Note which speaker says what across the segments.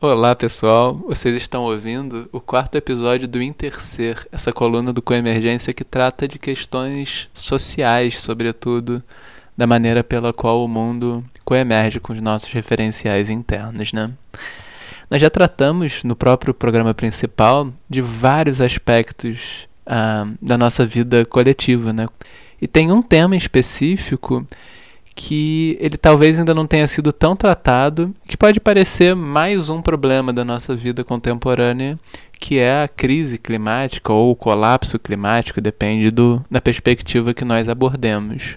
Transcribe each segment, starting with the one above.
Speaker 1: Olá pessoal, vocês estão ouvindo o quarto episódio do Intercer, essa coluna do Coemergência que trata de questões sociais, sobretudo, da maneira pela qual o mundo coemerge com os nossos referenciais internos, né? Nós já tratamos no próprio programa principal de vários aspectos uh, da nossa vida coletiva, né? E tem um tema específico que ele talvez ainda não tenha sido tão tratado, que pode parecer mais um problema da nossa vida contemporânea, que é a crise climática ou o colapso climático, depende do, da perspectiva que nós abordemos.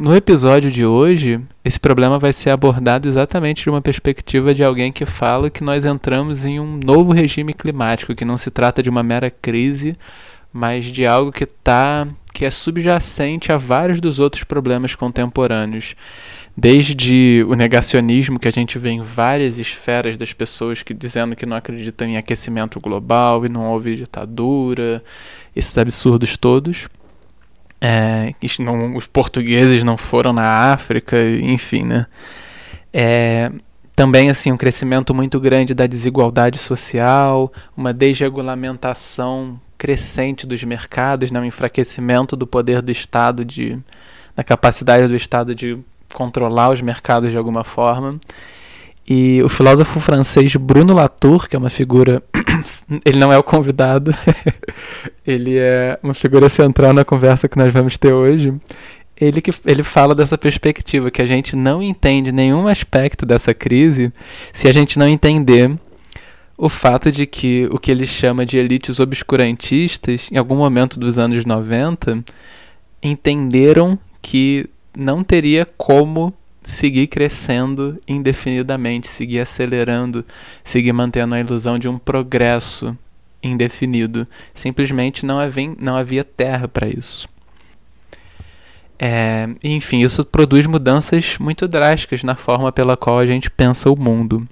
Speaker 1: No episódio de hoje, esse problema vai ser abordado exatamente de uma perspectiva de alguém que fala que nós entramos em um novo regime climático, que não se trata de uma mera crise, mas de algo que está que é subjacente a vários dos outros problemas contemporâneos. Desde o negacionismo que a gente vê em várias esferas das pessoas que dizendo que não acreditam em aquecimento global e não houve ditadura, esses absurdos todos. É, não, os portugueses não foram na África, enfim, né? É, também assim um crescimento muito grande da desigualdade social, uma desregulamentação crescente dos mercados, né, um enfraquecimento do poder do Estado, de, da capacidade do Estado de controlar os mercados de alguma forma. E o filósofo francês Bruno Latour, que é uma figura. ele não é o convidado, ele é uma figura central na conversa que nós vamos ter hoje. Ele, que, ele fala dessa perspectiva, que a gente não entende nenhum aspecto dessa crise se a gente não entender o fato de que o que ele chama de elites obscurantistas, em algum momento dos anos 90, entenderam que não teria como seguir crescendo indefinidamente, seguir acelerando, seguir mantendo a ilusão de um progresso indefinido. Simplesmente não havia, não havia terra para isso. É, enfim, isso produz mudanças muito drásticas na forma pela qual a gente pensa o mundo.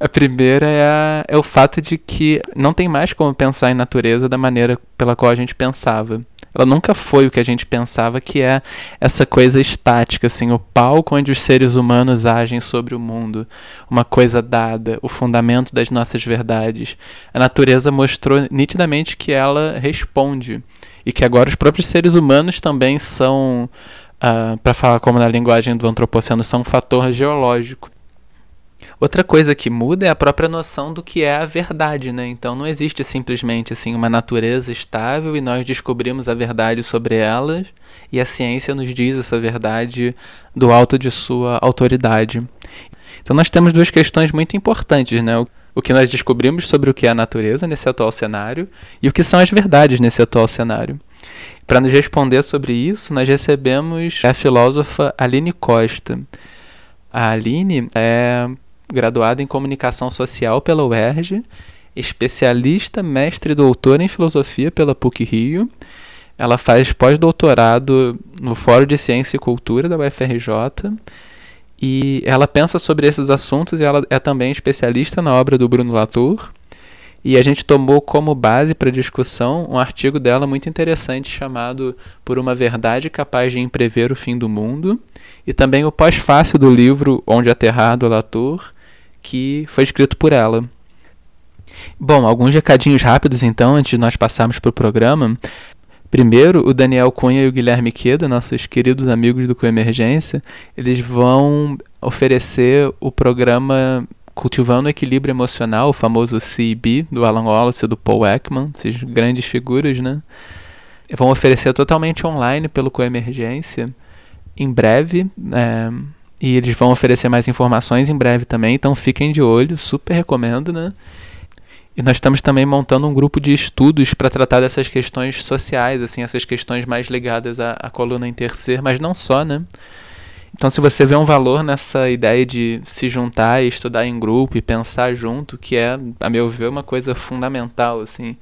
Speaker 1: A primeira é, a, é o fato de que não tem mais como pensar em natureza da maneira pela qual a gente pensava. Ela nunca foi o que a gente pensava que é essa coisa estática, assim, o palco onde os seres humanos agem sobre o mundo, uma coisa dada, o fundamento das nossas verdades. A natureza mostrou nitidamente que ela responde e que agora os próprios seres humanos também são, uh, para falar como na linguagem do antropoceno, são um fator geológico. Outra coisa que muda é a própria noção do que é a verdade, né? Então não existe simplesmente assim uma natureza estável e nós descobrimos a verdade sobre elas e a ciência nos diz essa verdade do alto de sua autoridade. Então nós temos duas questões muito importantes, né? O que nós descobrimos sobre o que é a natureza nesse atual cenário e o que são as verdades nesse atual cenário. Para nos responder sobre isso, nós recebemos a filósofa Aline Costa. A Aline é graduada em Comunicação Social pela UERJ, especialista, mestre e doutora em Filosofia pela PUC-Rio. Ela faz pós-doutorado no Fórum de Ciência e Cultura da UFRJ. E ela pensa sobre esses assuntos e ela é também especialista na obra do Bruno Latour. E a gente tomou como base para discussão um artigo dela muito interessante chamado Por uma Verdade Capaz de Imprever o Fim do Mundo, e também o pós-fácil do livro Onde Aterrar do Latour, que foi escrito por ela. Bom, alguns recadinhos rápidos então, antes de nós passarmos para o programa. Primeiro, o Daniel Cunha e o Guilherme Queda, nossos queridos amigos do Coemergência, eles vão oferecer o programa Cultivando o Equilíbrio Emocional, o famoso CEB, do Alan Wallace e do Paul Ekman, essas grandes figuras, né? Vão oferecer totalmente online pelo Coemergência, em breve. É e eles vão oferecer mais informações em breve também, então fiquem de olho, super recomendo, né? E nós estamos também montando um grupo de estudos para tratar dessas questões sociais, assim, essas questões mais ligadas à, à coluna intercer, mas não só, né? Então, se você vê um valor nessa ideia de se juntar e estudar em grupo e pensar junto, que é, a meu ver, uma coisa fundamental, assim.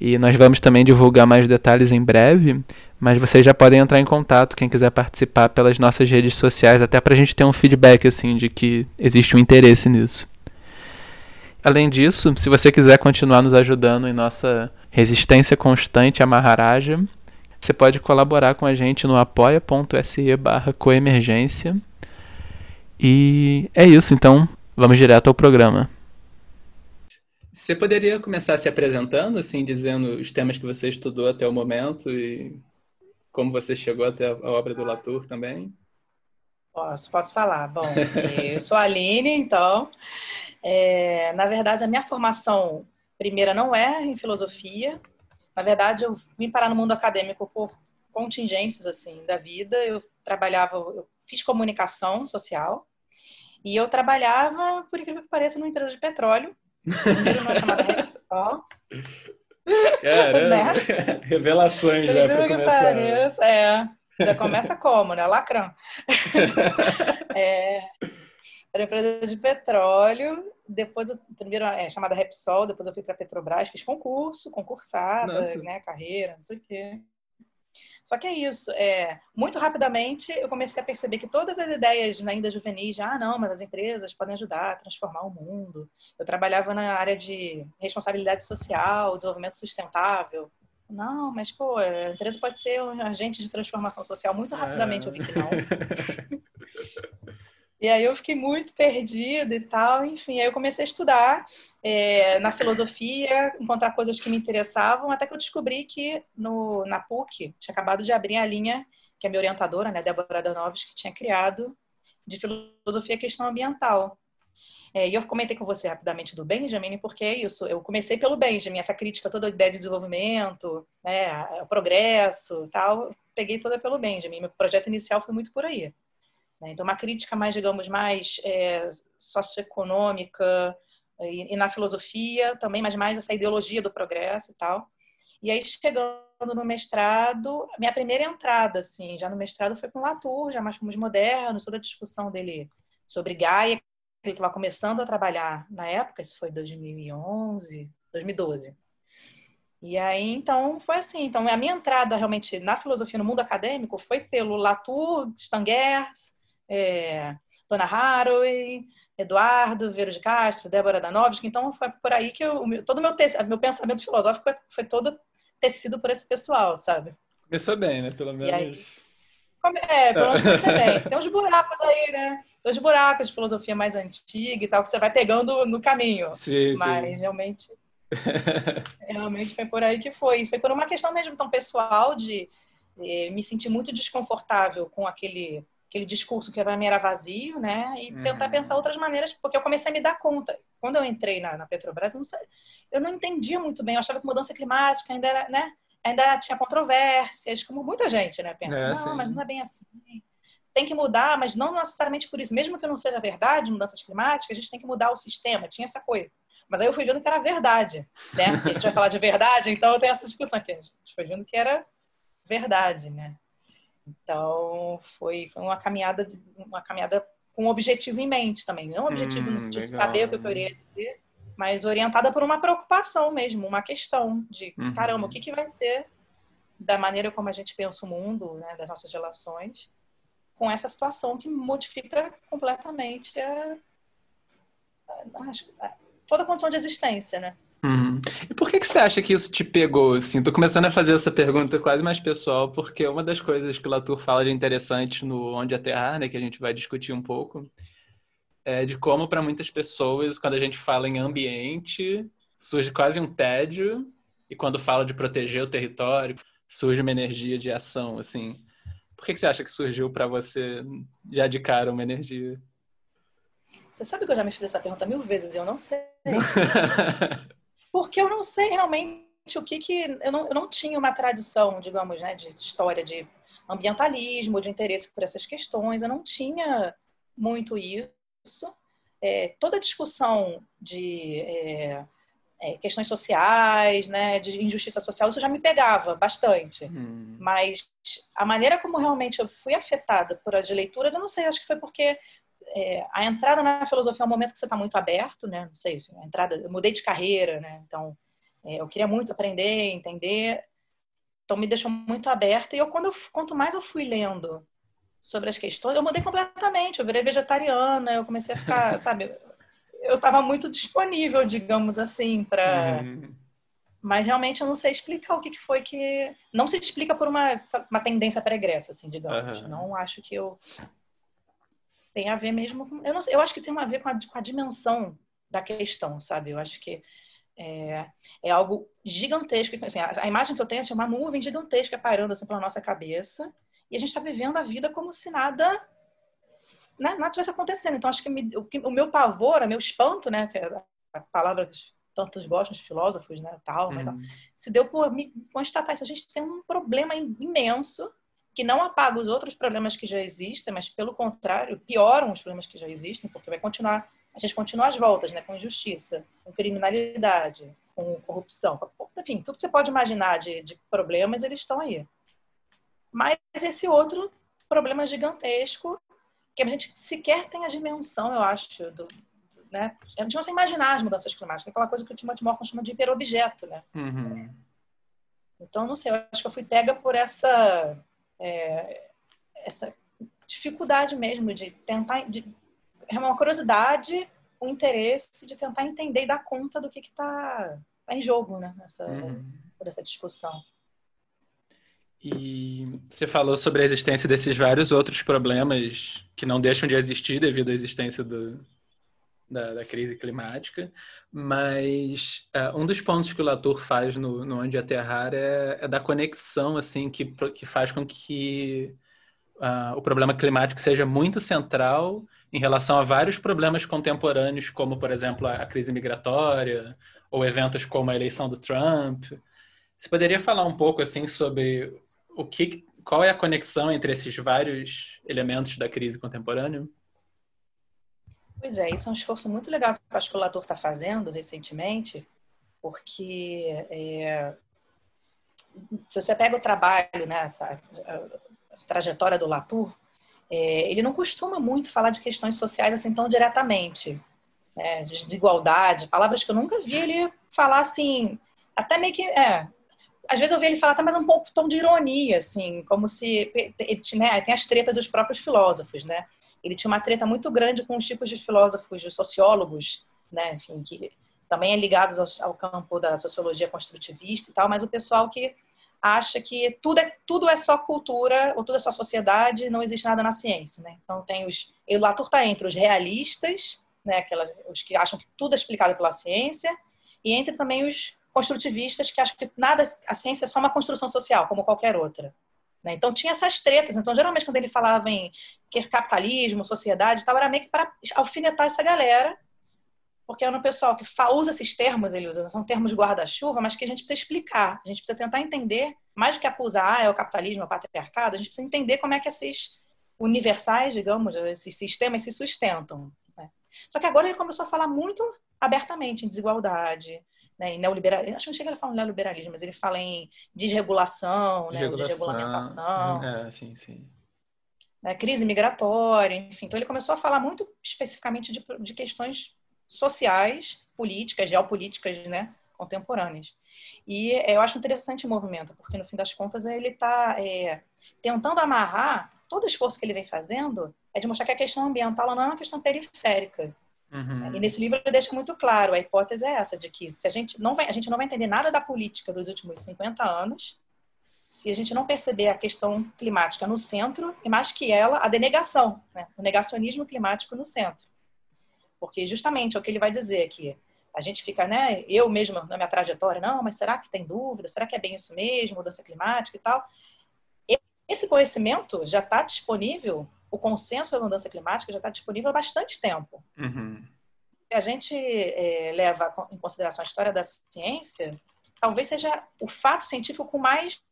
Speaker 1: E nós vamos também divulgar mais detalhes em breve, mas vocês já podem entrar em contato, quem quiser participar pelas nossas redes sociais, até para a gente ter um feedback assim de que existe um interesse nisso. Além disso, se você quiser continuar nos ajudando em nossa resistência constante à Maharaja, você pode colaborar com a gente no apoia.se barra coemergência. E é isso, então vamos direto ao programa.
Speaker 2: Você poderia começar se apresentando, assim, dizendo os temas que você estudou até o momento e como você chegou até a obra do Latour também?
Speaker 3: Posso, posso falar. Bom, eu sou a Aline, então. É, na verdade, a minha formação primeira não é em filosofia. Na verdade, eu vim parar no mundo acadêmico por contingências assim da vida. Eu trabalhava, eu fiz comunicação social e eu trabalhava, por incrível que pareça, numa empresa de petróleo. Numa chamada Repsol.
Speaker 2: Caramba, né? revelações já para começar.
Speaker 3: Pareça, é. Já começa como, né? Lacrão. é, era empresa de petróleo. Depois, eu, primeiro é chamada Repsol, depois eu fui para Petrobras, fiz concurso, concursada, Nossa. né? Carreira, não sei o quê. Só que é isso, é, muito rapidamente eu comecei a perceber que todas as ideias ainda juvenis, ah, não, mas as empresas podem ajudar a transformar o mundo. Eu trabalhava na área de responsabilidade social, desenvolvimento sustentável. Não, mas pô, a empresa pode ser um agente de transformação social. Muito rapidamente é. eu vi que não. E aí eu fiquei muito perdida e tal, enfim, aí eu comecei a estudar é, na filosofia, encontrar coisas que me interessavam, até que eu descobri que no, na PUC tinha acabado de abrir a linha, que é minha orientadora, né, Débora Danoves, que tinha criado, de filosofia e questão ambiental. É, e eu comentei com você rapidamente do Benjamin, porque é isso, eu comecei pelo Benjamin, essa crítica, toda a ideia de desenvolvimento, né, o progresso tal, peguei toda pelo Benjamin. Meu projeto inicial foi muito por aí. Né? Então, uma crítica mais, digamos, mais é, socioeconômica e, e, na filosofia também, mas mais essa ideologia do progresso e tal. E aí, chegando no mestrado, minha primeira entrada, assim, já no mestrado foi com Latour, já mais fomos modernos, toda a discussão dele sobre Gaia, que ele estava começando a trabalhar na época, isso foi 2011, 2012. E aí, então, foi assim. Então, a minha entrada realmente na filosofia, no mundo acadêmico, foi pelo Latour, Stangers, é, Dona Haraway, Eduardo Vero de Castro, Débora Danovski. Então, foi por aí que eu, todo o meu, meu pensamento filosófico foi, foi, todo tecido por esse pessoal, sabe?
Speaker 2: Começou bem, né? Pelo menos.
Speaker 3: Aí, é, pelo menos começou bem. Tem uns buracos aí, né? Tem uns buracos de filosofia mais antiga e tal, que você vai pegando no caminho.
Speaker 2: Sim,
Speaker 3: Mas,
Speaker 2: sim.
Speaker 3: realmente... realmente foi por aí que foi. Foi por uma questão mesmo tão pessoal de eh, me sentir muito desconfortável com aquele aquele discurso que para mim era vazio, né? E tentar uhum. pensar outras maneiras, porque eu comecei a me dar conta. Quando eu entrei na, na Petrobras, eu não, sei, eu não entendia muito bem. Eu achava que mudança climática ainda era, né? Ainda tinha controvérsias, como muita gente, né? Pensa, é, não, sim. mas não é bem assim. Tem que mudar, mas não necessariamente por isso. Mesmo que não seja verdade, mudanças climáticas, a gente tem que mudar o sistema. Tinha essa coisa. Mas aí eu fui vendo que era verdade, né? a gente vai falar de verdade, então eu tenho essa discussão aqui. A gente foi vendo que era verdade, né? Então, foi, foi uma caminhada uma caminhada com um objetivo em mente também. Não um objetivo hum, no sentido legal. de saber o que eu queria dizer, mas orientada por uma preocupação mesmo, uma questão de, uhum. caramba, o que, que vai ser da maneira como a gente pensa o mundo, né, das nossas relações, com essa situação que modifica completamente a, a, a, toda a condição de existência, né?
Speaker 2: Uhum. E por que, que você acha que isso te pegou? Assim, tô começando a fazer essa pergunta quase mais pessoal, porque uma das coisas que o Latour fala de interessante no Onde Aterrar, né, que a gente vai discutir um pouco, é de como para muitas pessoas, quando a gente fala em ambiente, surge quase um tédio, e quando fala de proteger o território, surge uma energia de ação, assim. Por que, que você acha que surgiu para você já de cara uma energia?
Speaker 3: Você sabe que eu já me fiz essa pergunta mil vezes e eu não sei. porque eu não sei realmente o que que eu não, eu não tinha uma tradição, digamos, né, de história de ambientalismo, de interesse por essas questões, eu não tinha muito isso. É, toda a discussão de é, é, questões sociais, né, de injustiça social, isso já me pegava bastante. Hum. Mas a maneira como realmente eu fui afetada por as leituras, eu não sei, acho que foi porque é, a entrada na filosofia é um momento que você está muito aberto, né? Não sei, a entrada, eu mudei de carreira, né? Então, é, eu queria muito aprender, entender. Então, me deixou muito aberta. E eu, quando eu, quanto mais eu fui lendo sobre as questões, eu mudei completamente. Eu virei vegetariana, eu comecei a ficar, sabe? Eu estava muito disponível, digamos assim, para. Uhum. Mas realmente eu não sei explicar o que, que foi que. Não se explica por uma, uma tendência pregressa, assim, digamos. Uhum. Não acho que eu tem a ver mesmo com. Eu, não eu acho que tem a ver com a, com a dimensão da questão, sabe? Eu acho que é, é algo gigantesco. Assim, a, a, imagem que eu tenho é uma nuvem gigantesca pairando assim pela nossa cabeça e a gente está vivendo a vida como se nada né, nada tivesse acontecendo. Então, acho que, me, o, o, meu pavor, o meu espanto, né, que é a palavra que tantos gostam, os filósofos, né, tal, uhum. tal, se deu por me constatar isso. A gente tem um problema imenso que não apaga os outros problemas que já existem, mas pelo contrário, pioram os problemas que já existem, porque vai continuar, a gente continua as voltas, né, com injustiça, com criminalidade, com corrupção, enfim, tudo que você pode imaginar de, de problemas, eles estão aí. Mas esse outro problema gigantesco, que a gente sequer tem a dimensão, eu acho, do, né? A gente não sei imaginar as mudanças climáticas, aquela coisa que o Timothy Morton chama de hiperobjeto, né? Uhum. Então, não sei, eu acho que eu fui pega por essa é, essa dificuldade mesmo de tentar, de, é uma curiosidade, um interesse de tentar entender e dar conta do que está tá em jogo, né? Nessa, uhum. por essa discussão.
Speaker 2: E você falou sobre a existência desses vários outros problemas que não deixam de existir devido à existência do, da, da crise climática, mas uh, um dos pontos que o Latour faz no, no Onde Aterrar é, é da conexão assim que, que faz com que uh, o problema climático seja muito central em relação a vários problemas contemporâneos, como, por exemplo, a, a crise migratória ou eventos como a eleição do Trump. Você poderia falar um pouco assim sobre o que, qual é a conexão entre esses vários elementos da crise contemporânea?
Speaker 3: Pois é, isso é um esforço muito legal que o Latour está fazendo recentemente, porque é, se você pega o trabalho, né, essa, a trajetória do Latour, é, ele não costuma muito falar de questões sociais assim tão diretamente, né, de desigualdade, palavras que eu nunca vi ele falar assim, até meio que, é, às vezes eu vi ele falar até mais um pouco tom de ironia, assim, como se né, tem as tretas dos próprios filósofos, né? Ele tinha uma treta muito grande com os tipos de filósofos, de sociólogos, né? Enfim, que também é ligados ao, ao campo da sociologia construtivista e tal, mas o pessoal que acha que tudo é, tudo é só cultura ou tudo é só sociedade, não existe nada na ciência, né? Então tem os, o Latour está entre os realistas, né? Aquelas, os que acham que tudo é explicado pela ciência, e entre também os construtivistas que acham que nada, a ciência é só uma construção social, como qualquer outra. Né? Então tinha essas tretas. Então, geralmente, quando ele falava em capitalismo, sociedade e tal, era meio que para alfinetar essa galera, porque é um pessoal que usa esses termos, ele usa, são termos guarda-chuva, mas que a gente precisa explicar, a gente precisa tentar entender, mais do que acusar, ah, é o capitalismo, é o patriarcado, a gente precisa entender como é que esses universais, digamos, esses sistemas se sustentam. Né? Só que agora ele começou a falar muito abertamente em desigualdade, né, em neoliberalismo, acho que não chega a falar em neoliberalismo, mas ele fala em desregulação, né, desregulamentação.
Speaker 2: Hum, é, sim, sim.
Speaker 3: Né, crise migratória, enfim. Então ele começou a falar muito especificamente de, de questões sociais, políticas, geopolíticas, né, contemporâneas. E eu acho interessante o movimento, porque no fim das contas ele está é, tentando amarrar todo o esforço que ele vem fazendo é de mostrar que a questão ambiental não é uma questão periférica, Uhum. E nesse livro ele deixa muito claro, a hipótese é essa, de que se a gente não vai, a gente não vai entender nada da política dos últimos 50 anos, se a gente não perceber a questão climática no centro, e mais que ela, a denegação, né? o negacionismo climático no centro. Porque justamente é o que ele vai dizer aqui, a gente fica, né, eu mesmo na minha trajetória, não, mas será que tem dúvida? Será que é bem isso mesmo, mudança climática e tal? Esse conhecimento já está disponível o consenso da mudança climática já está disponível há bastante tempo. Uhum. Se a gente é, leva em consideração a história da ciência, talvez seja o fato científico com mais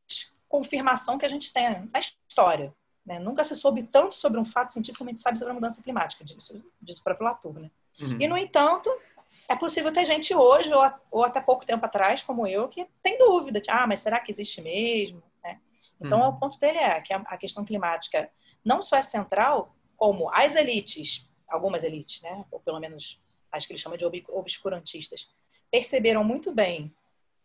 Speaker 3: confirmação que a gente tem na história. Né? Nunca se soube tanto sobre um fato científico como a gente sabe sobre a mudança climática, disso, disso para Latour. Né? Uhum. E, no entanto, é possível ter gente hoje, ou, ou, até pouco tempo atrás, como eu, que tem dúvida. De, ah, mas será que existe mesmo? Né? Então, uhum. o ponto dele é que a, a questão climática não só é central, como as elites, algumas elites, né, ou pelo menos as que ele chama de obscurantistas, perceberam muito bem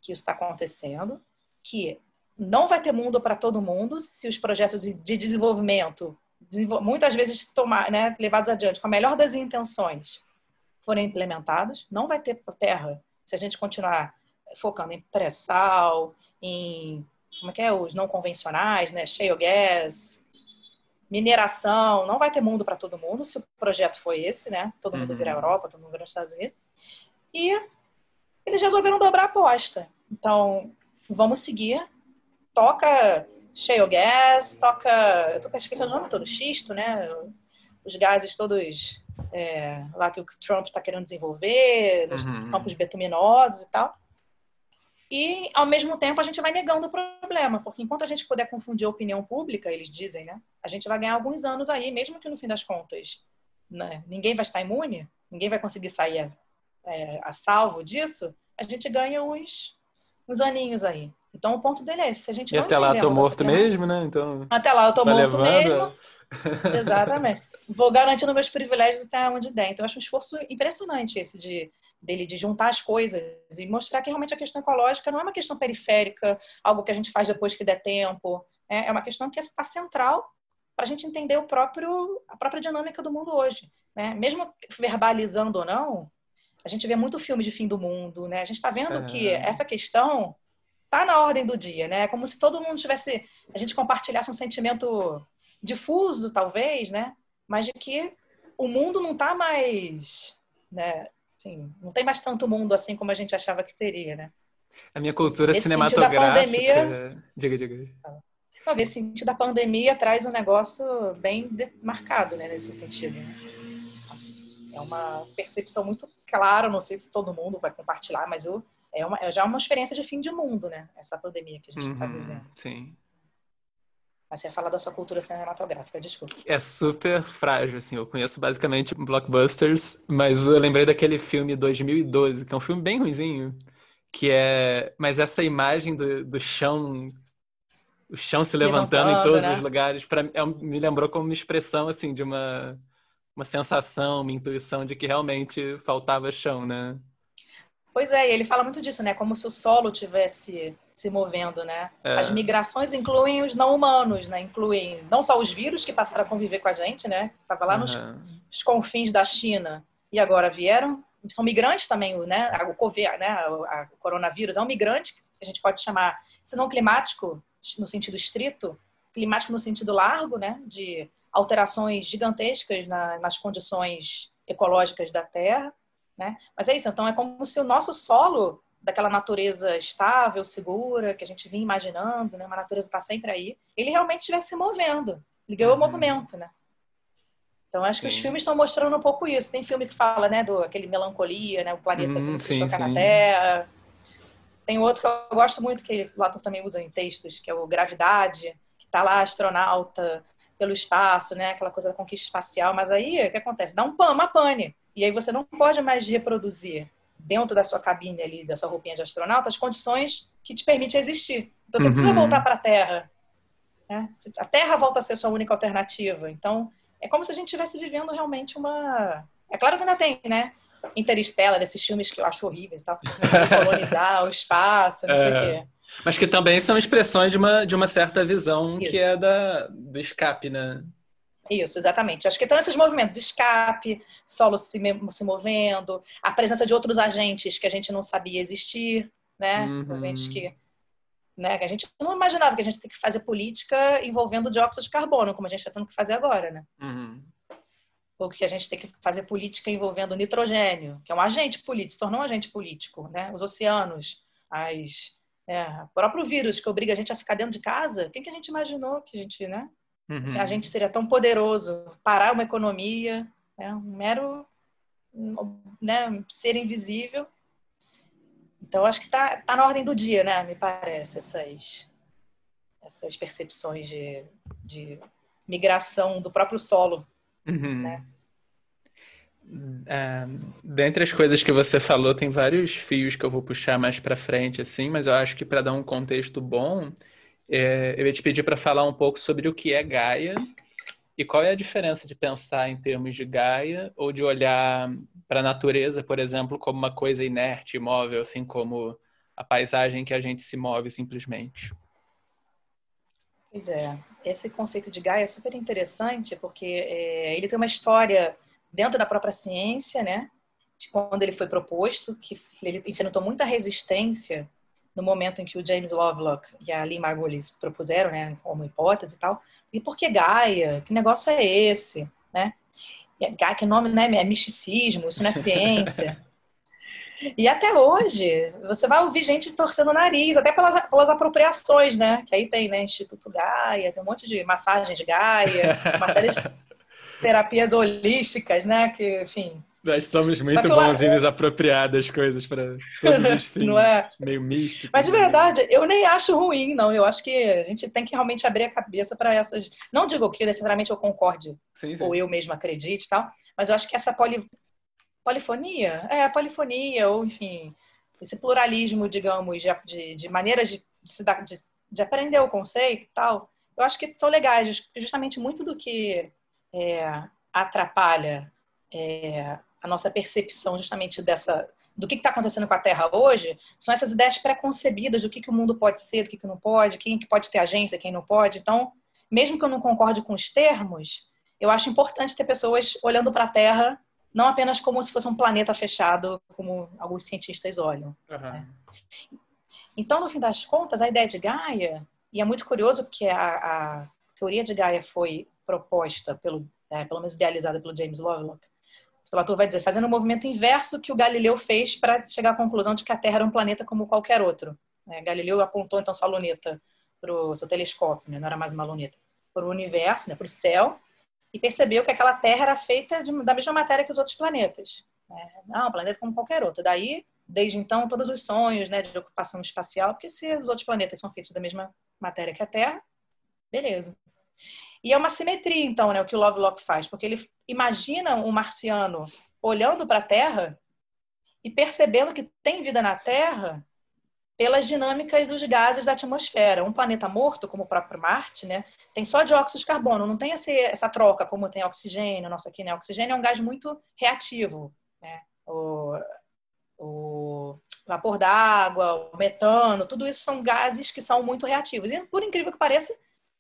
Speaker 3: que isso está acontecendo, que não vai ter mundo para todo mundo se os projetos de desenvolvimento, muitas vezes tomar, né, levados adiante com a melhor das intenções, forem implementados. Não vai ter terra se a gente continuar focando em pré-sal, em como é que é, os não convencionais, né, shale gas, mineração, não vai ter mundo para todo mundo, se o projeto foi esse, né? Todo mundo uhum. virar Europa, todo mundo virar Estados Unidos. E eles resolveram dobrar a aposta. Então, vamos seguir. Toca shale gas, toca. Eu tô esquecendo o nome todo, xisto, né? Os gases todos é, lá que o Trump está querendo desenvolver, nos uhum. campos betuminosos e tal. E, ao mesmo tempo, a gente vai negando o problema, porque enquanto a gente puder confundir a opinião pública, eles dizem, né? A gente vai ganhar alguns anos aí, mesmo que no fim das contas né, ninguém vai estar imune, ninguém vai conseguir sair é, a salvo disso, a gente ganha uns, uns aninhos aí. Então o ponto dele é esse. Se a gente
Speaker 1: e até lá eu tô morto mesmo, né? Então,
Speaker 3: até lá eu tô morto levando. mesmo. Exatamente. Vou garantindo meus privilégios até onde der. Então eu acho um esforço impressionante esse de dele de juntar as coisas e mostrar que realmente a questão ecológica não é uma questão periférica, algo que a gente faz depois que der tempo. É, é uma questão que está central para a gente entender o próprio, a própria dinâmica do mundo hoje. Né? Mesmo verbalizando ou não, a gente vê muito filme de fim do mundo, né? A gente está vendo uhum. que essa questão está na ordem do dia, né? É como se todo mundo tivesse, a gente compartilhasse um sentimento difuso, talvez, né? Mas de que o mundo não está mais, né? Assim, não tem mais tanto mundo assim como a gente achava que teria, né?
Speaker 1: A minha cultura Esse cinematográfica. Pandemia... Diga, diga.
Speaker 3: Não, nesse sentido, a pandemia traz um negócio bem marcado, né? Nesse sentido. Né? É uma percepção muito clara, não sei se todo mundo vai compartilhar, mas eu, é, uma, é já uma experiência de fim de mundo, né? Essa pandemia que a gente está uhum, vivendo.
Speaker 1: Sim.
Speaker 3: Mas você ia falar da sua cultura cinematográfica, desculpa.
Speaker 1: É super frágil, assim. Eu conheço basicamente blockbusters, mas eu lembrei daquele filme 2012, que é um filme bem ruizinho, que é... Mas essa imagem do, do chão o chão se levantando, levantando em todos né? os lugares, pra, é, me lembrou como uma expressão assim de uma, uma sensação, uma intuição de que realmente faltava chão, né?
Speaker 3: Pois é, ele fala muito disso, né? Como se o solo tivesse se movendo, né? É. As migrações incluem os não humanos, né? Incluem não só os vírus que passaram a conviver com a gente, né? Tava lá uhum. nos, nos confins da China e agora vieram. São migrantes também, né? O COVID, né? O coronavírus é um migrante que a gente pode chamar, se não climático, no sentido estrito, climático no sentido largo, né, de alterações gigantescas na, nas condições ecológicas da Terra, né? Mas é isso, então é como se o nosso solo daquela natureza estável, segura, que a gente vinha imaginando, né, uma natureza está sempre aí, ele realmente estivesse se movendo, ligou uhum. o movimento, né? Então acho sim. que os filmes estão mostrando um pouco isso. Tem filme que fala, né, do aquele melancolia, né, o planeta uhum, que choca na Terra. Tem outro que eu gosto muito, que o Lato também usa em textos, que é o Gravidade, que está lá astronauta pelo espaço, né? Aquela coisa da conquista espacial. Mas aí, o que acontece? Dá um pan, uma pane. E aí você não pode mais reproduzir dentro da sua cabine ali, da sua roupinha de astronauta, as condições que te permitem existir. Então você uhum. precisa voltar para a Terra. Né? A Terra volta a ser sua única alternativa. Então é como se a gente estivesse vivendo realmente uma. É claro que ainda tem, né? Interstellar, esses filmes que eu acho horríveis, tá? colonizar o espaço, não é. sei o é. quê.
Speaker 1: Mas que também são expressões de uma, de uma certa visão Isso. que é da, do escape, né?
Speaker 3: Isso, exatamente. Acho que estão esses movimentos, escape, solo se, se movendo, a presença de outros agentes que a gente não sabia existir, né? Uhum. Agentes que, né? que a gente não imaginava que a gente tem que fazer política envolvendo dióxido de carbono, como a gente está tendo que fazer agora, né? Uhum ou que a gente tem que fazer política envolvendo nitrogênio, que é um agente político, se tornou um agente político, né? Os oceanos, as, é, o próprio vírus que obriga a gente a ficar dentro de casa, quem que a gente imaginou que a gente, né? Uhum. A gente seria tão poderoso parar uma economia, né? um mero né, ser invisível. Então, acho que está tá na ordem do dia, né? Me parece, essas, essas percepções de, de migração do próprio solo Uhum. Né?
Speaker 1: É, dentre as coisas que você falou, tem vários fios que eu vou puxar mais para frente, assim, mas eu acho que para dar um contexto bom, é, eu ia te pedir para falar um pouco sobre o que é Gaia e qual é a diferença de pensar em termos de Gaia ou de olhar para a natureza, por exemplo, como uma coisa inerte, imóvel, assim como a paisagem que a gente se move simplesmente.
Speaker 3: Pois é, esse conceito de Gaia é super interessante porque é, ele tem uma história dentro da própria ciência, né? De quando ele foi proposto, que ele enfrentou muita resistência no momento em que o James Lovelock e a Lee Margulis propuseram, né, como hipótese e tal. E por que Gaia? Que negócio é esse, né? Gaia, que nome, né? É misticismo, isso não é ciência. E até hoje, você vai ouvir gente torcendo o nariz, até pelas, pelas apropriações, né? Que aí tem, né? Instituto Gaia, tem um monte de massagem de Gaia, uma série de terapias holísticas, né? Que, enfim.
Speaker 1: Nós somos muito bons em desapropriar das coisas para todos os fins. Não é? Meio místico.
Speaker 3: Mas de verdade, eu nem acho ruim, não. Eu acho que a gente tem que realmente abrir a cabeça para essas. Não digo que necessariamente eu concorde sim, sim. ou eu mesma acredite e tal, mas eu acho que essa poli... polifonia, é, a polifonia, ou enfim, esse pluralismo, digamos, de, de, maneiras de, de, de aprender o conceito e tal, eu acho que são legais, justamente muito do que é, atrapalha é, a nossa percepção justamente dessa do que está acontecendo com a Terra hoje são essas ideias preconcebidas do que, que o mundo pode ser, do que, que não pode, quem que pode ter agência, quem não pode. Então, mesmo que eu não concorde com os termos, eu acho importante ter pessoas olhando para a Terra não apenas como se fosse um planeta fechado, como alguns cientistas olham. Uhum. Né? Então, no fim das contas, a ideia de Gaia, e é muito curioso porque a, a teoria de Gaia foi proposta pelo, é, pelo menos idealizada pelo James Lovelock, Latour vai dizer, fazendo o um movimento inverso que o Galileu fez para chegar à conclusão de que a Terra era um planeta como qualquer outro. É, Galileu apontou então sua luneta para o seu telescópio, né? não era mais uma luneta, para o universo, né? para o céu, e percebeu que aquela Terra era feita de, da mesma matéria que os outros planetas. Né? Não, um planeta como qualquer outro. Daí, desde então, todos os sonhos né, de ocupação espacial, porque se os outros planetas são feitos da mesma matéria que a Terra, beleza. E é uma simetria, então, né, o que o Lovelock faz, porque ele imagina um marciano olhando para a Terra e percebendo que tem vida na Terra pelas dinâmicas dos gases da atmosfera. Um planeta morto, como o próprio Marte, né, tem só dióxido de carbono, não tem essa, essa troca como tem oxigênio. Nossa, aqui, né? Oxigênio é um gás muito reativo. Né? O, o vapor d'água, o metano, tudo isso são gases que são muito reativos. E, por incrível que pareça,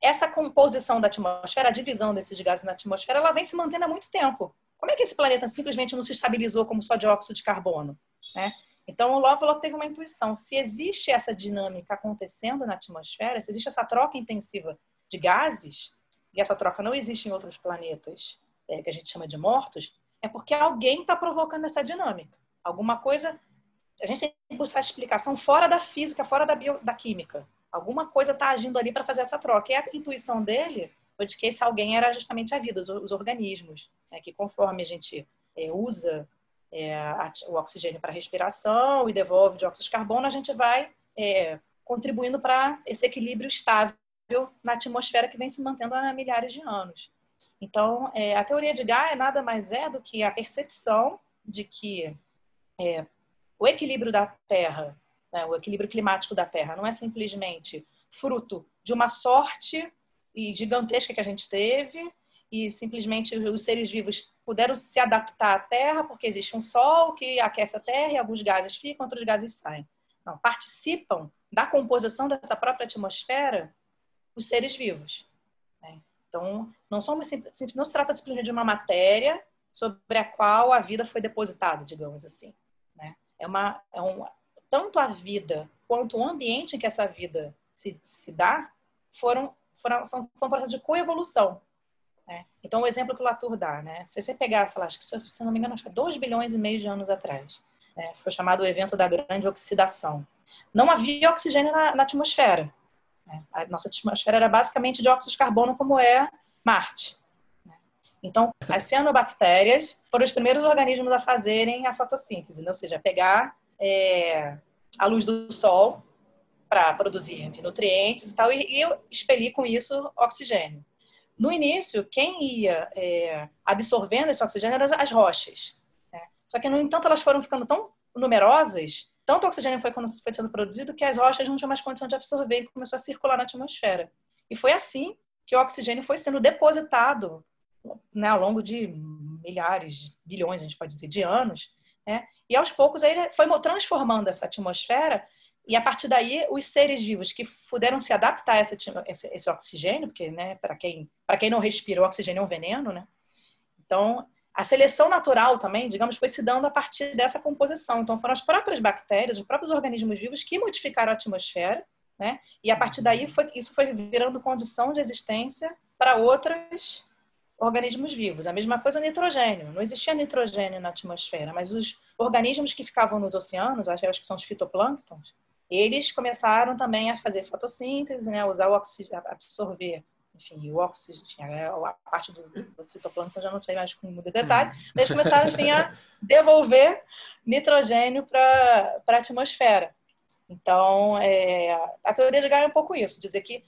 Speaker 3: essa composição da atmosfera, a divisão desses gases na atmosfera, ela vem se mantendo há muito tempo. Como é que esse planeta simplesmente não se estabilizou como só dióxido de carbono? Né? Então, o Lovelock teve uma intuição. Se existe essa dinâmica acontecendo na atmosfera, se existe essa troca intensiva de gases, e essa troca não existe em outros planetas, é, que a gente chama de mortos, é porque alguém está provocando essa dinâmica. Alguma coisa. A gente tem que buscar explicação fora da física, fora da, bio, da química. Alguma coisa está agindo ali para fazer essa troca. E a intuição dele foi de que esse alguém era justamente a vida, os, os organismos, né? que conforme a gente é, usa é, a, o oxigênio para respiração e devolve dióxido de carbono, a gente vai é, contribuindo para esse equilíbrio estável na atmosfera que vem se mantendo há milhares de anos. Então, é, a teoria de Gaia nada mais é do que a percepção de que é, o equilíbrio da Terra né? O equilíbrio climático da Terra não é simplesmente fruto de uma sorte gigantesca que a gente teve e simplesmente os seres vivos puderam se adaptar à Terra porque existe um Sol que aquece a Terra e alguns gases ficam, outros gases saem. Não, participam da composição dessa própria atmosfera os seres vivos. Né? Então, não, somos, não se trata simplesmente de uma matéria sobre a qual a vida foi depositada, digamos assim. Né? É, uma, é, um, tanto a vida quanto o ambiente em que essa vida se, se dá foram, foram, foram, processo de coevolução. Né? Então, o exemplo que o Latour dá, né? se você pegar, sei lá, acho que, se não me engano, acho que 2 bilhões e meio de anos atrás, né? foi chamado o evento da grande oxidação. Não havia oxigênio na, na atmosfera. Né? A nossa atmosfera era basicamente de óxido de carbono, como é Marte. Né? Então, as cianobactérias foram os primeiros organismos a fazerem a fotossíntese, né? ou seja, pegar é, a luz do sol para produzir nutrientes e tal, e, e eu expeli com isso oxigênio. No início, quem ia é, absorvendo esse oxigênio eram as rochas. Né? Só que, no entanto, elas foram ficando tão numerosas, tanto oxigênio foi, foi sendo produzido, que as rochas não tinham mais condição de absorver e começou a circular na atmosfera. E foi assim que o oxigênio foi sendo depositado né, ao longo de milhares, bilhões, a gente pode dizer, de anos, né? E aos poucos ele foi transformando essa atmosfera e a partir daí os seres vivos que puderam se adaptar a esse, esse, esse oxigênio, porque né, para quem, quem não respira, o oxigênio é um veneno, né? Então, a seleção natural também, digamos, foi se dando a partir dessa composição. Então, foram as próprias bactérias, os próprios organismos vivos que modificaram a atmosfera, né? E a partir daí, foi, isso foi virando condição de existência para outras organismos vivos. A mesma coisa o nitrogênio. Não existia nitrogênio na atmosfera, mas os organismos que ficavam nos oceanos, acho que são os fitoplânctons, eles começaram também a fazer fotossíntese, né, usar o oxigênio, absorver, enfim, o oxigênio, é, a parte do, do fitoplâncton já não sei mais com muito detalhe, mas eles começaram, enfim, a devolver nitrogênio para a atmosfera. Então, é, a teoria de Gaia é um pouco isso, dizer que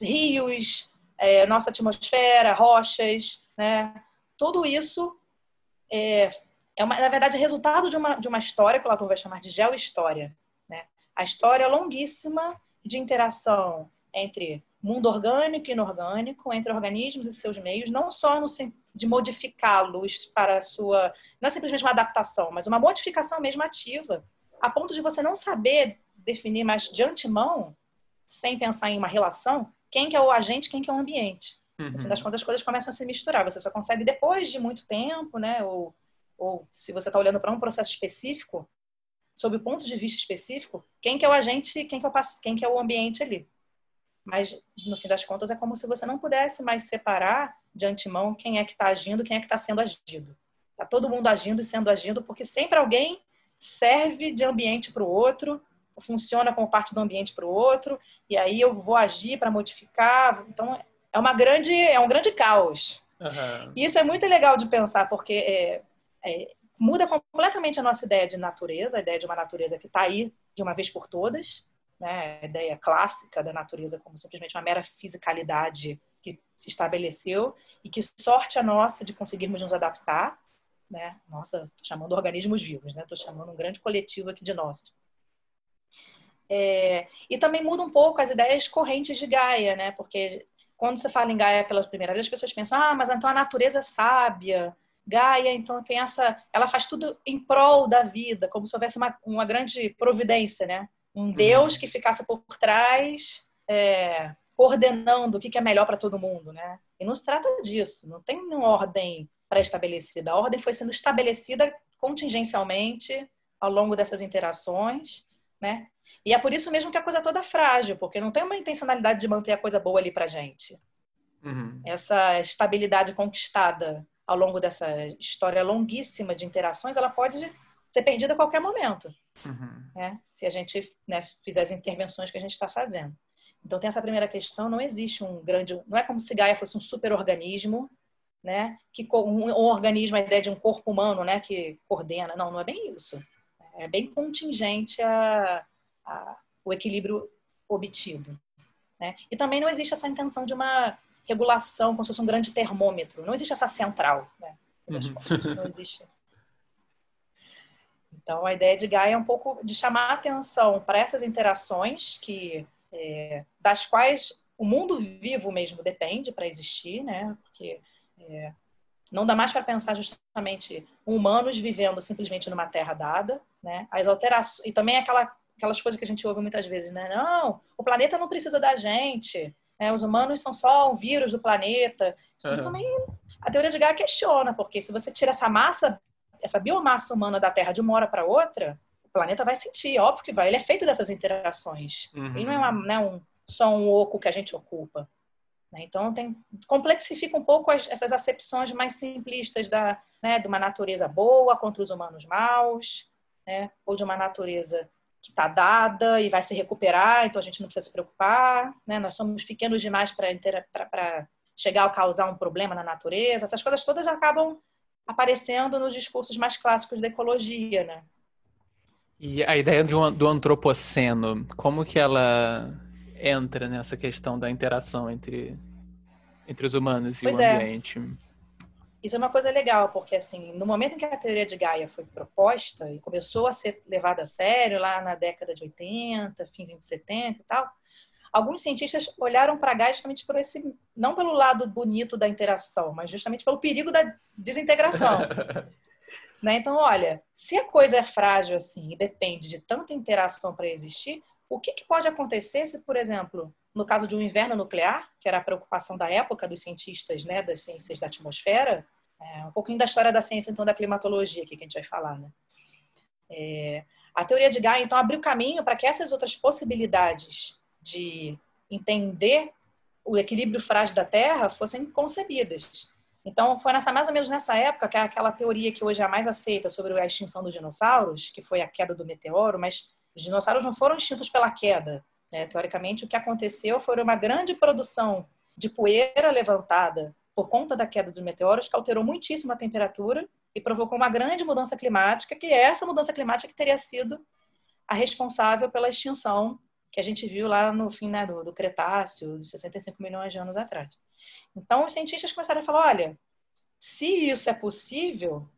Speaker 3: rios, é, nossa atmosfera, rochas, né, tudo isso é, é uma, na verdade, resultado de uma, de uma história que o Latour vai chamar de geohistória. Né? A história longuíssima de interação entre mundo orgânico e inorgânico, entre organismos e seus meios, não só no de modificá-los para a sua. Não é simplesmente uma adaptação, mas uma modificação mesmo ativa, a ponto de você não saber definir mais de antemão, sem pensar em uma relação, quem que é o agente, quem que é o ambiente. Uhum. No fim das contas, as coisas começam a se misturar. Você só consegue depois de muito tempo, né? Ou, ou se você está olhando para um processo específico, sob o ponto de vista específico, quem que é o agente, quem que é o, quem que é o ambiente ali. Mas, no fim das contas, é como se você não pudesse mais separar de antemão quem é que está agindo, quem é que está sendo agido. Está todo mundo agindo e sendo agido, porque sempre alguém serve de ambiente para o outro, funciona como parte do ambiente para o outro, e aí eu vou agir para modificar. Então, é uma grande, é um grande caos. Uhum. E isso é muito legal de pensar, porque é, é, muda completamente a nossa ideia de natureza, a ideia de uma natureza que está aí de uma vez por todas, né? a ideia clássica da natureza como simplesmente uma mera fisicalidade que se estabeleceu e que sorte a nossa de conseguirmos nos adaptar, né? Nossa, estou chamando organismos vivos, né? Estou chamando um grande coletivo aqui de nós. É, e também muda um pouco as ideias correntes de Gaia, né? Porque quando você fala em Gaia pela primeira vez, as pessoas pensam, ah, mas então a natureza é sábia. Gaia, então, tem essa. Ela faz tudo em prol da vida, como se houvesse uma, uma grande providência, né? Um uhum. Deus que ficasse por trás, é, coordenando o que é melhor para todo mundo, né? E não se trata disso, não tem uma ordem pré-estabelecida. A ordem foi sendo estabelecida contingencialmente ao longo dessas interações, né? E é por isso mesmo que a coisa toda é frágil, porque não tem uma intencionalidade de manter a coisa boa ali pra gente. Uhum. Essa estabilidade conquistada ao longo dessa história longuíssima de interações, ela pode ser perdida a qualquer momento, uhum. né? se a gente né, fizer as intervenções que a gente está fazendo. Então tem essa primeira questão, não existe um grande, não é como se Gaia fosse um superorganismo, né? Que um, um organismo, a ideia de um corpo humano, né? Que coordena, não, não é bem isso. É bem contingente a, a, o equilíbrio obtido. Né? E também não existe essa intenção de uma regulação, como se fosse um grande termômetro. Não existe essa central. Né? Uhum. Não existe. Então, a ideia de Gaia é um pouco de chamar a atenção para essas interações que, é, das quais o mundo vivo mesmo depende para existir, né? Porque é, não dá mais para pensar justamente humanos vivendo simplesmente numa terra dada, né? As alterações e também aquela aquelas coisas que a gente ouve muitas vezes, né? Não, o planeta não precisa da gente, né? Os humanos são só um vírus do planeta. Isso uhum. também a teoria de Gaia questiona, porque se você tira essa massa, essa biomassa humana da Terra de uma hora para outra, o planeta vai sentir, óbvio que vai. Ele é feito dessas interações. Uhum. Ele não é uma, né, um, só um oco que a gente ocupa. Né? Então tem complexifica um pouco as, essas acepções mais simplistas da, né, de uma natureza boa contra os humanos maus, né? ou de uma natureza que está dada e vai se recuperar, então a gente não precisa se preocupar, né? Nós somos pequenos demais para chegar a causar um problema na natureza. Essas coisas todas acabam aparecendo nos discursos mais clássicos da ecologia, né?
Speaker 2: E a ideia um, do antropoceno, como que ela entra nessa questão da interação entre, entre os humanos e pois o é.
Speaker 3: Isso é uma coisa legal, porque assim, no momento em que a teoria de Gaia foi proposta e começou a ser levada a sério, lá na década de 80, fins de 70 e tal, alguns cientistas olharam para Gaia justamente por esse, não pelo lado bonito da interação, mas justamente pelo perigo da desintegração. né? Então, olha, se a coisa é frágil assim e depende de tanta interação para existir, o que, que pode acontecer se, por exemplo, no caso de um inverno nuclear, que era a preocupação da época dos cientistas, né, das ciências da atmosfera, é, um pouquinho da história da ciência, então, da climatologia aqui que a gente vai falar, né? É, a teoria de Gaia, então, abriu caminho para que essas outras possibilidades de entender o equilíbrio frágil da Terra fossem concebidas. Então, foi nessa, mais ou menos nessa época que é aquela teoria que hoje é a mais aceita sobre a extinção dos dinossauros, que foi a queda do meteoro, mas os dinossauros não foram extintos pela queda. Né? Teoricamente, o que aconteceu foi uma grande produção de poeira levantada por conta da queda dos meteoros, que alterou muitíssimo a temperatura e provocou uma grande mudança climática, que é essa mudança climática que teria sido a responsável pela extinção que a gente viu lá no fim né, do, do Cretáceo, de 65 milhões de anos atrás. Então, os cientistas começaram a falar: olha, se isso é possível,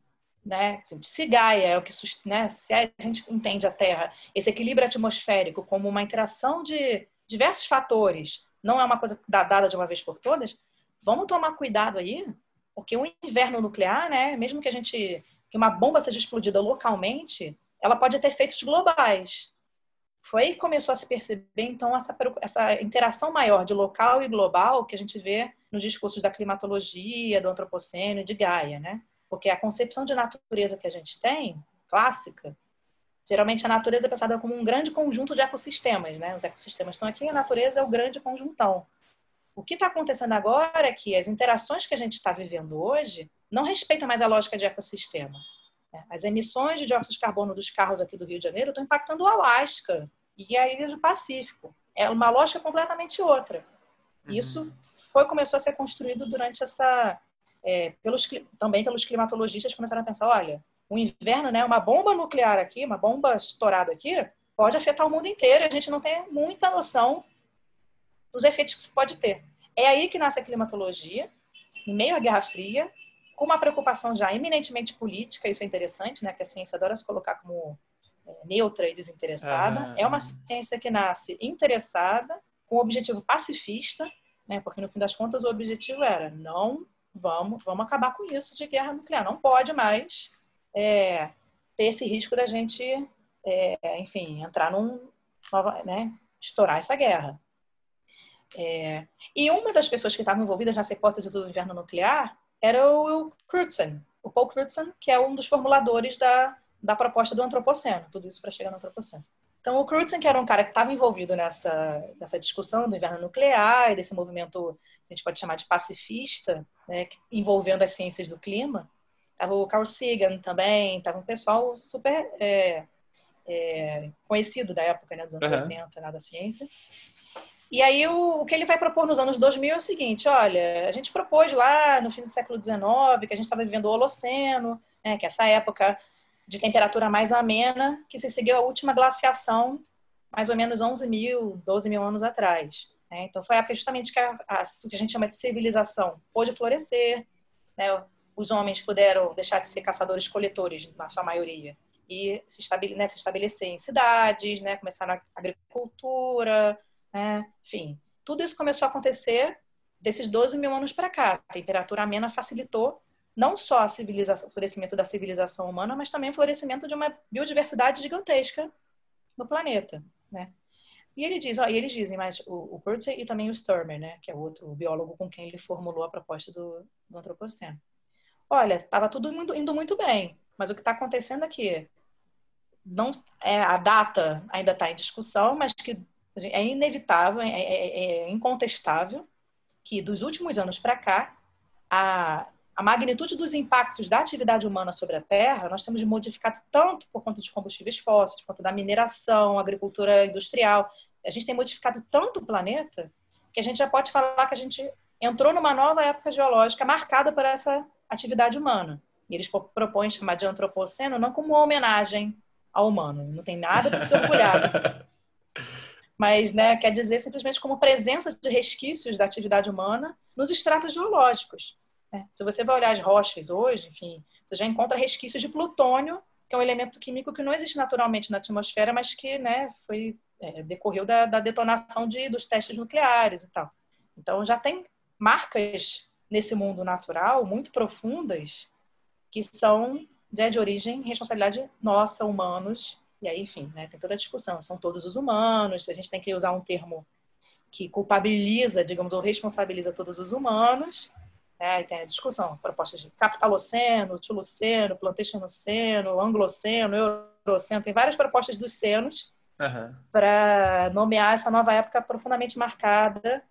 Speaker 3: né, se Gaia é o que né, se a gente entende a Terra, esse equilíbrio atmosférico como uma interação de diversos fatores, não é uma coisa dada de uma vez por todas, vamos tomar cuidado aí, porque o inverno nuclear, né, mesmo que a gente que uma bomba seja explodida localmente, ela pode ter efeitos globais. Foi aí que começou a se perceber, então, essa, essa interação maior de local e global que a gente vê nos discursos da climatologia, do antropoceno e de Gaia, né? Porque a concepção de natureza que a gente tem, clássica, geralmente a natureza é pensada como um grande conjunto de ecossistemas, né? Os ecossistemas estão aqui, a natureza é o grande conjuntão. O que está acontecendo agora é que as interações que a gente está vivendo hoje não respeitam mais a lógica de ecossistema. É, as emissões de dióxido de carbono dos carros aqui do Rio de Janeiro estão impactando o Alasca e a ilha do Pacífico. É uma lógica completamente outra. Uhum. Isso foi começou a ser construído durante essa é, pelos também pelos climatologistas começaram a pensar, olha, o inverno, né, uma bomba nuclear aqui, uma bomba estourada aqui, pode afetar o mundo inteiro. A gente não tem muita noção dos efeitos que isso pode ter. É aí que nasce a climatologia, em meio à Guerra Fria, com uma preocupação já eminentemente política, isso é interessante, né, que a ciência adora se colocar como é, neutra e desinteressada. É uma ciência que nasce interessada, com um objetivo pacifista, né, porque no fim das contas o objetivo era não vamos, vamos acabar com isso de guerra nuclear, não pode mais é, ter esse risco da gente, é, enfim, entrar num, né, estourar essa guerra. É, e uma das pessoas que estavam envolvidas nessa hipótese do inverno nuclear era o Will Crutzen, o Paul Crutzen, que é um dos formuladores da, da proposta do antropoceno, tudo isso para chegar no antropoceno. Então, o Crutzen, que era um cara que estava envolvido nessa, nessa discussão do inverno nuclear e desse movimento que a gente pode chamar de pacifista, né, envolvendo as ciências do clima, estava o Carl Sagan também, estava um pessoal super é, é, conhecido da época, né, dos anos uhum. 80, na da ciência. E aí o, o, que ele vai propor nos anos 2000 é o seguinte, olha, a gente propôs lá no fim do século XIX que a gente estava vivendo o Holoceno, né, que é essa época de temperatura mais amena, que se seguiu a última glaciação mais ou menos 11 mil, 12 mil anos atrás. Né? Então foi a época justamente que a, a, o que a gente chama de civilização pôde florescer, né? os homens puderam deixar de ser caçadores-coletores, na sua maioria, e se, estabele, né, se estabelecer em cidades, né, começar na agricultura, né? Enfim, tudo isso começou a acontecer desses 12 mil anos para cá. A temperatura amena facilitou não só o florescimento da civilização humana, mas também o florescimento de uma biodiversidade gigantesca no planeta, né? E ele diz, ó, e eles dizem, mas o, o e também o Sturmer, né, que é outro biólogo com quem ele formulou a proposta do, do antropoceno. Olha, estava tudo indo, indo, muito bem, mas o que está acontecendo aqui, não é a data ainda está em discussão, mas que é inevitável, é, é, é incontestável que dos últimos anos para cá, a, a magnitude dos impactos da atividade humana sobre a Terra, nós temos modificado tanto por conta de combustíveis fósseis, por conta da mineração, agricultura industrial. A gente tem modificado tanto o planeta que a gente já pode falar que a gente entrou numa nova época geológica marcada por essa atividade humana. E eles propõem chamar de antropoceno não como uma homenagem ao humano, não tem nada para se orgulhar. mas né, quer dizer simplesmente como presença de resquícios da atividade humana nos estratos geológicos. Né? Se você vai olhar as rochas hoje, enfim, você já encontra resquícios de plutônio, que é um elemento químico que não existe naturalmente na atmosfera, mas que né, foi é, decorreu da, da detonação de, dos testes nucleares e tal. Então já tem marcas nesse mundo natural muito profundas que são de, de origem responsabilidade nossa, humanos, e aí, enfim, né, tem toda a discussão. São todos os humanos, a gente tem que usar um termo que culpabiliza, digamos, ou responsabiliza todos os humanos. Né, tem a discussão, propostas de capitaloceno, tiloceno, plantationoceno, angloceno, euroceno, tem várias propostas dos cenos uhum. para nomear essa nova época profundamente marcada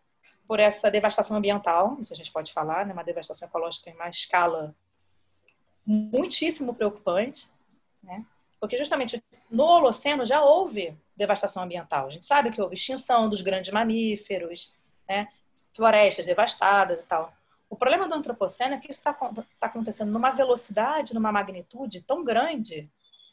Speaker 3: por essa devastação ambiental, isso a gente pode falar, né? uma devastação ecológica em uma escala muitíssimo preocupante, né? Porque justamente no Holoceno já houve devastação ambiental. A gente sabe que houve extinção dos grandes mamíferos, né? florestas devastadas e tal. O problema do antropoceno é que isso está tá acontecendo numa velocidade, numa magnitude tão grande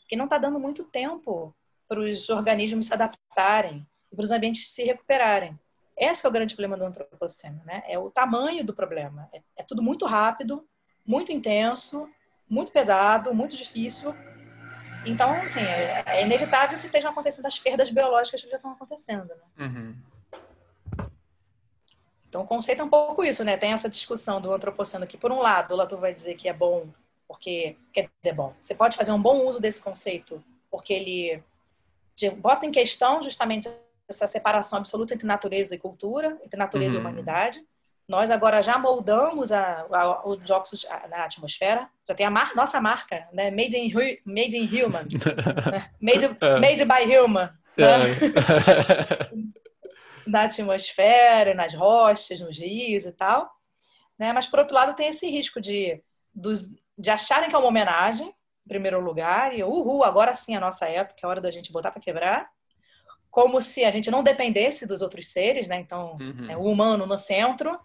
Speaker 3: que não está dando muito tempo para os organismos se adaptarem e para os ambientes se recuperarem. Esse é o grande problema do antropoceno, né? É o tamanho do problema. É, é tudo muito rápido, muito intenso, muito pesado, muito difícil. Então, assim, é, é inevitável que estejam acontecendo as perdas biológicas que já estão acontecendo, né? Uhum. Então, o conceito é um pouco isso, né? Tem essa discussão do antropoceno que, por um lado, o Latour vai dizer que é bom, porque, quer dizer, bom, você pode fazer um bom uso desse conceito, porque ele bota em questão justamente essa separação absoluta entre natureza e cultura, entre natureza uhum. e humanidade. Nós agora já moldamos a, a, o dióxido na atmosfera, já tem a mar, nossa marca, né? Made in, made in human, né? made, é. made by human. Né? É. na atmosfera, nas rochas, nos rios e tal. Né? Mas, por outro lado, tem esse risco de, dos, de acharem que é uma homenagem, em primeiro lugar, e uhul, agora sim é a nossa época, é hora da gente botar para quebrar. Como se a gente não dependesse dos outros seres, né? Então, uhum. é, o humano no centro.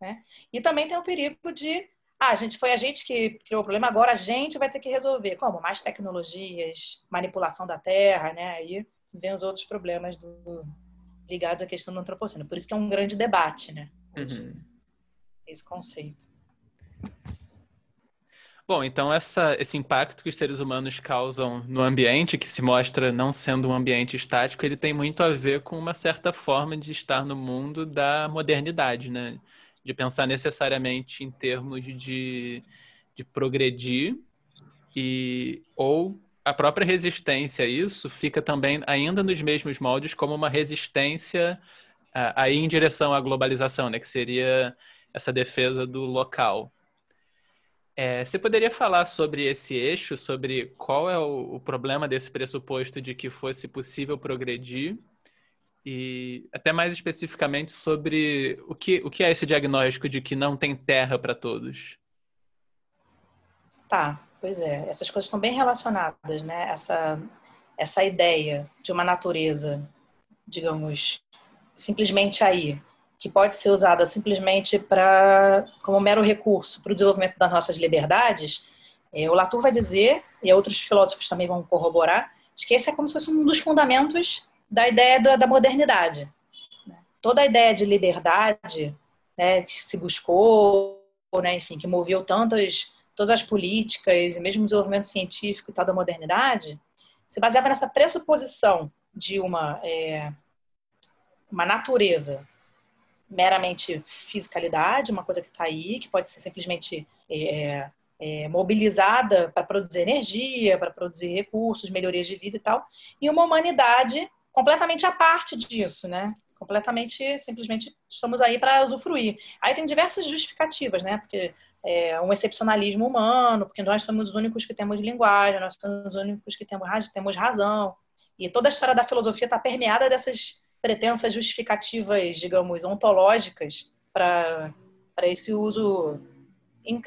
Speaker 3: Né? E também tem o perigo de ah, a gente foi a gente que criou o problema, agora a gente vai ter que resolver. Como? Mais tecnologias, manipulação da terra, né? Aí vem os outros problemas do, ligados à questão do antropoceno. Por isso que é um grande debate, né? Uhum. Esse conceito.
Speaker 1: Bom, então essa, esse impacto que os seres humanos causam no ambiente, que se mostra não sendo um ambiente estático, ele tem muito a ver com uma certa forma de estar no mundo da modernidade, né? De pensar necessariamente em termos de, de progredir e ou a própria resistência a isso fica também ainda nos mesmos moldes como uma resistência aí em direção à globalização, né? Que seria essa defesa do local. É, você poderia falar sobre esse eixo, sobre qual é o, o, problema desse pressuposto de que fosse possível progredir e até mais especificamente sobre o que, o que é esse diagnóstico de que não tem terra para todos?
Speaker 3: Tá. Pois é, essas coisas estão bem relacionadas, né? Essa, essa ideia de uma natureza, digamos, simplesmente aí, que pode ser usada simplesmente para como mero recurso para o desenvolvimento das nossas liberdades, é, o Latour vai dizer, e outros filósofos também vão corroborar, que esse é como se fosse um dos fundamentos da ideia da, da modernidade. Né? Toda a ideia de liberdade né, que se buscou, né, enfim, que moveu tantas todas as políticas e mesmo o desenvolvimento científico e tal da modernidade, se baseava nessa pressuposição de uma, é, uma natureza meramente fisicalidade, uma coisa que está aí, que pode ser simplesmente é, é, mobilizada para produzir energia, para produzir recursos, melhorias de vida e tal, e uma humanidade completamente à parte disso, né? Completamente, simplesmente estamos aí para usufruir. Aí tem diversas justificativas, né? Porque é, um excepcionalismo humano, porque nós somos os únicos que temos linguagem, nós somos os únicos que temos, razão. E toda a história da filosofia está permeada dessas pretensas justificativas, digamos, ontológicas para esse uso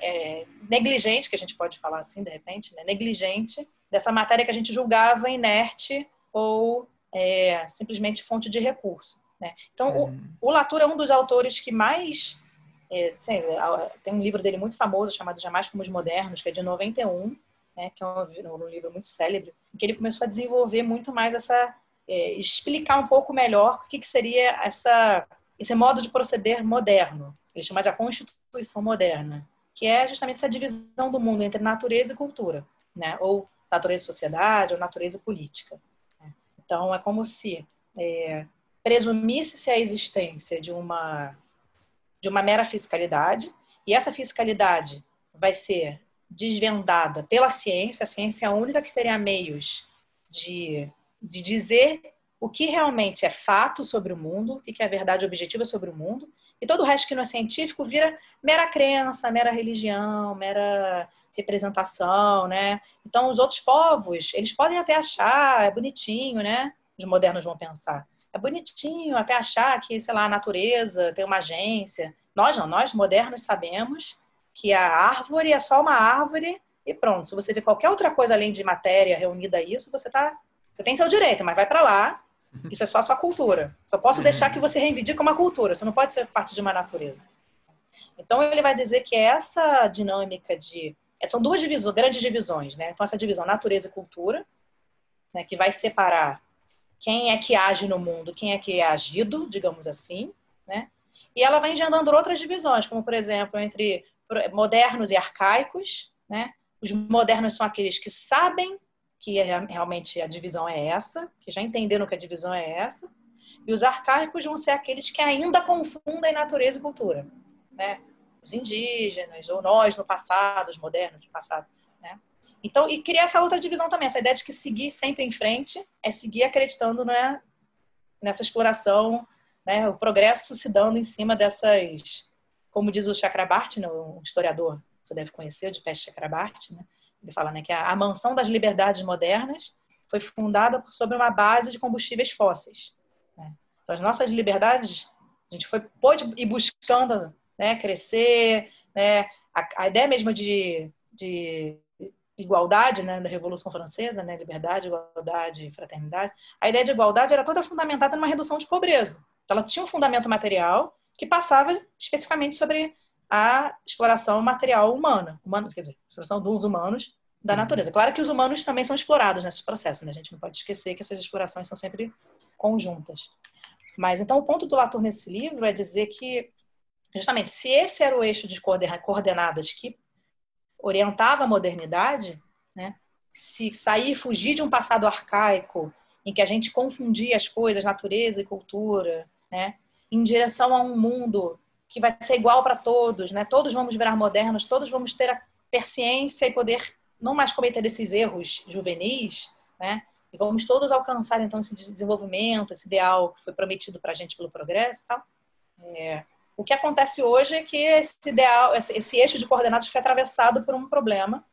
Speaker 3: é, negligente, que a gente pode falar assim, de repente, né? negligente, dessa matéria que a gente julgava inerte ou é, simplesmente fonte de recurso. Né? Então, o, uhum. o Latour é um dos autores que mais é, tem, tem, um livro dele muito famoso chamado Jamais Fomos Modernos, que é de 91, né, que é um, um, livro muito célebre, em que ele começou a desenvolver muito mais essa. É, explicar um pouco melhor o que, que seria essa, esse modo de proceder moderno. Ele chama de a Constituição Moderna, que é justamente essa divisão do mundo entre natureza e cultura, né? ou natureza e sociedade, ou natureza e política. Então, é como se é, presumisse-se a existência de uma de uma mera fiscalidade, e essa fiscalidade vai ser desvendada pela ciência, a ciência é a única que teria meios de, de dizer o que realmente é fato sobre o mundo, o que é a verdade objetiva sobre o mundo, e todo o resto que não é científico vira mera crença, mera religião, mera representação, né? Então, os outros povos, eles podem até achar, é bonitinho, né? Os modernos vão pensar. é bonitinho até achar que, sei lá, a natureza tem uma agência. Nós não, nós modernos sabemos que a árvore é só uma árvore e pronto. Se você vê qualquer outra coisa além de matéria reunida a isso, você tá, você tem seu direito, mas vai para lá. Isso é só a sua cultura. Só posso uhum. deixar que você reivindique uma cultura. Você não pode ser parte de uma natureza. Então ele vai dizer que essa dinâmica de são duas divisões, grandes divisões, né? Então essa divisão natureza e cultura, né, que vai separar quem é que age no mundo, quem é que é agido, digamos assim, né? E ela vai engendrando outras divisões, como por exemplo entre modernos e arcaicos, né? Os modernos são aqueles que sabem que é, realmente a divisão é essa, que já entenderam que a divisão é essa, e os arcaicos vão ser aqueles que ainda confundem natureza e cultura, né? Os indígenas ou nós no passado, os modernos no passado, né? Então, e criar essa outra divisão também, essa ideia de que seguir sempre em frente é seguir acreditando né, nessa exploração, né, o progresso se dando em cima dessas, como diz o Chakrabarti, né, um historiador, você deve conhecer, de Peste Chakrabarti, né, ele fala né, que a, a mansão das liberdades modernas foi fundada sobre uma base de combustíveis fósseis. Né? Então, as nossas liberdades, a gente foi pôde ir buscando né, crescer, né, a, a ideia mesma de, de igualdade, né, da Revolução Francesa, né, liberdade, igualdade, fraternidade, a ideia de igualdade era toda fundamentada numa redução de pobreza. Então, ela tinha um fundamento material que passava especificamente sobre a exploração material humana, humana quer dizer, exploração dos humanos da uhum. natureza. Claro que os humanos também são explorados nesse processo, né? A gente não pode esquecer que essas explorações são sempre conjuntas. Mas então o ponto do Latour nesse livro é dizer que justamente se esse era o eixo de coordenadas que orientava a modernidade, né? se sair fugir de um passado arcaico em que a gente confundia as coisas, natureza e cultura, né? em direção a um mundo que vai ser igual para todos, né? todos vamos virar modernos, todos vamos ter, a, ter ciência e poder não mais cometer esses erros juvenis, né? e vamos todos alcançar então esse desenvolvimento, esse ideal que foi prometido para a gente pelo progresso, tal. É, o que acontece hoje é que esse ideal, esse, esse eixo de coordenadas foi atravessado por um problema,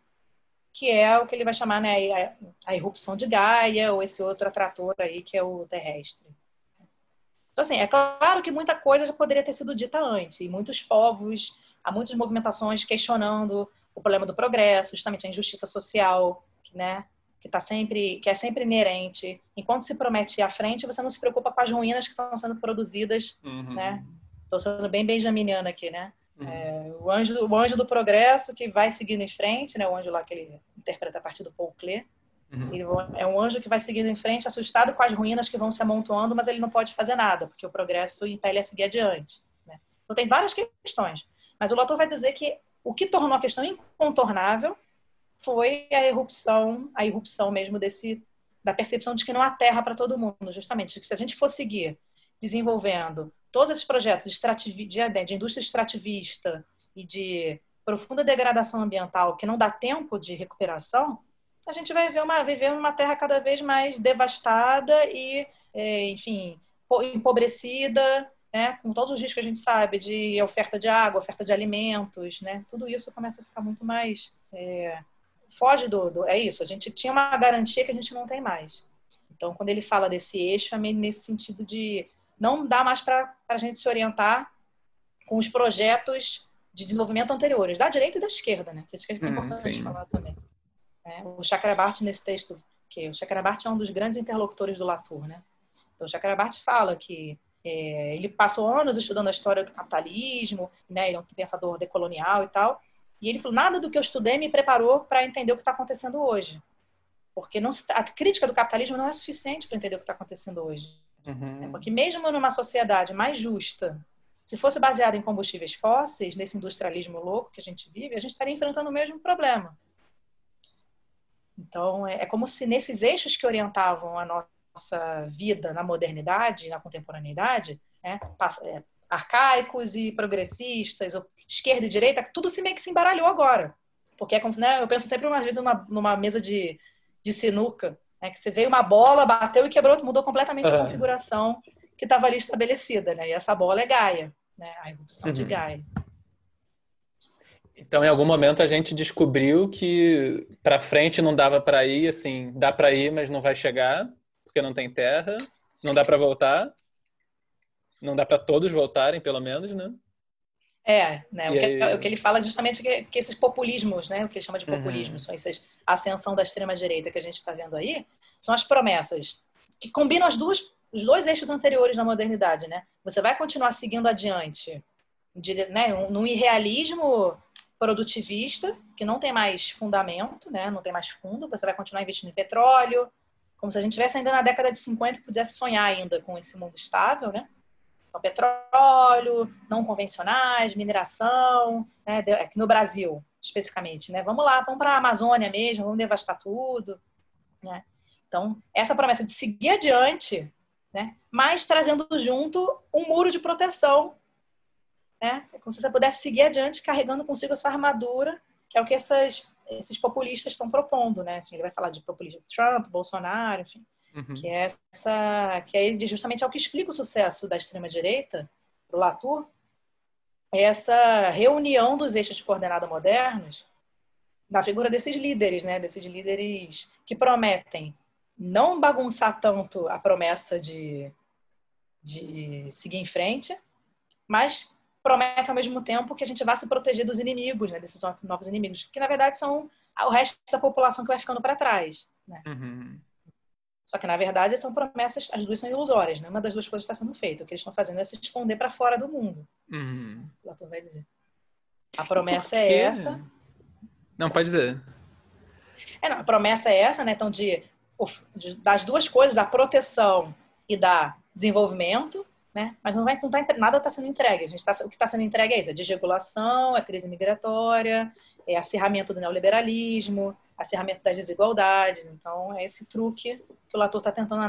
Speaker 3: que é o que ele vai chamar né, a, a irrupção de Gaia, ou esse outro atrator aí, que é o terrestre. Então, assim, é claro que muita coisa já poderia ter sido dita antes, e muitos povos, há muitas movimentações questionando o problema do progresso, justamente a injustiça social, né, que tá sempre, que é sempre inerente. Enquanto se promete ir à frente, você não se preocupa com as ruínas que estão sendo produzidas, uhum. né, Estou sendo bem benjaminiana aqui, né? Uhum. É, o, anjo, o anjo do progresso que vai seguindo em frente, né? O anjo lá que ele interpreta a partir do Paul Klee. Uhum. é um anjo que vai seguindo em frente, assustado com as ruínas que vão se amontoando, mas ele não pode fazer nada, porque o progresso impele a seguir adiante. Né? Então tem várias questões. Mas o Latour vai dizer que o que tornou a questão incontornável foi a irrupção, a irrupção mesmo desse da percepção de que não há terra para todo mundo, justamente, de que se a gente for seguir desenvolvendo todos esses projetos de, de, né, de indústria extrativista e de profunda degradação ambiental que não dá tempo de recuperação, a gente vai viver uma, viver uma terra cada vez mais devastada e, é, enfim, empobrecida, né, com todos os riscos que a gente sabe de oferta de água, oferta de alimentos, né, tudo isso começa a ficar muito mais é, foge do, do, é isso. A gente tinha uma garantia que a gente não tem mais. Então, quando ele fala desse eixo, é meio nesse sentido de não dá mais para a gente se orientar com os projetos de desenvolvimento anteriores, da direita e da esquerda, né? Que é hum, importante sim. falar também. É, o Chakrabarti, nesse texto, que o Chakrabarti é um dos grandes interlocutores do Latour, né? Então, o Chakrabarti fala que é, ele passou anos estudando a história do capitalismo, né? Ele é um pensador decolonial e tal. E ele falou: nada do que eu estudei me preparou para entender o que está acontecendo hoje. Porque não, a crítica do capitalismo não é suficiente para entender o que está acontecendo hoje. Uhum. Porque mesmo numa sociedade mais justa, se fosse baseada em combustíveis fósseis, nesse industrialismo louco que a gente vive, a gente estaria enfrentando o mesmo problema. Então, é, é como se nesses eixos que orientavam a nossa vida na modernidade, na contemporaneidade, né, é, arcaicos e progressistas, esquerda e direita, tudo se meio que se embaralhou agora. Porque é né, eu penso sempre, umas vezes, numa, numa mesa de, de sinuca, né? Que você veio uma bola, bateu e quebrou, mudou completamente a configuração que estava ali estabelecida, né? E essa bola é Gaia, né? A erupção uhum. de Gaia.
Speaker 1: Então, em algum momento a gente descobriu que para frente não dava para ir, assim, dá para ir, mas não vai chegar porque não tem terra. Não dá para voltar? Não dá para todos voltarem, pelo menos, né?
Speaker 3: É, né? O que, aí... o que, ele fala justamente é que, que, esses populismos, né? O que ele chama de populismo, uhum. são essas ascensão da extrema direita que a gente está vendo aí, são as promessas que combinam as duas, os dois eixos anteriores da modernidade, né? Você vai continuar seguindo adiante, de, né? Num irrealismo produtivista que não tem mais fundamento, né? Não tem mais fundo. Você vai continuar investindo em petróleo, como se a gente estivesse ainda na década de 50 e pudesse sonhar ainda com esse mundo estável, né? Então, petróleo, não convencionais, mineração, né? aqui no Brasil, especificamente, né? Vamos lá, vamos para a Amazônia mesmo, vamos devastar tudo, né? Então, essa promessa de seguir adiante, né? Mas trazendo junto um muro de proteção, né? Como se você pudesse seguir adiante carregando consigo a sua armadura, que é o que essas, esses populistas estão propondo, né? Enfim, ele vai falar de populismo Trump, Bolsonaro, enfim. Uhum. Que é essa, que é justamente é o que explica o sucesso da extrema direita, o Latour, é essa reunião dos eixos de coordenada modernos na figura desses líderes, né? Desses líderes que prometem não bagunçar tanto a promessa de, de seguir em frente, mas promete ao mesmo tempo que a gente vai se proteger dos inimigos, né? Desses novos inimigos, que na verdade são o resto da população que vai ficando para trás, né? Uhum. Só que, na verdade, são promessas, as duas são ilusórias, né? Uma das duas coisas está sendo feita. O que eles estão fazendo é se esconder para fora do mundo. O Platão vai dizer. A promessa é essa.
Speaker 1: Não, pode dizer.
Speaker 3: É, não, a promessa é essa, né? Então, de, de das duas coisas, da proteção e da desenvolvimento, né? Mas não vai, não tá, nada está sendo entregue. A gente tá, o que está sendo entregue é isso: é desregulação, é crise migratória, é acirramento do neoliberalismo, acirramento das desigualdades. Então, é esse truque que o Latour está tentando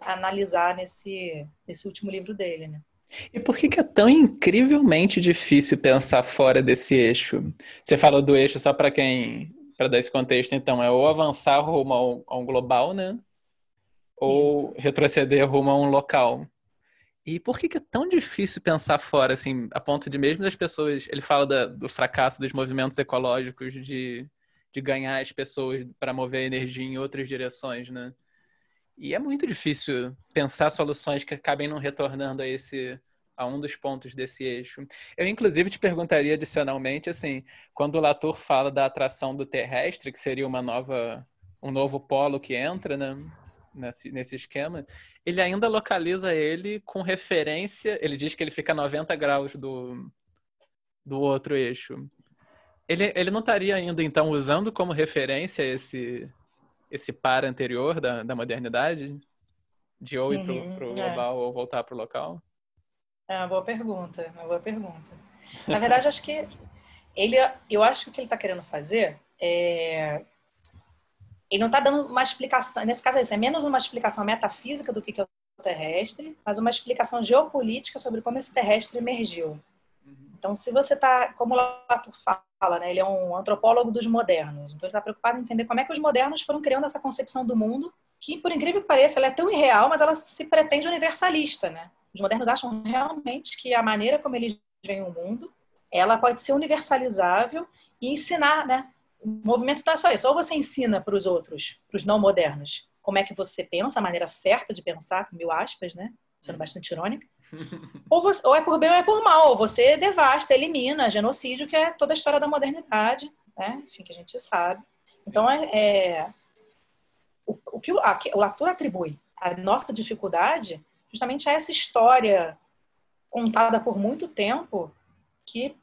Speaker 3: analisar nesse, nesse último livro dele, né?
Speaker 1: E por que, que, é tão incrivelmente difícil pensar fora desse eixo? Você falou do eixo só para quem, para dar esse contexto, então, é ou avançar rumo a um, a um global, né? Ou Isso. retroceder rumo a um local. E por que, que, é tão difícil pensar fora, assim, a ponto de mesmo das pessoas. Ele fala da, do fracasso dos movimentos ecológicos, de de ganhar as pessoas para mover a energia em outras direções, né? E é muito difícil pensar soluções que acabem não retornando a esse a um dos pontos desse eixo. Eu inclusive te perguntaria adicionalmente assim, quando o Latour fala da atração do terrestre, que seria uma nova um novo polo que entra, né? Nesse, nesse esquema, ele ainda localiza ele com referência. Ele diz que ele fica a 90 graus do, do outro eixo. Ele, ele não estaria ainda, então, usando como referência esse, esse par anterior da, da modernidade? De ou ir uhum, para o é. global ou voltar para o local?
Speaker 3: É uma boa pergunta, uma boa pergunta. Na verdade, acho que ele, eu acho que o que ele está querendo fazer é ele não está dando uma explicação, nesse caso é isso, é menos uma explicação metafísica do que é o terrestre, mas uma explicação geopolítica sobre como esse terrestre emergiu. Então, se você está, como o Latour fala, né, ele é um antropólogo dos modernos, então ele está preocupado em entender como é que os modernos foram criando essa concepção do mundo, que, por incrível que pareça, ela é tão irreal, mas ela se pretende universalista, né? Os modernos acham realmente que a maneira como eles veem o mundo, ela pode ser universalizável e ensinar, né? O movimento não é só isso. Ou você ensina para os outros, para os não modernos, como é que você pensa, a maneira certa de pensar, com mil aspas, né? Sendo bastante irônica ou, você, ou, é por bem ou é por mal. Ou você devasta, elimina, genocídio, que é toda a história da modernidade, né? Enfim, que a gente sabe. Então, é, é o, o, que o, a, o Latour atribui a nossa dificuldade justamente a essa história contada por muito tempo que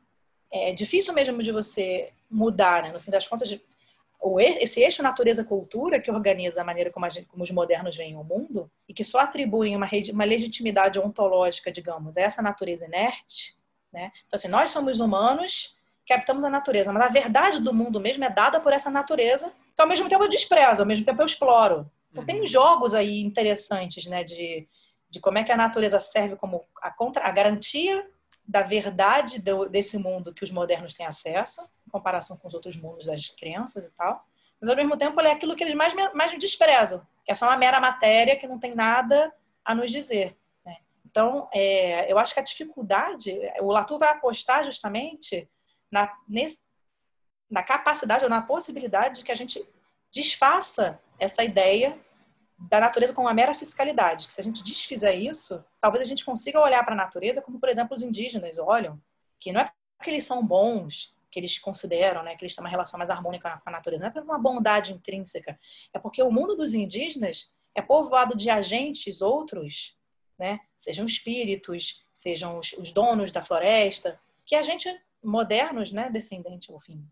Speaker 3: é difícil mesmo de você mudar, né? No fim das contas, esse eixo natureza-cultura que organiza a maneira como, a gente, como, os modernos veem o mundo e que só atribuem uma, uma legitimidade ontológica, digamos, a essa natureza inerte, né? Então, assim, nós somos humanos que habitamos a natureza, mas a verdade do mundo mesmo é dada por essa natureza, que ao mesmo tempo eu desprezo, ao mesmo tempo eu exploro. Então, uhum. tem jogos aí interessantes, né, de, de como é que a natureza serve como a, contra, a garantia da verdade do, desse mundo que os modernos têm acesso, em comparação com os outros mundos das crenças e tal. Mas, ao mesmo tempo, ele é aquilo que eles mais, mais desprezam, que é só uma mera matéria que não tem nada a nos dizer. Né? Então, é, eu acho que a dificuldade, o Latour vai apostar justamente na, nesse, na capacidade ou na possibilidade de que a gente desfaça essa ideia da natureza como uma mera fiscalidade. Que se a gente desfizer isso, talvez a gente consiga olhar para a natureza como, por exemplo, os indígenas olham, que não é porque eles são bons, que eles consideram, né, que eles têm uma relação mais harmônica com a natureza, não é por uma bondade intrínseca, é porque o mundo dos indígenas é povoado de agentes outros, né, sejam espíritos, sejam os, os donos da floresta, que a gente modernos, né, descendente, enfim,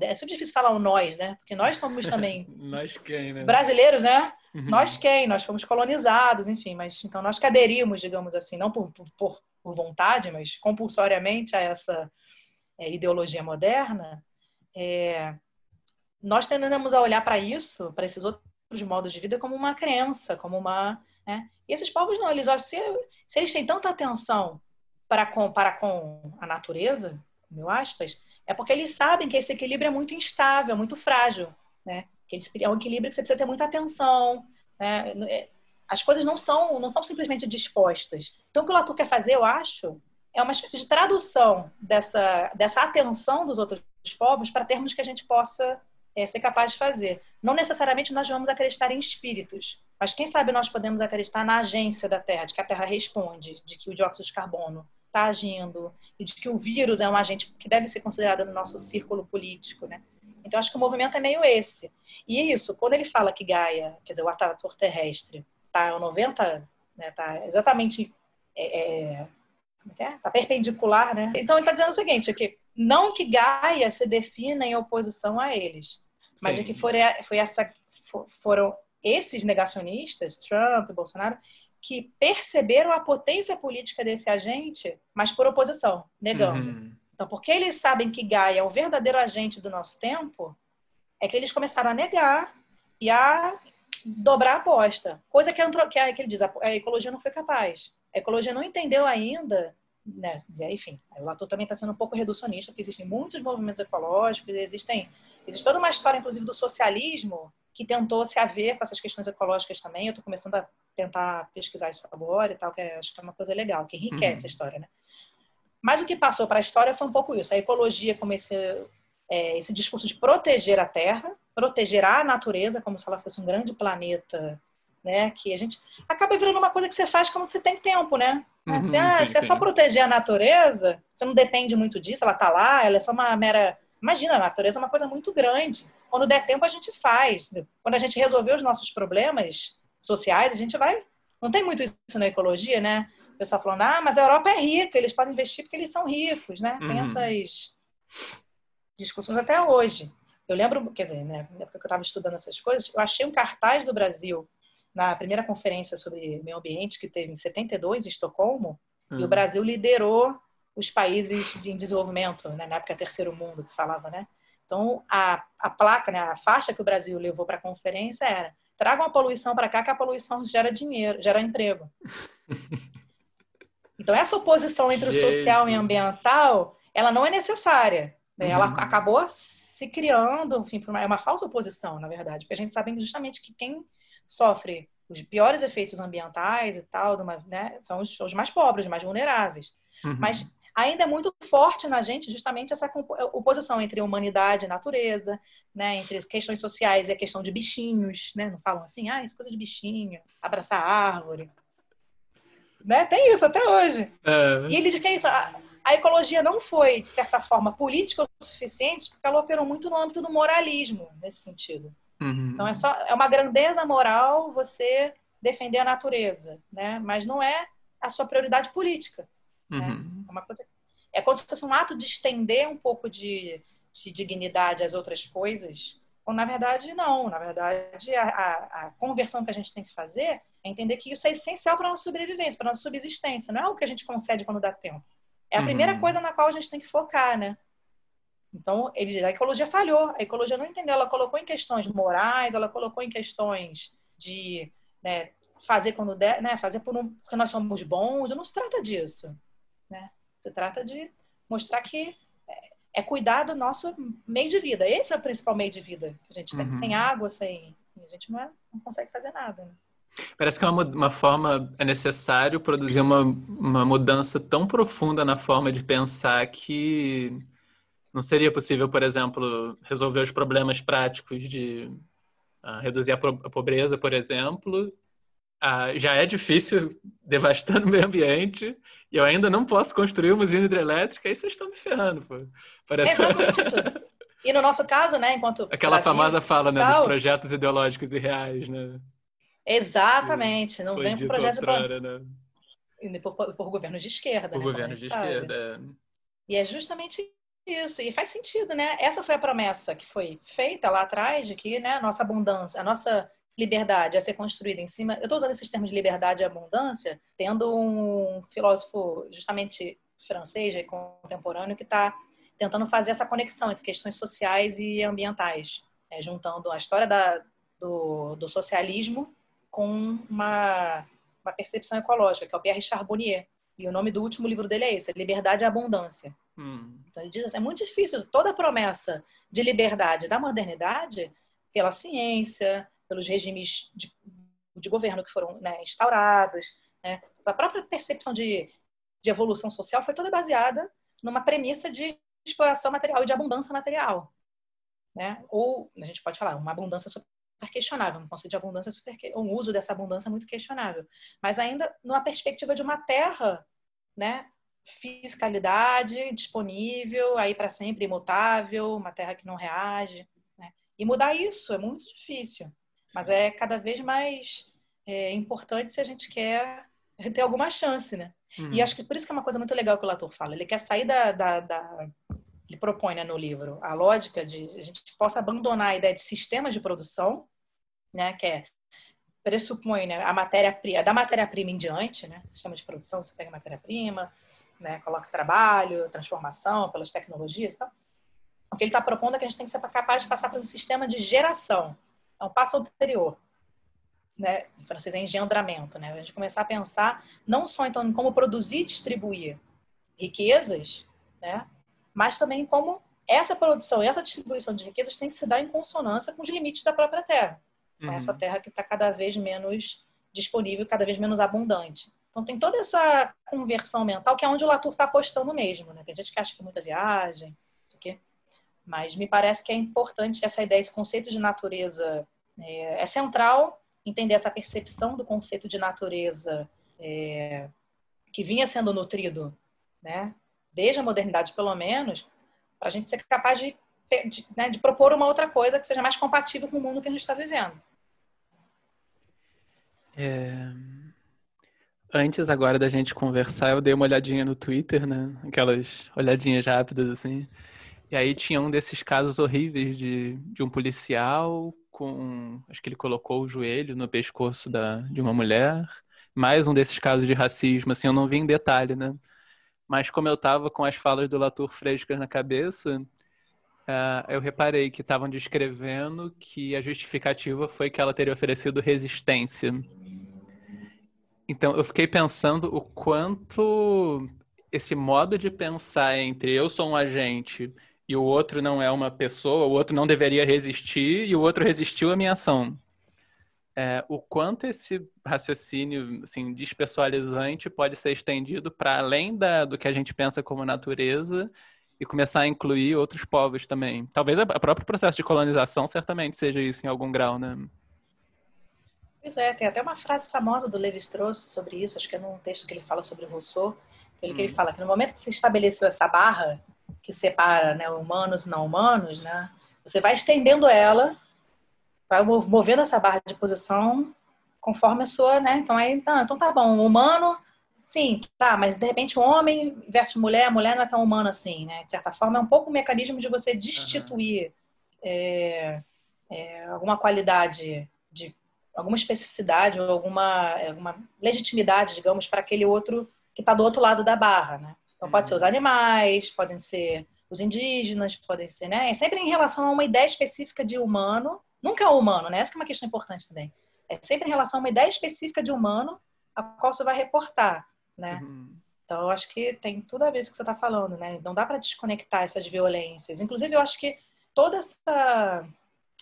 Speaker 3: é super difícil falar o nós, né? Porque nós somos também
Speaker 1: nós quem, né?
Speaker 3: brasileiros, né? Uhum. Nós quem? Nós fomos colonizados, enfim, mas então nós que aderimos, digamos assim, não por, por, por vontade, mas compulsoriamente a essa é, ideologia moderna, é, nós tendemos a olhar para isso, para esses outros modos de vida, como uma crença, como uma. Né? E esses povos não, eles se, se eles têm tanta atenção para com, para com a natureza, mil aspas, é porque eles sabem que esse equilíbrio é muito instável, muito frágil, né? Que é um equilíbrio que você precisa ter muita atenção, né? É, as coisas não são, não estão simplesmente dispostas. Então, o que o Latour quer fazer, eu acho, é uma espécie de tradução dessa, dessa atenção dos outros povos para termos que a gente possa é, ser capaz de fazer. Não necessariamente nós vamos acreditar em espíritos, mas quem sabe nós podemos acreditar na agência da Terra, de que a Terra responde, de que o dióxido de carbono está agindo e de que o vírus é um agente que deve ser considerado no nosso círculo político, né? Então acho que o movimento é meio esse. E é isso, quando ele fala que Gaia, quer dizer, o atrator terrestre, está 90, né, tá exatamente é, é, como é? Tá perpendicular, né? Então ele está dizendo o seguinte, é que não que Gaia se defina em oposição a eles, mas Sim. de que foi, foi essa, foram esses negacionistas, Trump, Bolsonaro, que perceberam a potência política desse agente, mas por oposição, negando. Uhum. Então, porque eles sabem que Gaia é o verdadeiro agente do nosso tempo, é que eles começaram a negar e a dobrar a aposta. Coisa que, a, que, a, que ele diz, a, a ecologia não foi capaz. A ecologia não entendeu ainda né, enfim, o Latour também está sendo um pouco reducionista, porque existem muitos movimentos ecológicos, existem, existe toda uma história, inclusive, do socialismo que tentou se haver com essas questões ecológicas também. Eu estou começando a tentar pesquisar isso agora e tal, que é, acho que é uma coisa legal, que enriquece uhum. a história, né? Mas o que passou para a história foi um pouco isso. A ecologia como esse, é, esse discurso de proteger a Terra, proteger a natureza como se ela fosse um grande planeta, né? Que a gente acaba virando uma coisa que você faz quando você tem tempo, né? Uhum, se, ah, sim, se é só proteger a natureza, você não depende muito disso, ela está lá, ela é só uma mera. Imagina, a natureza é uma coisa muito grande. Quando der tempo, a gente faz. Quando a gente resolver os nossos problemas, sociais, a gente vai. Não tem muito isso na ecologia, né? O pessoal falando, ah, mas a Europa é rica, eles podem investir porque eles são ricos, né? Tem uhum. essas discussões até hoje. Eu lembro, quer dizer, né, na época que eu estava estudando essas coisas, eu achei um cartaz do Brasil na primeira conferência sobre meio ambiente que teve em 72 em Estocolmo, e o uhum. Brasil liderou os países em desenvolvimento, né, na época terceiro mundo que se falava, né? Então a, a placa, né, a faixa que o Brasil levou para a conferência era Tragam a poluição para cá, que a poluição gera dinheiro, gera emprego. Então, essa oposição entre Gente. o social e ambiental, ela não é necessária. Né? Uhum. Ela acabou se criando, enfim, é uma falsa oposição, na verdade, porque a gente sabe justamente que quem sofre os piores efeitos ambientais e tal, uma, né, são os, os, mais pobres, os mais vulneráveis. Uhum. Mas ainda é muito forte na gente justamente essa oposição entre humanidade e natureza, né, entre questões sociais e a questão de bichinhos, né? Não falam assim, ah, isso é coisa de bichinho, abraçar árvore. Né? Tem isso até hoje. É. E ele diz que é isso. A, a, ecologia não foi, de certa forma, política o suficiente, porque ela operou muito no âmbito do moralismo, nesse sentido. Uhum. Então, é, só, é uma grandeza moral você defender a natureza, né? mas não é a sua prioridade política. Né? Uhum. Né? É uma coisa é como se fosse um ato de estender um pouco de, de dignidade às outras coisas, quando na verdade não. Na verdade, a, a, a, conversão que a gente tem que fazer é entender que isso é essencial para a nossa sobrevivência, para a nossa subsistência. Não é algo que a gente concede quando dá tempo. É a uhum. primeira coisa na qual a gente tem que focar, né? Então, ele, a ecologia falhou. A ecologia não entendeu. Ela colocou em questões morais, ela colocou em questões de né, fazer quando der, né, fazer por um, porque nós somos bons. Não se trata disso. Né? Se trata de mostrar que é, é cuidar do nosso meio de vida. Esse é o principal meio de vida que a gente tem. Uhum. Sem água, sem. A gente não, é, não consegue fazer nada. Né?
Speaker 1: Parece que é uma, uma forma, é necessário produzir uma, uma mudança tão profunda na forma de pensar que não seria possível, por exemplo, resolver os problemas práticos de uh, reduzir a, a, pobreza, por exemplo, uh, já é difícil devastando o meio ambiente e eu ainda não posso construir uma usina hidrelétrica, aí vocês estão me ferrando, pô.
Speaker 3: Parece... É exatamente isso. E no nosso caso, né, enquanto
Speaker 1: Aquela Brasil, famosa fala, né, tal, dos projetos ideológicos e reais, né?
Speaker 3: Exatamente, não vem por projetos outrora, né? por, por, por governos de esquerda,
Speaker 1: por
Speaker 3: né,
Speaker 1: governos de esquerda. É.
Speaker 3: E é justamente isso, e faz sentido, né? Essa foi a promessa que foi feita lá atrás de que né, a nossa abundância, a nossa liberdade a ser construída em cima. Eu estou usando esses termos de liberdade e abundância, tendo um filósofo justamente francês e contemporâneo que está tentando fazer essa conexão entre questões sociais e ambientais, é, juntando a história da, do, do, socialismo com uma, uma percepção ecológica, que é o Pierre Charbonnier. E o nome do último livro dele é esse, Liberdade e Abundância. Hum. Então ele diz assim, é muito difícil toda a promessa de liberdade da modernidade pela ciência, pelos regimes de, de governo que foram né, instaurados, né? a própria percepção de, de evolução social foi toda baseada numa premissa de exploração material e de abundância material. Né? Ou, a gente pode falar, uma abundância super questionável, um conceito de abundância super, um uso dessa abundância muito questionável. Mas ainda numa perspectiva de uma terra, né, fiscalidade disponível, aí para sempre imutável, uma terra que não reage, né? E mudar isso é muito difícil, mas é cada vez mais é, importante se a gente quer ter alguma chance, né? Uhum. E acho que por isso que é uma coisa muito legal que o Latour fala. Ele quer sair da, da, da ele propõe né, no livro a lógica de a gente possa abandonar a ideia de sistemas de produção, né, que é pressupõe né, a matéria-prima, da matéria-prima em diante, né, sistema de produção, você pega matéria-prima, né, coloca trabalho, transformação pelas tecnologias e tal. O que ele está propondo é que a gente tem que ser capaz de passar por um sistema de geração, é um passo anterior. Né? Em francês é engendramento, né? A gente começar a pensar não só então em como produzir e distribuir riquezas, né? mas também como essa produção e essa distribuição de riquezas tem que se dar em consonância com os limites da própria terra. Uhum. Essa terra que está cada vez menos disponível, cada vez menos abundante. Então tem toda essa conversão mental que é onde o Latour está apostando mesmo. Né? Tem gente que acha que é muita viagem, isso aqui. mas me parece que é importante essa ideia, esse conceito de natureza é, é central entender essa percepção do conceito de natureza é, que vinha sendo nutrido, né, desde a modernidade pelo menos, para a gente ser capaz de, de, né, de, propor uma outra coisa que seja mais compatível com o mundo que a gente está vivendo.
Speaker 2: É... Antes agora da gente conversar, eu dei uma olhadinha no Twitter, né? Aquelas olhadinhas rápidas assim. E aí tinha um desses casos horríveis de, de um policial com. Acho que ele colocou o joelho no pescoço da, de uma mulher. Mais um desses casos de racismo, assim, eu não vi em detalhe, né? Mas como eu estava com as falas do Latour frescas na cabeça, uh, eu reparei que estavam descrevendo que a justificativa foi que ela teria oferecido resistência. Então, eu fiquei pensando o quanto esse modo de pensar entre eu sou um agente e o outro não é uma pessoa, o outro não deveria resistir e o outro resistiu à minha ação é, o quanto esse raciocínio assim, despessoalizante pode ser estendido para além da, do que a gente pensa como natureza e começar a incluir outros povos também. Talvez o próprio processo de colonização certamente seja isso em algum grau, né?
Speaker 3: Pois é, tem até uma frase famosa do Levi-Strauss sobre isso, acho que é num texto que ele fala sobre Rousseau, que ele, hum. que ele hum. fala que no momento que se estabeleceu essa barra que separa né, humanos e não humanos, né, você vai estendendo ela vai movendo essa barra de posição conforme a sua, né? Então aí, tá, então tá bom, humano, sim, tá, mas de repente o homem versus mulher, a mulher não é tão humana assim, né? De certa forma é um pouco o mecanismo de você destituir uhum. é, é, alguma qualidade de alguma especificidade ou alguma, alguma legitimidade, digamos, para aquele outro que está do outro lado da barra, né? Então pode ser os uhum. animais, podem ser os indígenas, podem ser, né? É sempre em relação a uma ideia específica de humano Nunca é o humano, né? Essa é uma questão importante também. É sempre em relação a uma ideia específica de humano a qual você vai reportar, né? Uhum. Então, eu acho que tem tudo a ver com o que você está falando, né? Não dá para desconectar essas violências. Inclusive, eu acho que toda essa...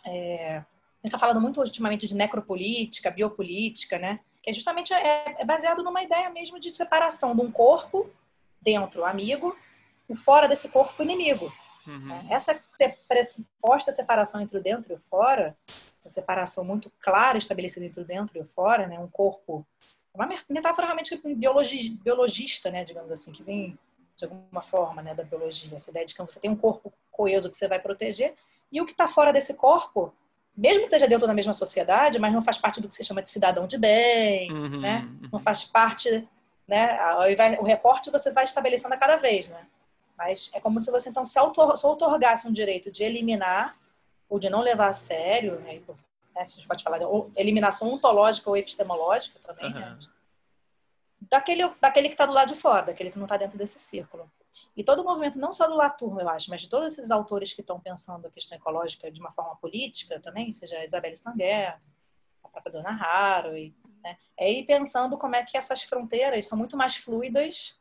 Speaker 3: É... A gente está falando muito ultimamente de necropolítica, biopolítica, né? Que é justamente é, é baseado numa ideia mesmo de separação de um corpo dentro amigo e fora desse corpo inimigo. Uhum. Essa pressuposta separação entre o dentro e o fora, essa separação muito clara estabelecida entre o dentro e o fora, né? Um corpo, uma metáfora realmente biologi, biologista, né? Digamos assim, que vem de alguma forma, né? Da biologia, essa ideia de que você tem um corpo coeso que você vai proteger e o que está fora desse corpo, mesmo que esteja dentro da mesma sociedade, mas não faz parte do que se chama de cidadão de bem, uhum, né? Uhum. Não faz parte, né? O recorte você vai estabelecendo a cada vez, né? Mas é como se você então se auto-otorgasse um direito de eliminar ou de não levar a sério, né? né a gente pode falar de eliminação ontológica ou epistemológica também, uhum. né? Daquele, daquele que está do lado de fora, daquele que não está dentro desse círculo. E todo o movimento, não só do Latour, eu acho, mas de todos esses autores que estão pensando a questão ecológica de uma forma política também, seja a Isabelle Stanger, a própria Dona Haraway, né? é ir pensando como é que essas fronteiras são muito mais fluidas,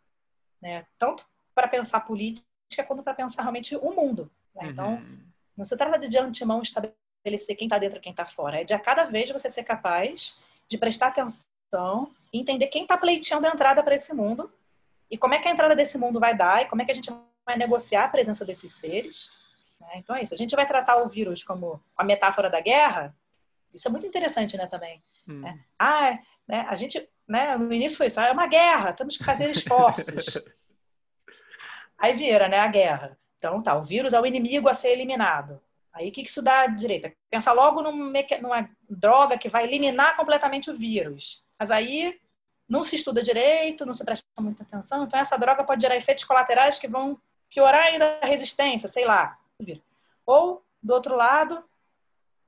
Speaker 3: né? tanto para pensar política quanto para pensar realmente o mundo. Né? Então, uhum. não se trata de de antemão estabelecer quem está dentro e quem está fora, é de a cada vez você ser capaz de prestar atenção e entender quem está pleiteando a entrada para esse mundo e como é que a entrada desse mundo vai dar e como é que a gente vai negociar a presença desses seres. Né? Então é isso. A gente vai tratar o vírus como a metáfora da guerra. Isso é muito interessante, né, também. Hum. Né? Ah, né, a gente, né, no início foi isso, ah, é uma guerra, temos que fazer esforços. Aí vira, né, a guerra. Então tá, o vírus é o inimigo a ser eliminado. Aí o que isso dá direita? Pensa logo numa droga que vai eliminar completamente o vírus. Mas aí não se estuda direito, não se presta muita atenção, então essa droga pode gerar efeitos colaterais que vão piorar ainda a resistência, sei lá. Ou, do outro lado,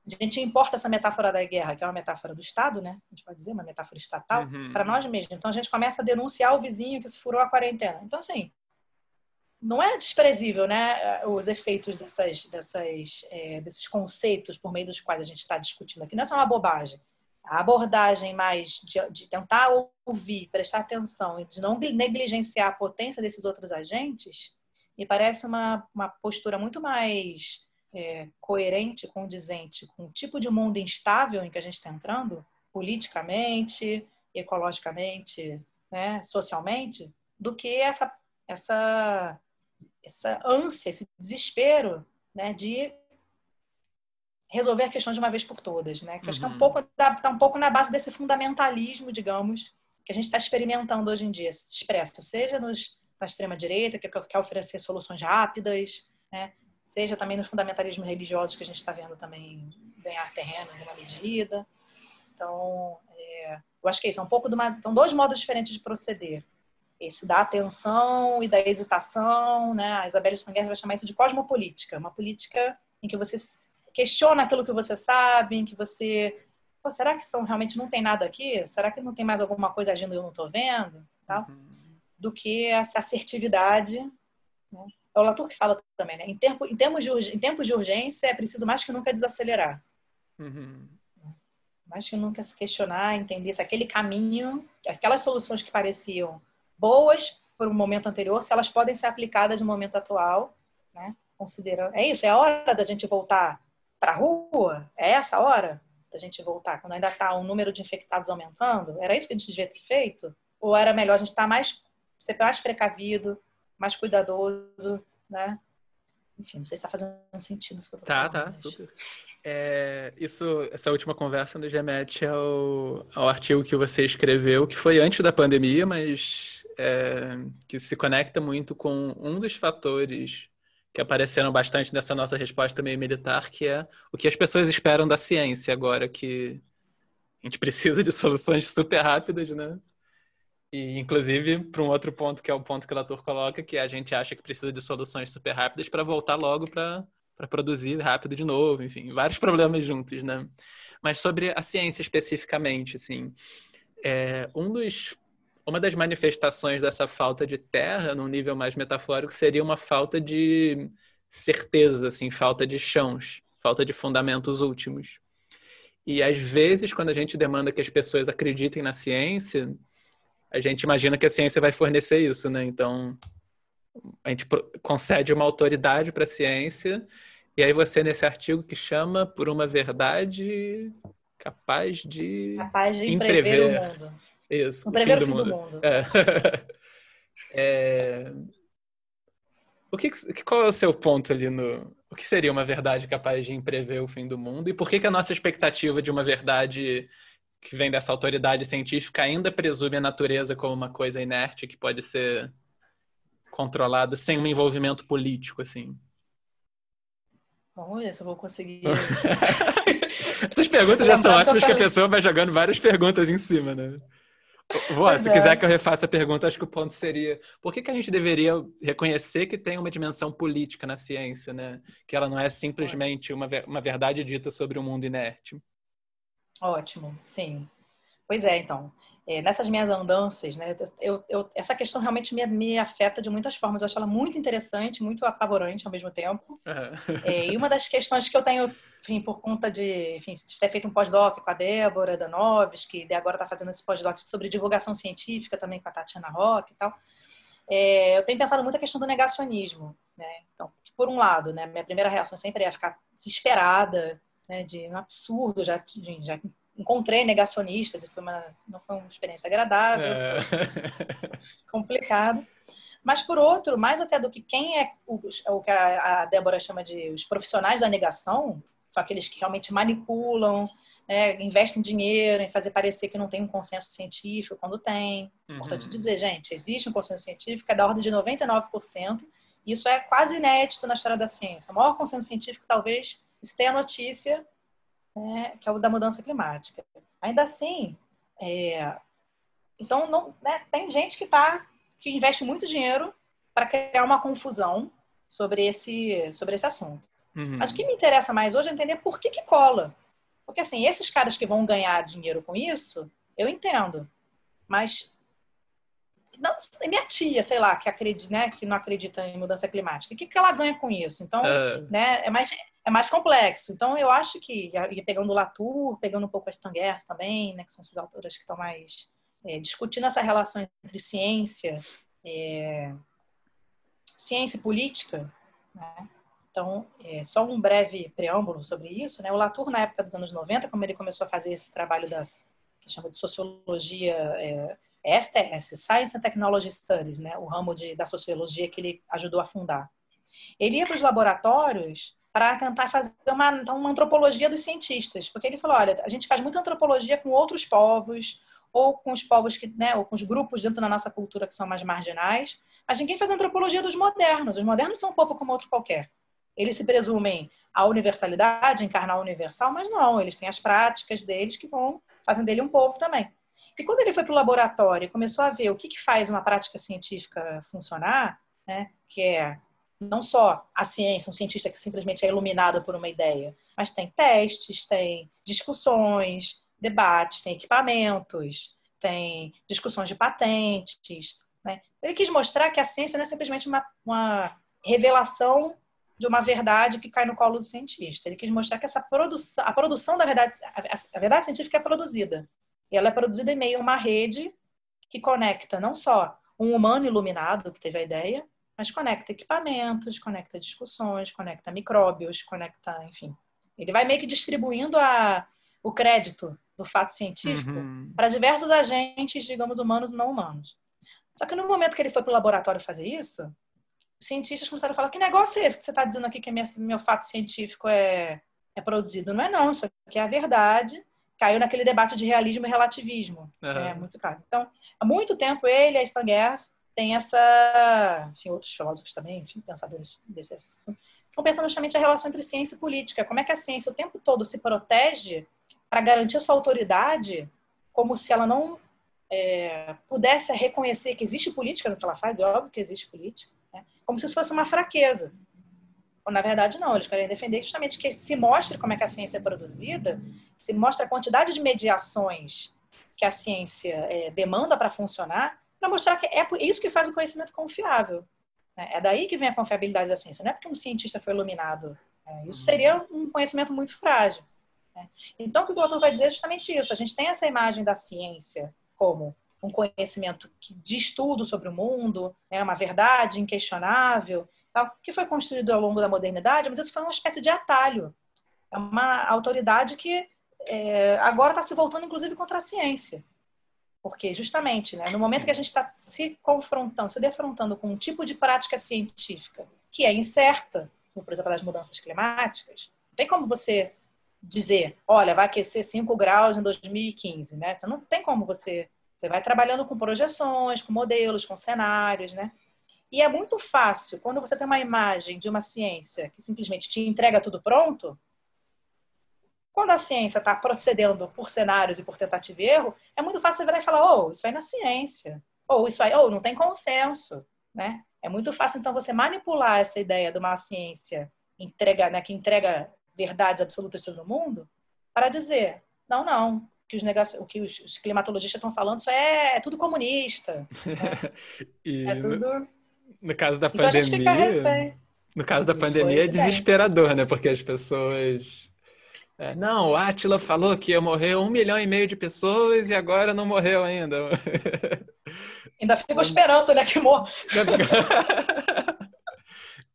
Speaker 3: a gente importa essa metáfora da guerra, que é uma metáfora do Estado, né? A gente pode dizer, uma metáfora estatal, uhum. para nós mesmos. Então a gente começa a denunciar o vizinho que se furou a quarentena. Então, assim, não é desprezível, né? Os efeitos dessas, dessas, é, desses conceitos por meio dos quais a gente está discutindo aqui. Não é só uma bobagem a abordagem mais de, de, tentar ouvir, prestar atenção e de não negligenciar a potência desses outros agentes, me parece uma, uma postura muito mais é, coerente, condizente com o tipo de mundo instável em que a gente está entrando, politicamente, ecologicamente, né, socialmente, do que essa, essa, essa ânsia, esse desespero né, de resolver a questão de uma vez por todas, né? Que uhum. acho que é um uhum. pouco tá um pouco na base desse fundamentalismo, digamos, que a gente está experimentando hoje em dia, expresso, seja nos, na extrema direita que quer oferecer soluções rápidas, né? Seja também nos fundamentalismos religiosos que a gente está vendo também ganhar terreno em uma medida. Então, é, eu acho que é isso. É um pouco de uma, são dois modos diferentes de proceder. Esse da atenção e da hesitação, né? A Isabelle Stanger vai chamar isso de cosmopolítica, uma política em que você questiona aquilo que você sabe, que você. Será que estão, realmente não tem nada aqui? Será que não tem mais alguma coisa agindo e eu não estou vendo? Tal? Uhum. Do que essa assertividade. Né? É o Latour que fala também, né? Em, tempo, em, termos de, em tempos de urgência, é preciso mais que nunca desacelerar. Uhum. Mais que nunca se questionar, entender se aquele caminho, aquelas soluções que pareciam boas por um momento anterior, se elas podem ser aplicadas no momento atual, né? Considerando. É isso, é a hora da gente voltar para a rua? É essa hora da gente voltar, quando ainda está o número de infectados aumentando? Era isso que a gente devia ter feito? Ou era melhor a gente estar tá mais, ser mais precavido, mais cuidadoso, né? Enfim, não sei se está fazendo sentido isso que eu tô
Speaker 1: tá,
Speaker 3: falando.
Speaker 1: Tá, tá, mas... super. É, isso, essa última conversa nos remete ao, ao artigo que você escreveu, que foi antes da pandemia, mas é, que se conecta muito com um dos fatores que apareceram bastante nessa nossa resposta meio militar, que é o que as pessoas esperam da ciência agora, que a gente precisa de soluções super rápidas, né? E, inclusive, para um outro ponto, que é o ponto que o Latour coloca, que a gente acha que precisa de soluções super rápidas para voltar logo para produzir rápido de novo, enfim, vários problemas juntos, né? Mas sobre a ciência especificamente, assim, é, um dos uma das manifestações dessa falta de terra, num nível mais metafórico, seria uma falta de certeza, assim, falta de chãos, falta de fundamentos últimos. E às vezes, quando a gente demanda que as pessoas acreditem na ciência, a gente imagina que a ciência vai fornecer isso, né? Então, a gente concede uma autoridade para a ciência, e aí você, nesse artigo que chama por uma verdade capaz de,
Speaker 3: capaz de imprever o mundo.
Speaker 1: Isso.
Speaker 3: O primeiro fim do, mundo. do mundo. É.
Speaker 1: é... O que, qual é o seu ponto ali no, O que seria uma verdade capaz de prever o fim do mundo? E por que, que a nossa expectativa de uma verdade que vem dessa autoridade científica ainda presume a natureza como uma coisa inerte que pode ser controlada sem um envolvimento político, assim?
Speaker 3: Vamos ver se eu vou conseguir.
Speaker 1: Essas perguntas já são ótimas, que a pessoa vai jogando várias perguntas em cima, né? Vó, se é. quiser que eu refaça a pergunta, acho que o ponto seria: por que, que a gente deveria reconhecer que tem uma dimensão política na ciência, né? Que ela não é simplesmente uma, uma verdade dita sobre o um mundo inerte?
Speaker 3: Ótimo, sim. Pois é, então. É, nessas minhas andanças, né, eu, eu, essa questão realmente me, me, afeta de muitas formas. Eu acho ela muito interessante, muito apavorante ao mesmo tempo. Uhum. É, e uma das questões que eu tenho, enfim, por conta de, enfim, de ter feito um pós-doc com a Débora Danoves, que agora está fazendo esse pós-doc sobre divulgação científica também com a Tatiana Rock e tal, é, eu tenho pensado muito a questão do negacionismo. Né? Então, por um lado, né, minha primeira reação sempre é ficar desesperada, né, de um absurdo, já, já encontrei negacionistas e foi uma, não foi uma experiência agradável, é. complicado. Mas, por outro, mais até do que quem é o, o que a, a Débora chama de os profissionais da negação, são aqueles que realmente manipulam, né, investem dinheiro em fazer parecer que não tem um consenso científico quando tem. Uhum. Importante dizer, gente, existe um consenso científico, é da ordem de 99%, e isso é quase inédito na história da ciência. O maior consenso científico, talvez, esteja a notícia né, que é o da mudança climática. Ainda assim, é, então não, né, tem gente que tá que investe muito dinheiro para criar uma confusão sobre esse sobre esse assunto. Uhum. Mas o que me interessa mais hoje é entender por que que cola. Porque assim, esses caras que vão ganhar dinheiro com isso, eu entendo. Mas não, minha tia, sei lá, que acredita, né, que não acredita em mudança climática, o que, que ela ganha com isso? Então, uh... né, é mais é mais complexo. Então, eu acho que, e pegando o Latour, pegando um pouco as Tanguers também, né, que são essas autoras que estão mais é, discutindo essa relação entre ciência, é, ciência e política, né? Então, é, só um breve preâmbulo sobre isso, né? O Latour, na época dos anos 90, como ele começou a fazer esse trabalho das, que chama de sociologia, é, STS, Science and Technology Studies, né? O ramo de, da sociologia que ele ajudou a fundar. Ele ia para os laboratórios para tentar fazer uma, uma antropologia dos cientistas, porque ele falou, olha, a gente faz muita antropologia com outros povos, ou com os povos que, né, ou com os grupos dentro da nossa cultura que são mais marginais, mas ninguém faz antropologia dos modernos. Os modernos são um povo como outro qualquer. Eles se presumem a universalidade, encarnar o universal, mas não, eles têm as práticas deles que vão fazendo dele um povo também. E quando ele foi para o laboratório e começou a ver o que, que faz uma prática científica funcionar, né, que é não só a ciência, um cientista que simplesmente é iluminado por uma ideia, mas tem testes, tem discussões, debates, tem equipamentos, tem discussões de patentes. Né? Ele quis mostrar que a ciência não é simplesmente uma, uma revelação de uma verdade que cai no colo do cientista. Ele quis mostrar que essa produção, a produção da verdade, a verdade científica é produzida. E ela é produzida em meio a uma rede que conecta não só um humano iluminado que teve a ideia, mas conecta equipamentos, conecta discussões, conecta micróbios, conecta, enfim. Ele vai meio que distribuindo a, o crédito do fato científico uhum. para diversos agentes, digamos, humanos e não humanos. Só que no momento que ele foi para o laboratório fazer isso, cientistas começaram a falar: que negócio é esse que você está dizendo aqui que meu fato científico é, é produzido? Não é, não, isso aqui é a verdade. Caiu naquele debate de realismo e relativismo. Uhum. É muito claro. Então, há muito tempo ele e a Stan Gers tem essa, enfim, outros filósofos também, enfim, pensadores desse estão pensando justamente a relação entre ciência e política. Como é que a ciência o tempo todo se protege para garantir sua autoridade, como se ela não é, pudesse reconhecer que existe política no que ela faz, é óbvio que existe política? Como se isso fosse uma fraqueza. Ou, na verdade, não, eles querem defender justamente que se mostre como é que a ciência é produzida, se mostre a quantidade de mediações que a ciência é, demanda para funcionar, para mostrar que é isso que faz o conhecimento confiável. Né? É daí que vem a confiabilidade da ciência. Não é porque um cientista foi iluminado. Né? Isso seria um conhecimento muito frágil. Né? Então, o que o Platão vai dizer é justamente isso. A gente tem essa imagem da ciência como um conhecimento de estudo sobre o mundo, né? uma verdade inquestionável, tal, que foi construído ao longo da modernidade, mas isso foi uma espécie de atalho. É uma autoridade que é, agora está se voltando, inclusive, contra a ciência. Porque, justamente, né, no momento que a gente está se confrontando, se defrontando com um tipo de prática científica que é incerta, por exemplo, das mudanças climáticas, não tem como você dizer, olha, vai aquecer 5 graus em 2015, né? Você não tem como você. Você vai trabalhando com projeções, com modelos, com cenários, né? E é muito fácil, quando você tem uma imagem de uma ciência que simplesmente te entrega tudo pronto, quando a ciência está procedendo por cenários e por tentativa e erro, é muito fácil você virar e falar, oh, isso aí não é ciência. Ou isso aí, ou oh, não tem consenso, né? É muito fácil, então, você manipular essa ideia de uma ciência entrega, né, que entrega verdades absolutas sobre o mundo para dizer, não, não, que os negacion... o que os, climatologistas estão falando isso é, é tudo comunista. Né?
Speaker 1: é tudo... no, no caso da então pandemia, no caso da pandemia é desesperador, né? Porque as pessoas é, não, o Atila falou que ia morrer um milhão e meio de pessoas e agora não morreu ainda.
Speaker 3: Ainda ficou esperando, né, que morra.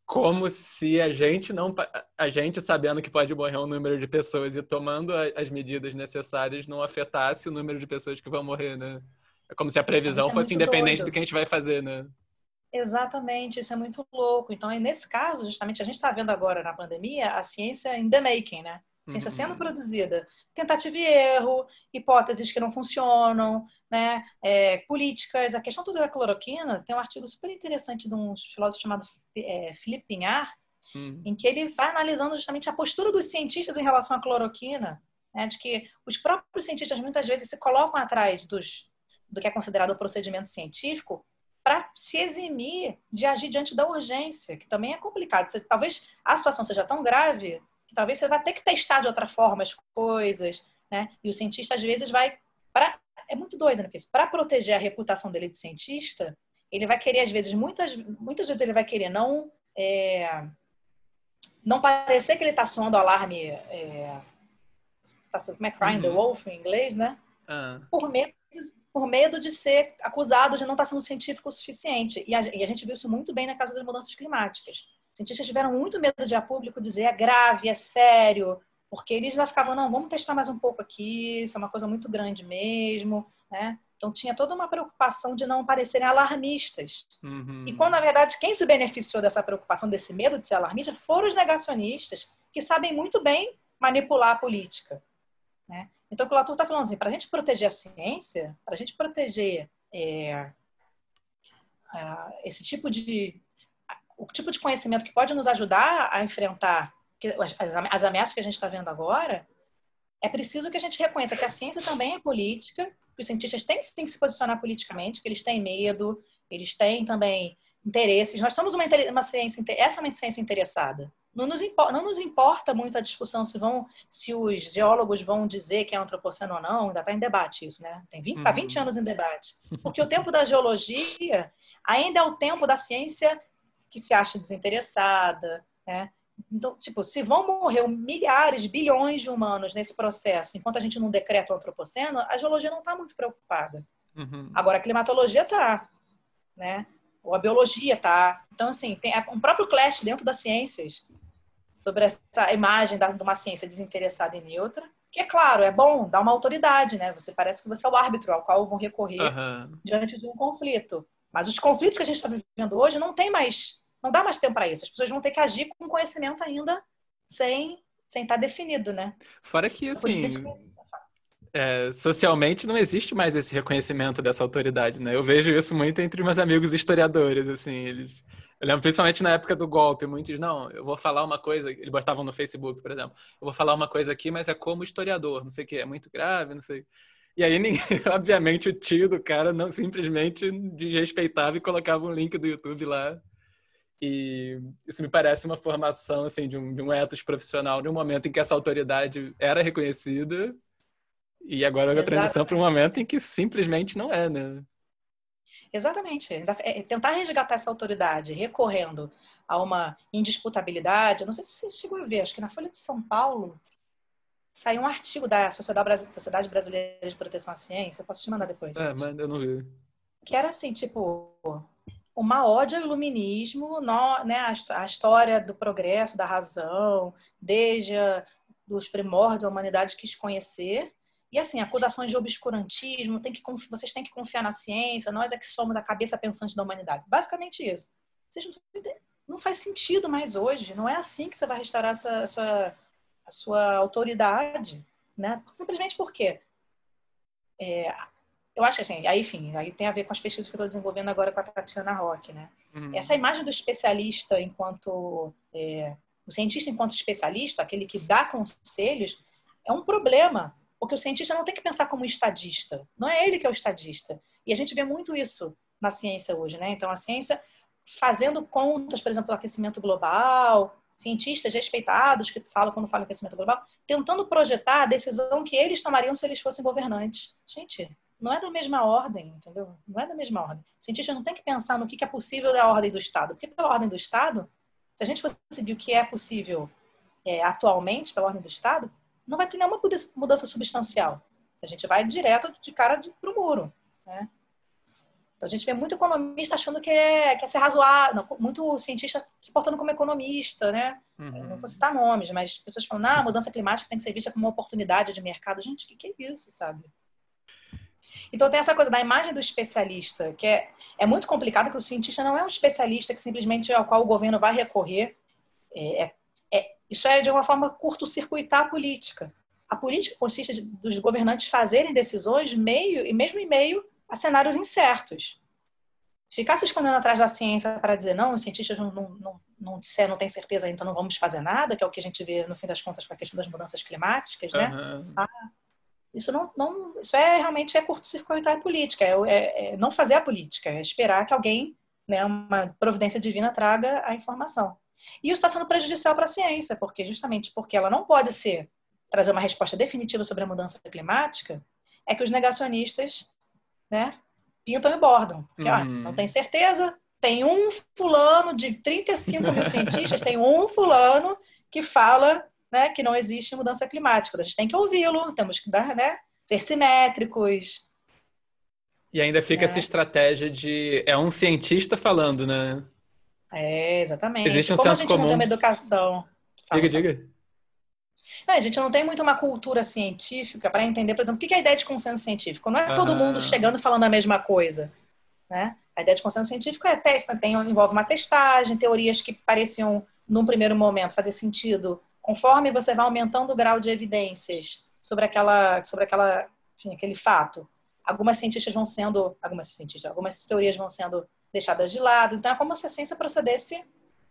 Speaker 1: Como se a gente não a gente sabendo que pode morrer um número de pessoas e tomando as medidas necessárias não afetasse o número de pessoas que vão morrer, né? É como se a previsão é fosse independente doido. do que a gente vai fazer, né?
Speaker 3: Exatamente, isso é muito louco. Então, nesse caso, justamente, a gente está vendo agora na pandemia a ciência in the making, né? Ciência uhum. sendo produzida, tentativa e erro, hipóteses que não funcionam, né? É, políticas. A questão toda da cloroquina tem um artigo super interessante de um filósofo chamado é, Felipe Pinhar, uhum. em que ele vai analisando justamente a postura dos cientistas em relação à cloroquina, né? de que os próprios cientistas muitas vezes se colocam atrás dos, do que é considerado o procedimento científico para se eximir de agir diante da urgência, que também é complicado. Talvez a situação seja tão grave talvez você vá ter que testar de outra forma as coisas, né? E o cientista às vezes vai para é muito doido, né? Para proteger a reputação dele de cientista, ele vai querer às vezes muitas muitas vezes ele vai querer não é, não parecer que ele está soando alarme é, tá, como é crying uhum. the wolf em inglês, né? Uhum. Por medo por medo de ser acusado de não estar tá sendo científico o suficiente. E a, e a gente viu isso muito bem na casa das mudanças climáticas cientistas tiveram muito medo de a público dizer é grave, é sério, porque eles já ficavam, não, vamos testar mais um pouco aqui, isso é uma coisa muito grande mesmo, né? Então tinha toda uma preocupação de não parecerem alarmistas. Uhum. E quando, na verdade, quem se beneficiou dessa preocupação, desse medo de ser alarmista, foram os negacionistas, que sabem muito bem manipular a política. Né? Então, o que o Latour está falando assim, para a gente proteger a ciência, para a gente proteger é, esse tipo de, o tipo de conhecimento que pode nos ajudar a enfrentar as ameaças que a gente está vendo agora, é preciso que a gente reconheça que a ciência também é política, que os cientistas têm, têm que se posicionar politicamente, que eles têm medo, eles têm também interesses. Nós somos uma, uma ciência, essa é uma ciência interessada. Não nos, não nos importa muito a discussão se vão, se os geólogos vão dizer que é antropoceno ou não, ainda está em debate isso, né? Tem 20, uhum. tá 20 anos em debate. Porque o tempo da geologia ainda é o tempo da ciência que se acha desinteressada, né? Então, tipo, se vão morrer milhares, bilhões de humanos nesse processo, enquanto a gente não decreta o antropoceno, a geologia não está muito preocupada. Uhum. Agora, a climatologia está, né? Ou a biologia está. Então, assim, tem um próprio clash dentro das ciências sobre essa imagem de uma ciência desinteressada e neutra, que é claro, é bom, dá uma autoridade, né? Você parece que você é o árbitro ao qual vão recorrer uhum. diante de um conflito. Mas os conflitos que a gente está vivendo hoje não tem mais não dá mais tempo para isso. As pessoas vão ter que agir com conhecimento ainda sem sem estar tá definido, né?
Speaker 1: Fora que, assim, é, socialmente não existe mais esse reconhecimento dessa autoridade, né? Eu vejo isso muito entre meus amigos historiadores, assim, eles... Eu lembro principalmente na época do golpe, muitos, não, eu vou falar uma coisa, eles botavam no Facebook, por exemplo, eu vou falar uma coisa aqui, mas é como historiador, não sei o que, é muito grave, não sei... E aí, obviamente, o tio do cara não simplesmente desrespeitava e colocava um link do YouTube lá e isso me parece uma formação assim, de, um, de um ethos profissional, de um momento em que essa autoridade era reconhecida e agora é a transição para um momento em que simplesmente não é, né?
Speaker 3: Exatamente. É tentar resgatar essa autoridade recorrendo a uma indisputabilidade. Não sei se você chegou a ver, acho que na Folha de São Paulo saiu um artigo da Sociedade Brasileira de Proteção à Ciência. Eu posso te mandar depois.
Speaker 1: É, mas eu não vi.
Speaker 3: Que era assim, tipo, uma ode ao iluminismo, no, né, a, a, história do progresso, da razão, desde a, dos primórdios da humanidade quis conhecer. E assim, acusações de obscurantismo, tem que, vocês têm que confiar na ciência, nós é que somos a cabeça pensante da humanidade. Basicamente isso. Vocês não não faz sentido mais hoje. Não é assim que você vai restaurar essa, a, sua, a sua autoridade, né? Simplesmente porque é, eu acho assim, aí, enfim, aí tem a ver com as pesquisas que eu estou desenvolvendo agora com a Tatiana Rock, né? Uhum. Essa imagem do especialista enquanto é, o cientista enquanto especialista, aquele que dá conselhos, é um problema, porque o cientista não tem que pensar como estadista. Não é ele que é o estadista. E a gente vê muito isso na ciência hoje, né? Então a ciência fazendo contas, por exemplo, do aquecimento global, cientistas respeitados que falam quando falam aquecimento global, tentando projetar a decisão que eles tomariam se eles fossem governantes. Gente, não é da mesma ordem, entendeu? Não é da mesma ordem. O cientista não tem que pensar no que é possível da ordem do Estado, porque pela ordem do Estado, se a gente fosse seguir o que é possível é, atualmente pela ordem do Estado, não vai ter nenhuma mudança substancial. A gente vai direto de cara para o muro. Né? Então a gente vê muito economista achando que é, que é ser razoável, muito cientista se portando como economista, né? Uhum. Não vou citar nomes, mas pessoas falam, ah, a mudança climática tem que ser vista como uma oportunidade de mercado. Gente, o que, que é isso, sabe? Então tem essa coisa da imagem do especialista, que é, é muito complicado, que o cientista não é um especialista que simplesmente ao qual o governo vai recorrer. É, é, é isso é, de uma forma, curto-circuitar a política. A política consiste dos governantes fazerem decisões meio e mesmo em meio a cenários incertos. Ficar se escondendo atrás da ciência para dizer não, os cientistas não, não, não, não disser, não tem certeza, então não vamos fazer nada, que é o que a gente vê no fim das contas com a questão das mudanças climáticas, né? Uhum. Ah, isso não, não, isso é realmente é curto-circuitar a política, é, é, é, não fazer a política, é esperar que alguém, né, uma providência divina traga a informação. E isso está sendo prejudicial para a ciência, porque justamente porque ela não pode ser trazer uma resposta definitiva sobre a mudança climática, é que os negacionistas, né, pintam e bordam. Porque, uhum. ó, não tem certeza, tem um fulano de 35 mil cientistas, tem um fulano que fala né, que não existe mudança climática. A gente tem que ouvi-lo, temos que dar, né, ser simétricos.
Speaker 1: E ainda fica é. essa estratégia de é um cientista falando, né?
Speaker 3: É, exatamente.
Speaker 1: Existe um Como senso
Speaker 3: a gente
Speaker 1: comum.
Speaker 3: não tem uma educação.
Speaker 1: Fala, diga, diga.
Speaker 3: Não, a gente não tem muito uma cultura científica para entender, por exemplo, o que é a ideia de consenso científico. Não é todo ah. mundo chegando falando a mesma coisa. Né? A ideia de consenso científico é testa, tem, envolve uma testagem, teorias que pareciam, num primeiro momento, fazer sentido conforme você vai aumentando o grau de evidências sobre aquela, sobre aquela, enfim, aquele fato, algumas cientistas vão sendo, algumas cientistas, algumas teorias vão sendo deixadas de lado. Então é como se a ciência procedesse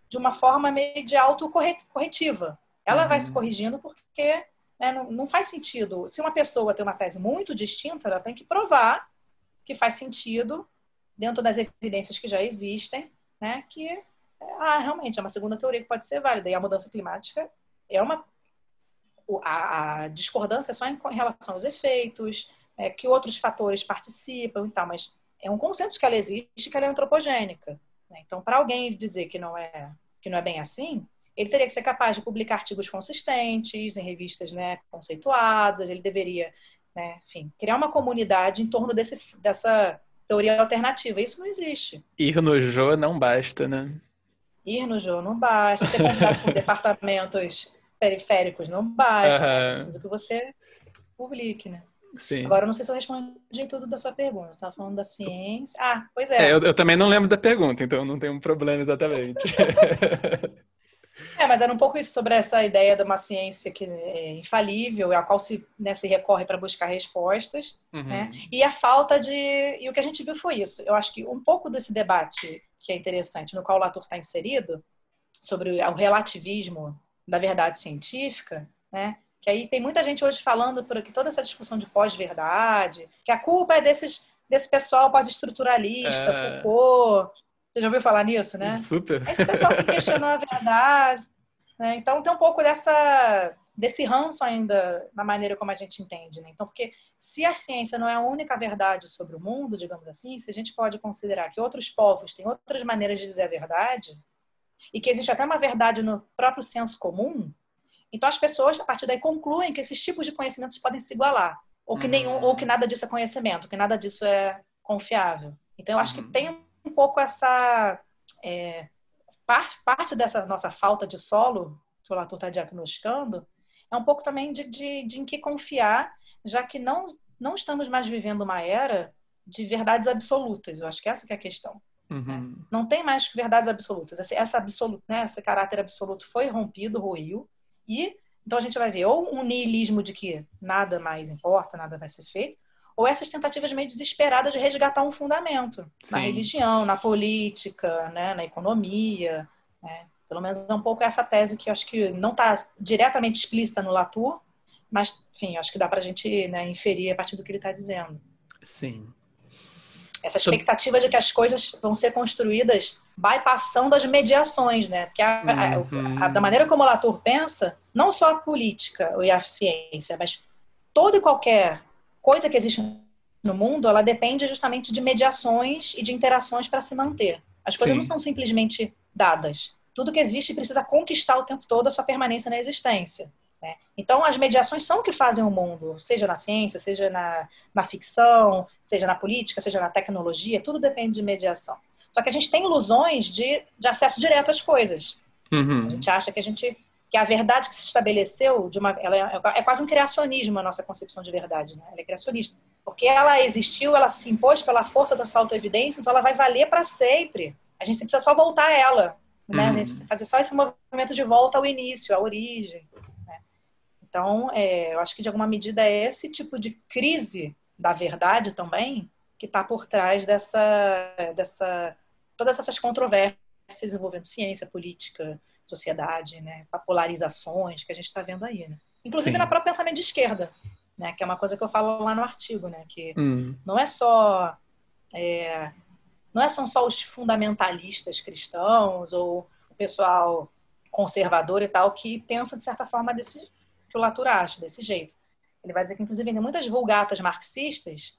Speaker 3: de uma forma meio de autocorretiva. Ela uhum. vai se corrigindo porque né, não, não faz sentido. Se uma pessoa tem uma tese muito distinta, ela tem que provar que faz sentido dentro das evidências que já existem, né, que ah, realmente é uma segunda teoria que pode ser válida. E a mudança climática é uma a, a discordância é só em, em relação aos efeitos, é, que outros fatores participam e tal, mas é um consenso que ela existe, que ela é antropogênica. Né? Então, para alguém dizer que não é que não é bem assim, ele teria que ser capaz de publicar artigos consistentes em revistas né, conceituadas, ele deveria, né, enfim, criar uma comunidade em torno desse, dessa teoria alternativa. Isso não existe.
Speaker 1: Ir no Jô não basta, né?
Speaker 3: Ir no Jô não basta. Ser convidado por departamentos periféricos não basta. Uhum. É preciso que você publique, né?
Speaker 1: Sim.
Speaker 3: Agora, eu não sei se eu respondi tudo da sua pergunta. Você estava falando da ciência. Ah, pois é.
Speaker 1: é eu, eu, também não lembro da pergunta, então não tenho um problema exatamente.
Speaker 3: é, mas era um pouco isso sobre essa ideia de uma ciência que é infalível, a qual se, né, se recorre para buscar respostas, uhum. né? E a falta de. E o que a gente viu foi isso. Eu acho que um pouco desse debate que é interessante, no qual o Latour está inserido, sobre o relativismo da verdade científica, né? Que aí tem muita gente hoje falando por aqui toda essa discussão de pós-verdade, que a culpa é desses desse pessoal pós-estruturalista, é... Foucault. Você já ouviu falar nisso, né?
Speaker 1: Super.
Speaker 3: Esse pessoal que questionou a verdade. Né? Então tem um pouco dessa desse ranço ainda na maneira como a gente entende, né? Então, porque se a ciência não é a única verdade sobre o mundo, digamos assim, se a gente pode considerar que outros povos têm outras maneiras de dizer a verdade, e que existe até uma verdade no próprio senso comum, então as pessoas, a partir daí, concluem que esses tipos de conhecimentos podem se igualar, ou que, nenhum, ou que nada disso é conhecimento, que nada disso é confiável. Então eu acho que uhum. tem um pouco essa. É, parte, parte dessa nossa falta de solo, que o Latour está diagnosticando, é um pouco também de, de, de em que confiar, já que não, não estamos mais vivendo uma era de verdades absolutas. Eu acho que essa que é a questão.
Speaker 2: Uhum.
Speaker 3: Não tem mais verdades absolutas. Esse, essa absoluto, né, esse caráter absoluto foi rompido, ruiu, e então a gente vai ver ou um niilismo de que nada mais importa, nada vai ser feito, ou essas tentativas meio desesperadas de resgatar um fundamento Sim. na religião, na política, né, na economia. Né? Pelo menos é um pouco essa tese que eu acho que não está diretamente explícita no Latour, mas, enfim, acho que dá para a gente né, inferir a partir do que ele está dizendo.
Speaker 2: Sim.
Speaker 3: Essa expectativa de que as coisas vão ser construídas bypassando as mediações, né? Porque a, uhum. a, a, da maneira como o Latour pensa, não só a política e a ciência, mas toda e qualquer coisa que existe no mundo, ela depende justamente de mediações e de interações para se manter. As coisas Sim. não são simplesmente dadas. Tudo que existe precisa conquistar o tempo todo a sua permanência na existência. Né? Então, as mediações são o que fazem o mundo, seja na ciência, seja na, na ficção, seja na política, seja na tecnologia, tudo depende de mediação. Só que a gente tem ilusões de, de acesso direto às coisas.
Speaker 2: Uhum.
Speaker 3: A gente acha que a gente que a verdade que se estabeleceu de uma, ela é, é, quase um criacionismo a nossa concepção de verdade, né? Ela é criacionista, porque ela existiu, ela se impôs pela força da sua autoevidência, então ela vai valer para sempre. A gente precisa só voltar a ela, né? Uhum. A gente fazer só esse movimento de volta ao início, à origem. Então, é, eu acho que de alguma medida é esse tipo de crise da verdade também que está por trás dessa, dessa, todas essas controvérsias envolvendo ciência, política, sociedade, né? polarizações que a gente está vendo aí, né? Inclusive Sim. na própria pensamento de esquerda, né? Que é uma coisa que eu falo lá no artigo, né? Que
Speaker 2: hum.
Speaker 3: não é só é, não é são só os fundamentalistas cristãos ou o pessoal conservador e tal que pensa de certa forma desse que o Latour acha desse jeito. Ele vai dizer que inclusive tem muitas vulgatas marxistas,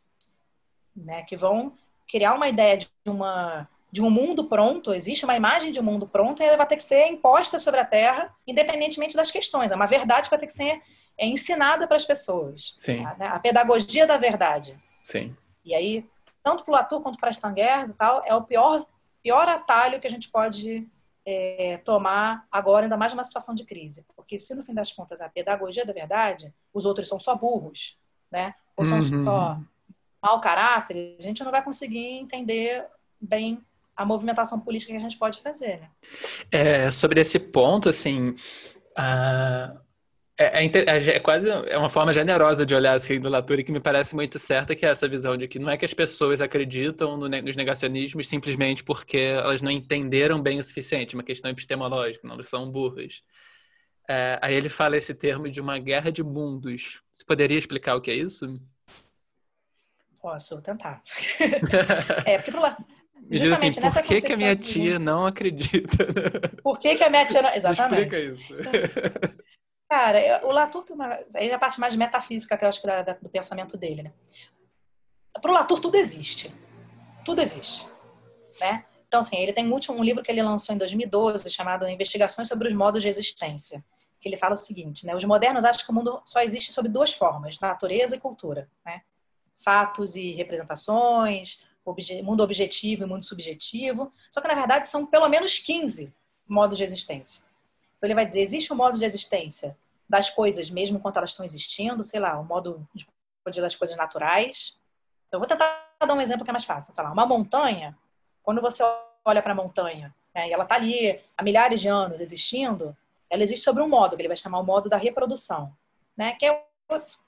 Speaker 3: né? Que vão criar uma ideia de uma de um mundo pronto, existe uma imagem de um mundo pronto e ela vai ter que ser imposta sobre a Terra, independentemente das questões. É uma verdade que vai ter que ser é, ensinada para as pessoas.
Speaker 2: Sim.
Speaker 3: A, né? a, pedagogia da verdade.
Speaker 2: Sim.
Speaker 3: E aí, tanto para o Latour quanto para as Tanguers e tal, é o pior, pior atalho que a gente pode é, tomar agora, ainda mais numa situação de crise. Porque se, no fim das contas, a pedagogia da verdade, os outros são só burros, né? Ou são uhum. só mau caráter, a gente não vai conseguir entender bem a movimentação política que a gente pode fazer, né?
Speaker 2: É, sobre esse ponto, assim, é, é, é, é, quase é uma forma generosa de olhar assim do Latour que me parece muito certa, que é essa visão de que não é que as pessoas acreditam no, nos negacionismos simplesmente porque elas não entenderam bem o suficiente, uma questão epistemológica, não, são burras. É, aí ele fala esse termo de uma guerra de mundos. Você poderia explicar o que é isso?
Speaker 3: Posso tentar. é, porque pro,
Speaker 2: me diz assim, por que, que a minha tia não acredita?
Speaker 3: Por que, que a minha tia não... Exatamente.
Speaker 2: Explica isso.
Speaker 3: Cara, o Latour tem uma... Aí é a parte mais metafísica, até, eu acho, da, da, do pensamento dele, né? Para o Latour, tudo existe. Tudo existe. Né? Então, assim, ele tem um último um livro que ele lançou em 2012, chamado Investigações sobre os Modos de Existência, que ele fala o seguinte, né? Os modernos acham que o mundo só existe sob duas formas, natureza e cultura, né? Fatos e representações, obje mundo objetivo e mundo subjetivo. Só que, na verdade, são pelo menos 15 modos de existência. Então, ele vai dizer: existe um modo de existência das coisas, mesmo enquanto elas estão existindo, sei lá, um modo de, das coisas naturais. Então, vou tentar dar um exemplo que é mais fácil. Sei lá, uma montanha, quando você olha para a montanha né, e ela está ali há milhares de anos existindo, ela existe sobre um modo, que ele vai chamar o modo da reprodução, né, que é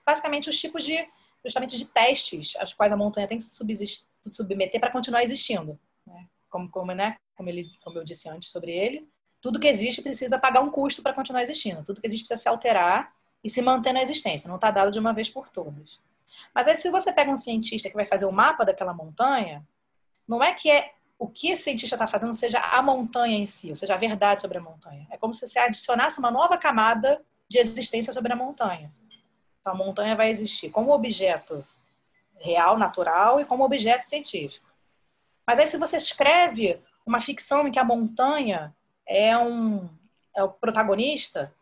Speaker 3: basicamente os tipos de justamente de testes aos quais a montanha tem que se submeter para continuar existindo. Né? Como, como, né? como, ele, como eu disse antes sobre ele, tudo que existe precisa pagar um custo para continuar existindo. Tudo que existe precisa se alterar e se manter na existência. Não está dado de uma vez por todas. Mas aí, se você pega um cientista que vai fazer o mapa daquela montanha, não é que é o que esse cientista está fazendo seja a montanha em si, ou seja, a verdade sobre a montanha. É como se você adicionasse uma nova camada de existência sobre a montanha. Então, a montanha vai existir como objeto real, natural e como objeto científico. Mas aí, se você escreve uma ficção em que a montanha é, um, é o protagonista,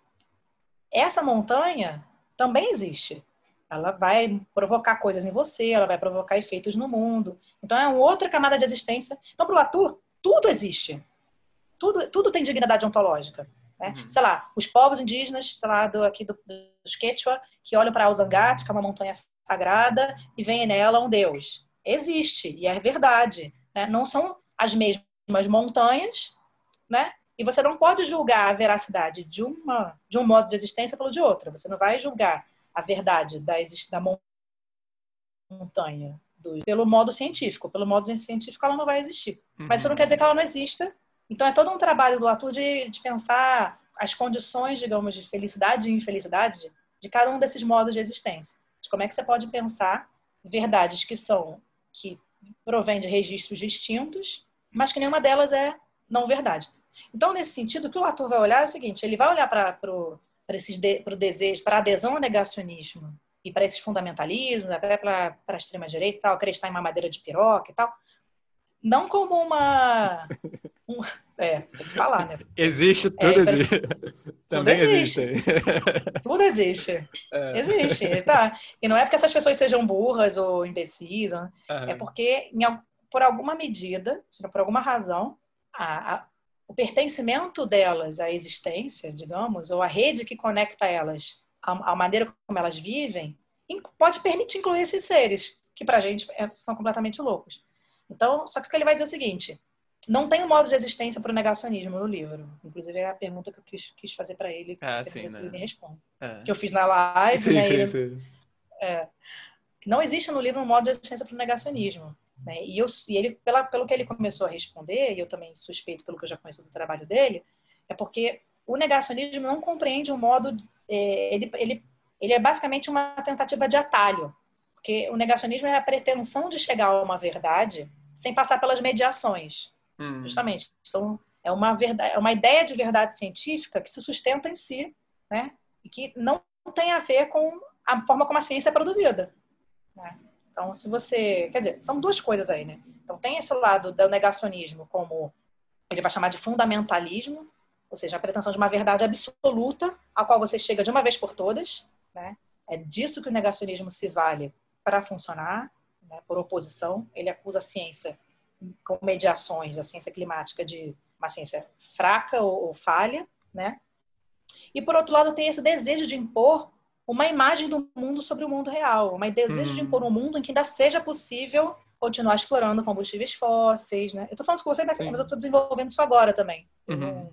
Speaker 3: essa montanha também existe. Ela vai provocar coisas em você, ela vai provocar efeitos no mundo. Então, é uma outra camada de existência. Então, para o Latour, tudo existe. Tudo, tudo tem dignidade ontológica. Né? Uhum. Sei lá, os povos indígenas lá do, aqui do, dos Quechua, que olham para Uzangate, que é uma montanha sagrada, e veem nela um deus. Existe, e é verdade. Né? Não são as mesmas montanhas, né? E você não pode julgar a veracidade de, uma, de um modo de existência pelo de outra. Você não vai julgar a verdade da, da montanha do, pelo modo científico. Pelo modo científico, ela não vai existir. Uhum. Mas isso não quer dizer que ela não exista. Então, é todo um trabalho do Latour de, de pensar as condições, digamos, de felicidade e infelicidade de, de cada um desses modos de existência. De como é que você pode pensar verdades que são que provém de registros distintos, mas que nenhuma delas é não verdade. Então, nesse sentido, o que o Latour vai olhar é o seguinte: ele vai olhar para o de, desejo, para a adesão ao negacionismo e para esses fundamentalismos, até para a extrema-direita e tal, acreditar em uma madeira de piroca e tal, não como uma. Um, é, tem que falar, né?
Speaker 1: Existe, tudo é, existe. Também tudo existe. existe.
Speaker 3: tudo existe. É. Existe, tá? E não é porque essas pessoas sejam burras ou imbecis, uhum. é porque, por alguma medida, por alguma razão, a, a, o pertencimento delas à existência, digamos, ou a rede que conecta elas à, à maneira como elas vivem, pode permitir incluir esses seres, que para a gente é, são completamente loucos. Então, só que ele vai dizer o seguinte: não tem um modo de existência para o negacionismo no livro. Inclusive, é a pergunta que eu quis, quis fazer para ele, que, ah, sim, né? ele me responde. É. Que eu fiz na live, sim, né? Sim, ele, sim. É, não existe no livro um modo de existência para o negacionismo. Né? E, eu, e ele, pela, pelo que ele começou a responder, e eu também suspeito pelo que eu já conheço do trabalho dele, é porque o negacionismo não compreende um modo. É, ele, ele, ele é basicamente uma tentativa de atalho. Porque o negacionismo é a pretensão de chegar a uma verdade sem passar pelas mediações. Hum. Justamente. Então, é uma, verdade, é uma ideia de verdade científica que se sustenta em si, né? E que não tem a ver com a forma como a ciência é produzida. Né? Então, se você. Quer dizer, são duas coisas aí, né? Então, tem esse lado do negacionismo, como ele vai chamar de fundamentalismo, ou seja, a pretensão de uma verdade absoluta, a qual você chega de uma vez por todas, né? É disso que o negacionismo se vale para funcionar, né? por oposição. Ele acusa a ciência com mediações, a ciência climática, de uma ciência fraca ou, ou falha, né? E por outro lado, tem esse desejo de impor uma imagem do mundo sobre o mundo real, um desejo uhum. de impor um mundo em que ainda seja possível continuar explorando combustíveis fósseis, né? Eu tô falando isso com você, mas eu tô desenvolvendo isso agora também. Uhum.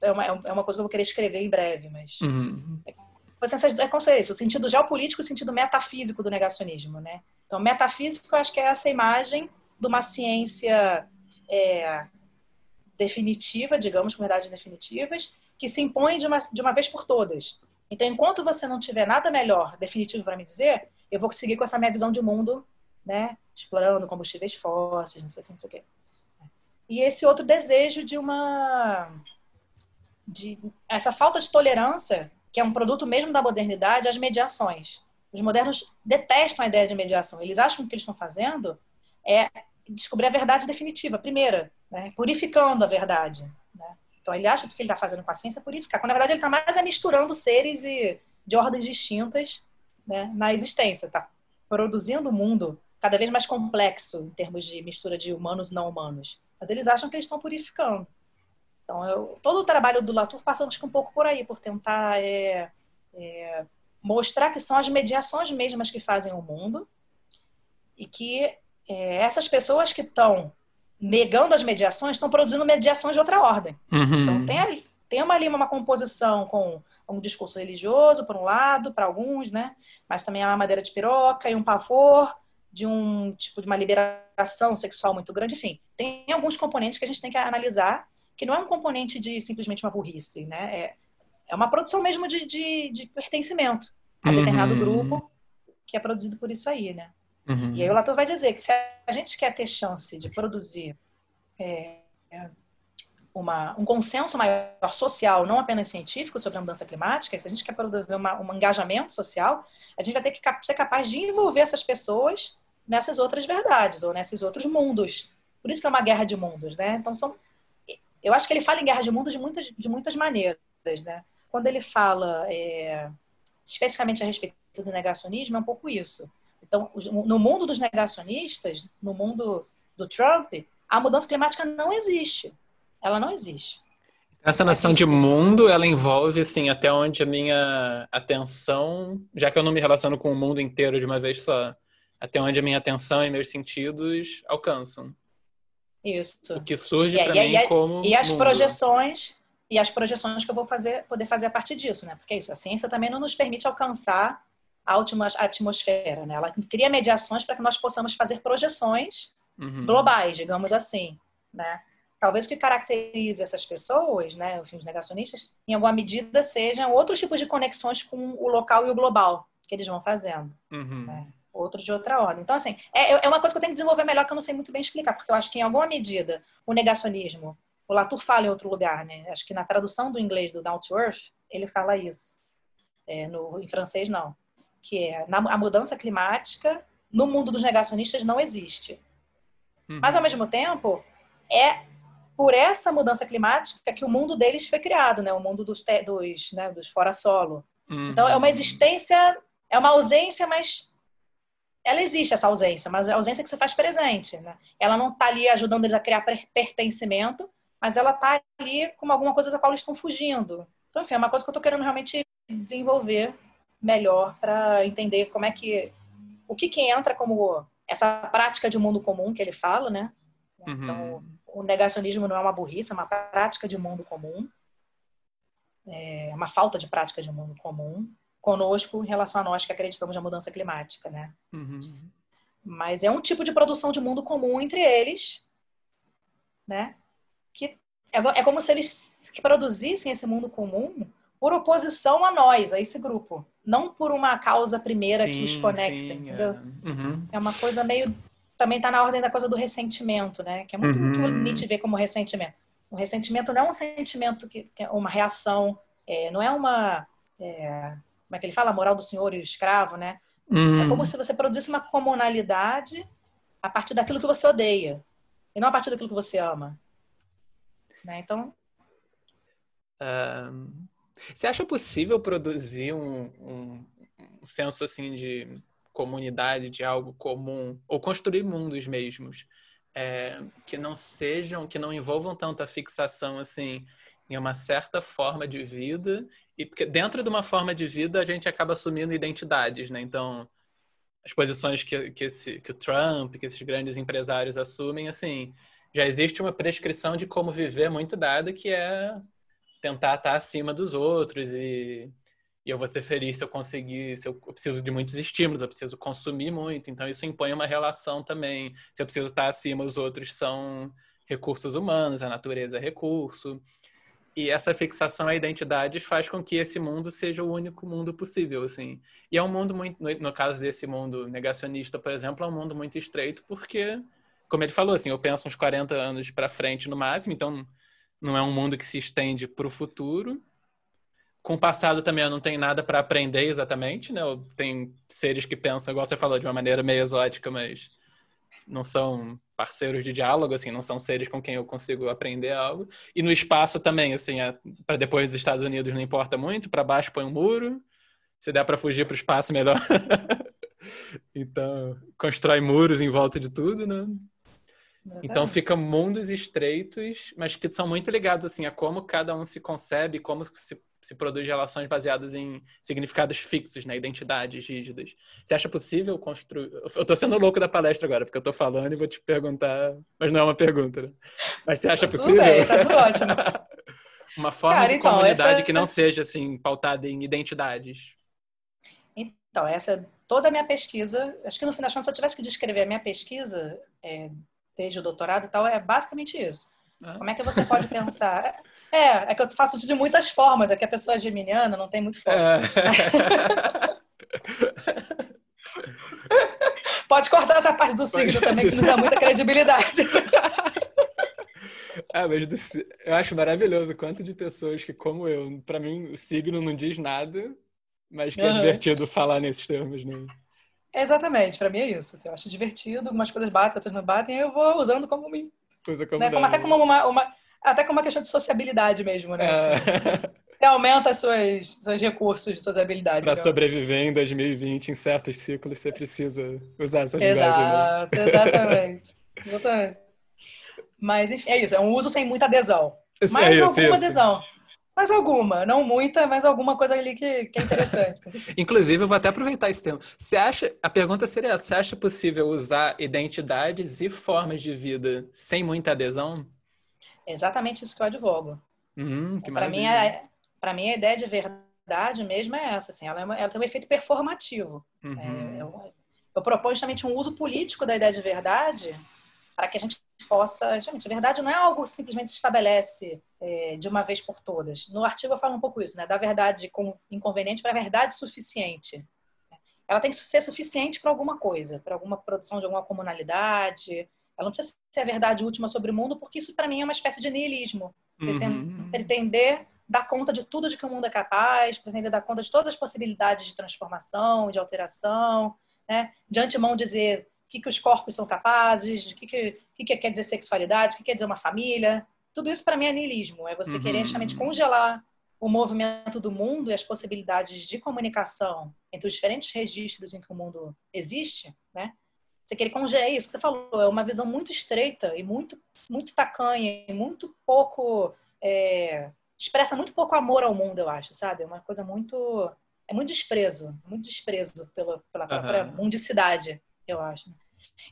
Speaker 3: É, uma, é uma coisa que eu vou querer escrever em breve, mas... Uhum. É, é como se o sentido geopolítico e o sentido metafísico do negacionismo, né? Então, metafísico, eu acho que é essa imagem de uma ciência é, definitiva, digamos, com verdades definitivas, que se impõe de uma, de uma vez por todas. Então, enquanto você não tiver nada melhor, definitivo para me dizer, eu vou seguir com essa minha visão de mundo, né? Explorando combustíveis fósseis, não sei o que, não sei o que. E esse outro desejo de uma. de essa falta de tolerância, que é um produto mesmo da modernidade, às mediações. Os modernos detestam a ideia de mediação. Eles acham que o que eles estão fazendo é descobrir a verdade definitiva, primeira, né? purificando a verdade. Então ele acha que o que ele está fazendo com a ciência é purificar, quando na verdade ele está mais é misturando seres e, de ordens distintas né, na existência, está produzindo um mundo cada vez mais complexo em termos de mistura de humanos e não humanos. Mas eles acham que eles estão purificando. Então, eu, todo o trabalho do Latour passa acho que um pouco por aí, por tentar é, é, mostrar que são as mediações mesmas que fazem o mundo e que é, essas pessoas que estão negando as mediações, estão produzindo mediações de outra ordem. Uhum. Então, tem, ali, tem uma, ali uma composição com um discurso religioso, por um lado, para alguns, né? Mas também há uma madeira de piroca e um pavor de um tipo de uma liberação sexual muito grande. Enfim, tem alguns componentes que a gente tem que analisar, que não é um componente de simplesmente uma burrice, né? É, é uma produção mesmo de, de, de pertencimento a determinado uhum. grupo que é produzido por isso aí, né? Uhum. E aí o Latour vai dizer que se a gente quer ter chance de produzir é, uma, um consenso maior social, não apenas científico, sobre a mudança climática, se a gente quer produzir uma, um engajamento social, a gente vai ter que ser capaz de envolver essas pessoas nessas outras verdades ou nesses outros mundos. Por isso que é uma guerra de mundos, né? Então são, eu acho que ele fala em guerra de mundos de muitas, de muitas maneiras, né? Quando ele fala é, especificamente a respeito do negacionismo, é um pouco isso. Então, no mundo dos negacionistas, no mundo do Trump, a mudança climática não existe. Ela não existe.
Speaker 1: Essa noção de mundo, ela envolve, assim, até onde a minha atenção, já que eu não me relaciono com o mundo inteiro de uma vez só, até onde a minha atenção e meus sentidos alcançam.
Speaker 3: Isso.
Speaker 1: O que surge para mim
Speaker 3: e,
Speaker 1: como.
Speaker 3: E as
Speaker 1: mundo.
Speaker 3: projeções e as projeções que eu vou fazer, poder fazer a partir disso, né? Porque é isso, a ciência também não nos permite alcançar a atmosfera, né? Ela cria mediações para que nós possamos fazer projeções uhum. globais, digamos assim, né? Talvez o que caracterize essas pessoas, né, os negacionistas, em alguma medida sejam outros tipos de conexões com o local e o global que eles vão fazendo. Uhum. Né? Outro de outra ordem. Então, assim, é, é uma coisa que eu tenho que desenvolver melhor que eu não sei muito bem explicar, porque eu acho que em alguma medida o negacionismo o Latour fala em outro lugar, né? Acho que na tradução do inglês do Down to Earth, ele fala isso. É, no, em francês, não. Que é a mudança climática no mundo dos negacionistas não existe. Uhum. Mas, ao mesmo tempo, é por essa mudança climática que o mundo deles foi criado, né? O mundo dos, te, dos, né, dos fora-solo. Uhum. Então, é uma existência, é uma ausência, mas ela existe, essa ausência, mas é a ausência que você faz presente, né? Ela não está ali ajudando eles a criar pertencimento, mas ela tá ali com alguma coisa da qual eles estão fugindo. Então, enfim, é uma coisa que eu estou querendo realmente desenvolver melhor para entender como é que o que que entra como essa prática de mundo comum que ele fala, né? Uhum. Então, o negacionismo não é uma burrice, é uma prática de mundo comum, é uma falta de prática de mundo comum conosco em relação a nós que acreditamos na mudança climática, né? Uhum. Mas é um tipo de produção de mundo comum entre eles, né? que é, é como se eles produzissem esse mundo comum por oposição a nós, a esse grupo. Não por uma causa primeira sim, que os conecta, sim, entendeu? É. Uhum. é. uma coisa meio... Também está na ordem da coisa do ressentimento, né? Que é muito, uhum. muito nítido ver como ressentimento. O ressentimento não é um sentimento que, que é uma reação, é, não é uma... É, como é que ele fala? A moral do senhor e o escravo, né? Uhum. É como se você produzisse uma comunalidade a partir daquilo que você odeia. E não a partir daquilo que você ama. Né? Então.
Speaker 1: Você acha possível produzir um, um, um senso assim de comunidade, de algo comum, ou construir mundos mesmos é, que não sejam, que não envolvam tanta fixação assim em uma certa forma de vida e porque dentro de uma forma de vida a gente acaba assumindo identidades, né? Então as posições que, que, esse, que o Trump, que esses grandes empresários assumem, assim, já existe uma prescrição de como viver muito dada, que é tentar estar acima dos outros e, e eu vou ser feliz se eu conseguir, se eu, eu, preciso de muitos estímulos, eu preciso consumir muito, então isso impõe uma relação também. Se eu preciso estar acima, os outros são recursos humanos, a natureza é recurso. E essa fixação à identidade faz com que esse mundo seja o único mundo possível, assim. E é um mundo muito, no caso desse mundo negacionista, por exemplo, é um mundo muito estreito porque como ele falou, assim, eu penso uns 40 anos para frente no máximo, então não é um mundo que se estende para o futuro. Com o passado também eu não tenho nada para aprender exatamente, né? Tenho seres que pensam, igual você falou, de uma maneira meio exótica, mas não são parceiros de diálogo, assim, não são seres com quem eu consigo aprender algo. E no espaço também, assim, é, para depois dos Estados Unidos não importa muito, para baixo põe um muro, se der para fugir para o espaço melhor. então, constrói muros em volta de tudo, né? Então fica mundos estreitos, mas que são muito ligados assim a como cada um se concebe, como se, se produz relações baseadas em significados fixos, né, identidades rígidas. Você acha possível construir? Eu tô sendo louco da palestra agora, porque eu tô falando e vou te perguntar, mas não é uma pergunta. Né? Mas você acha possível? Tudo
Speaker 3: bem, tá tudo ótimo.
Speaker 1: uma forma Cara, de então, comunidade essa... que não seja assim pautada em identidades.
Speaker 3: Então, essa é toda a minha pesquisa. Acho que no final das contas, se eu tivesse que descrever a minha pesquisa, é, desde o doutorado e tal, é basicamente isso. Ah. Como é que você pode pensar? É, é que eu faço isso de muitas formas, é que a pessoa é geminiana, não tem muito foco. É. pode cortar essa parte do signo também, que não dá muita credibilidade.
Speaker 1: Ah, mas do, eu acho maravilhoso o quanto de pessoas que, como eu, para mim, o signo não diz nada, mas que uhum. é divertido falar nesses termos, né?
Speaker 3: Exatamente, para mim é isso. Assim, eu acho divertido, algumas coisas batem, outras não batem, aí eu vou usando como me. Coisa como, né? como até como uma, uma, até como uma questão de sociabilidade mesmo, né? É. Você aumenta suas, seus recursos de sociabilidade.
Speaker 1: Para sobreviver em 2020, em certos ciclos, você precisa usar essa
Speaker 3: linguagem. Né? Exato, né? exatamente. exatamente. Mas, enfim, é isso. É um uso sem muita adesão. Isso Mas é isso, alguma isso. adesão. Mas alguma, não muita, mas alguma coisa ali que, que é interessante.
Speaker 1: Inclusive, eu vou até aproveitar esse termo. Você acha, a pergunta seria essa, você acha possível usar identidades e formas de vida sem muita adesão?
Speaker 3: É exatamente isso que eu advogo.
Speaker 1: Hum,
Speaker 3: para mim, para mim, a ideia de verdade mesmo é essa, assim, ela, é ela tem um efeito performativo. Uhum. É, eu, eu proponho justamente um uso político da ideia de verdade para que a gente possa. Gente, a verdade não é algo que simplesmente se estabelece é, de uma vez por todas. No artigo eu falo um pouco isso, né? Da verdade inconveniente para a verdade suficiente. Ela tem que ser suficiente para alguma coisa, para alguma produção de alguma comunalidade. Ela não precisa ser a verdade última sobre o mundo, porque isso para mim é uma espécie de niilismo. Você uhum. pretender dar conta de tudo de que o mundo é capaz, pretender dar conta de todas as possibilidades de transformação, de alteração, né? de antemão dizer que, que os corpos são capazes, o que, que, que, que quer dizer sexualidade, o que quer dizer uma família. Tudo isso para mim é niilismo, é você uhum. querer justamente congelar o movimento do mundo e as possibilidades de comunicação entre os diferentes registros em que o mundo existe, né? Você querer congelar é isso que você falou, é uma visão muito estreita e muito muito tacanha e muito pouco é, expressa muito pouco amor ao mundo, eu acho, sabe? É uma coisa muito é muito desprezo, muito desprezo pela, pela própria uhum. mundicidade eu acho.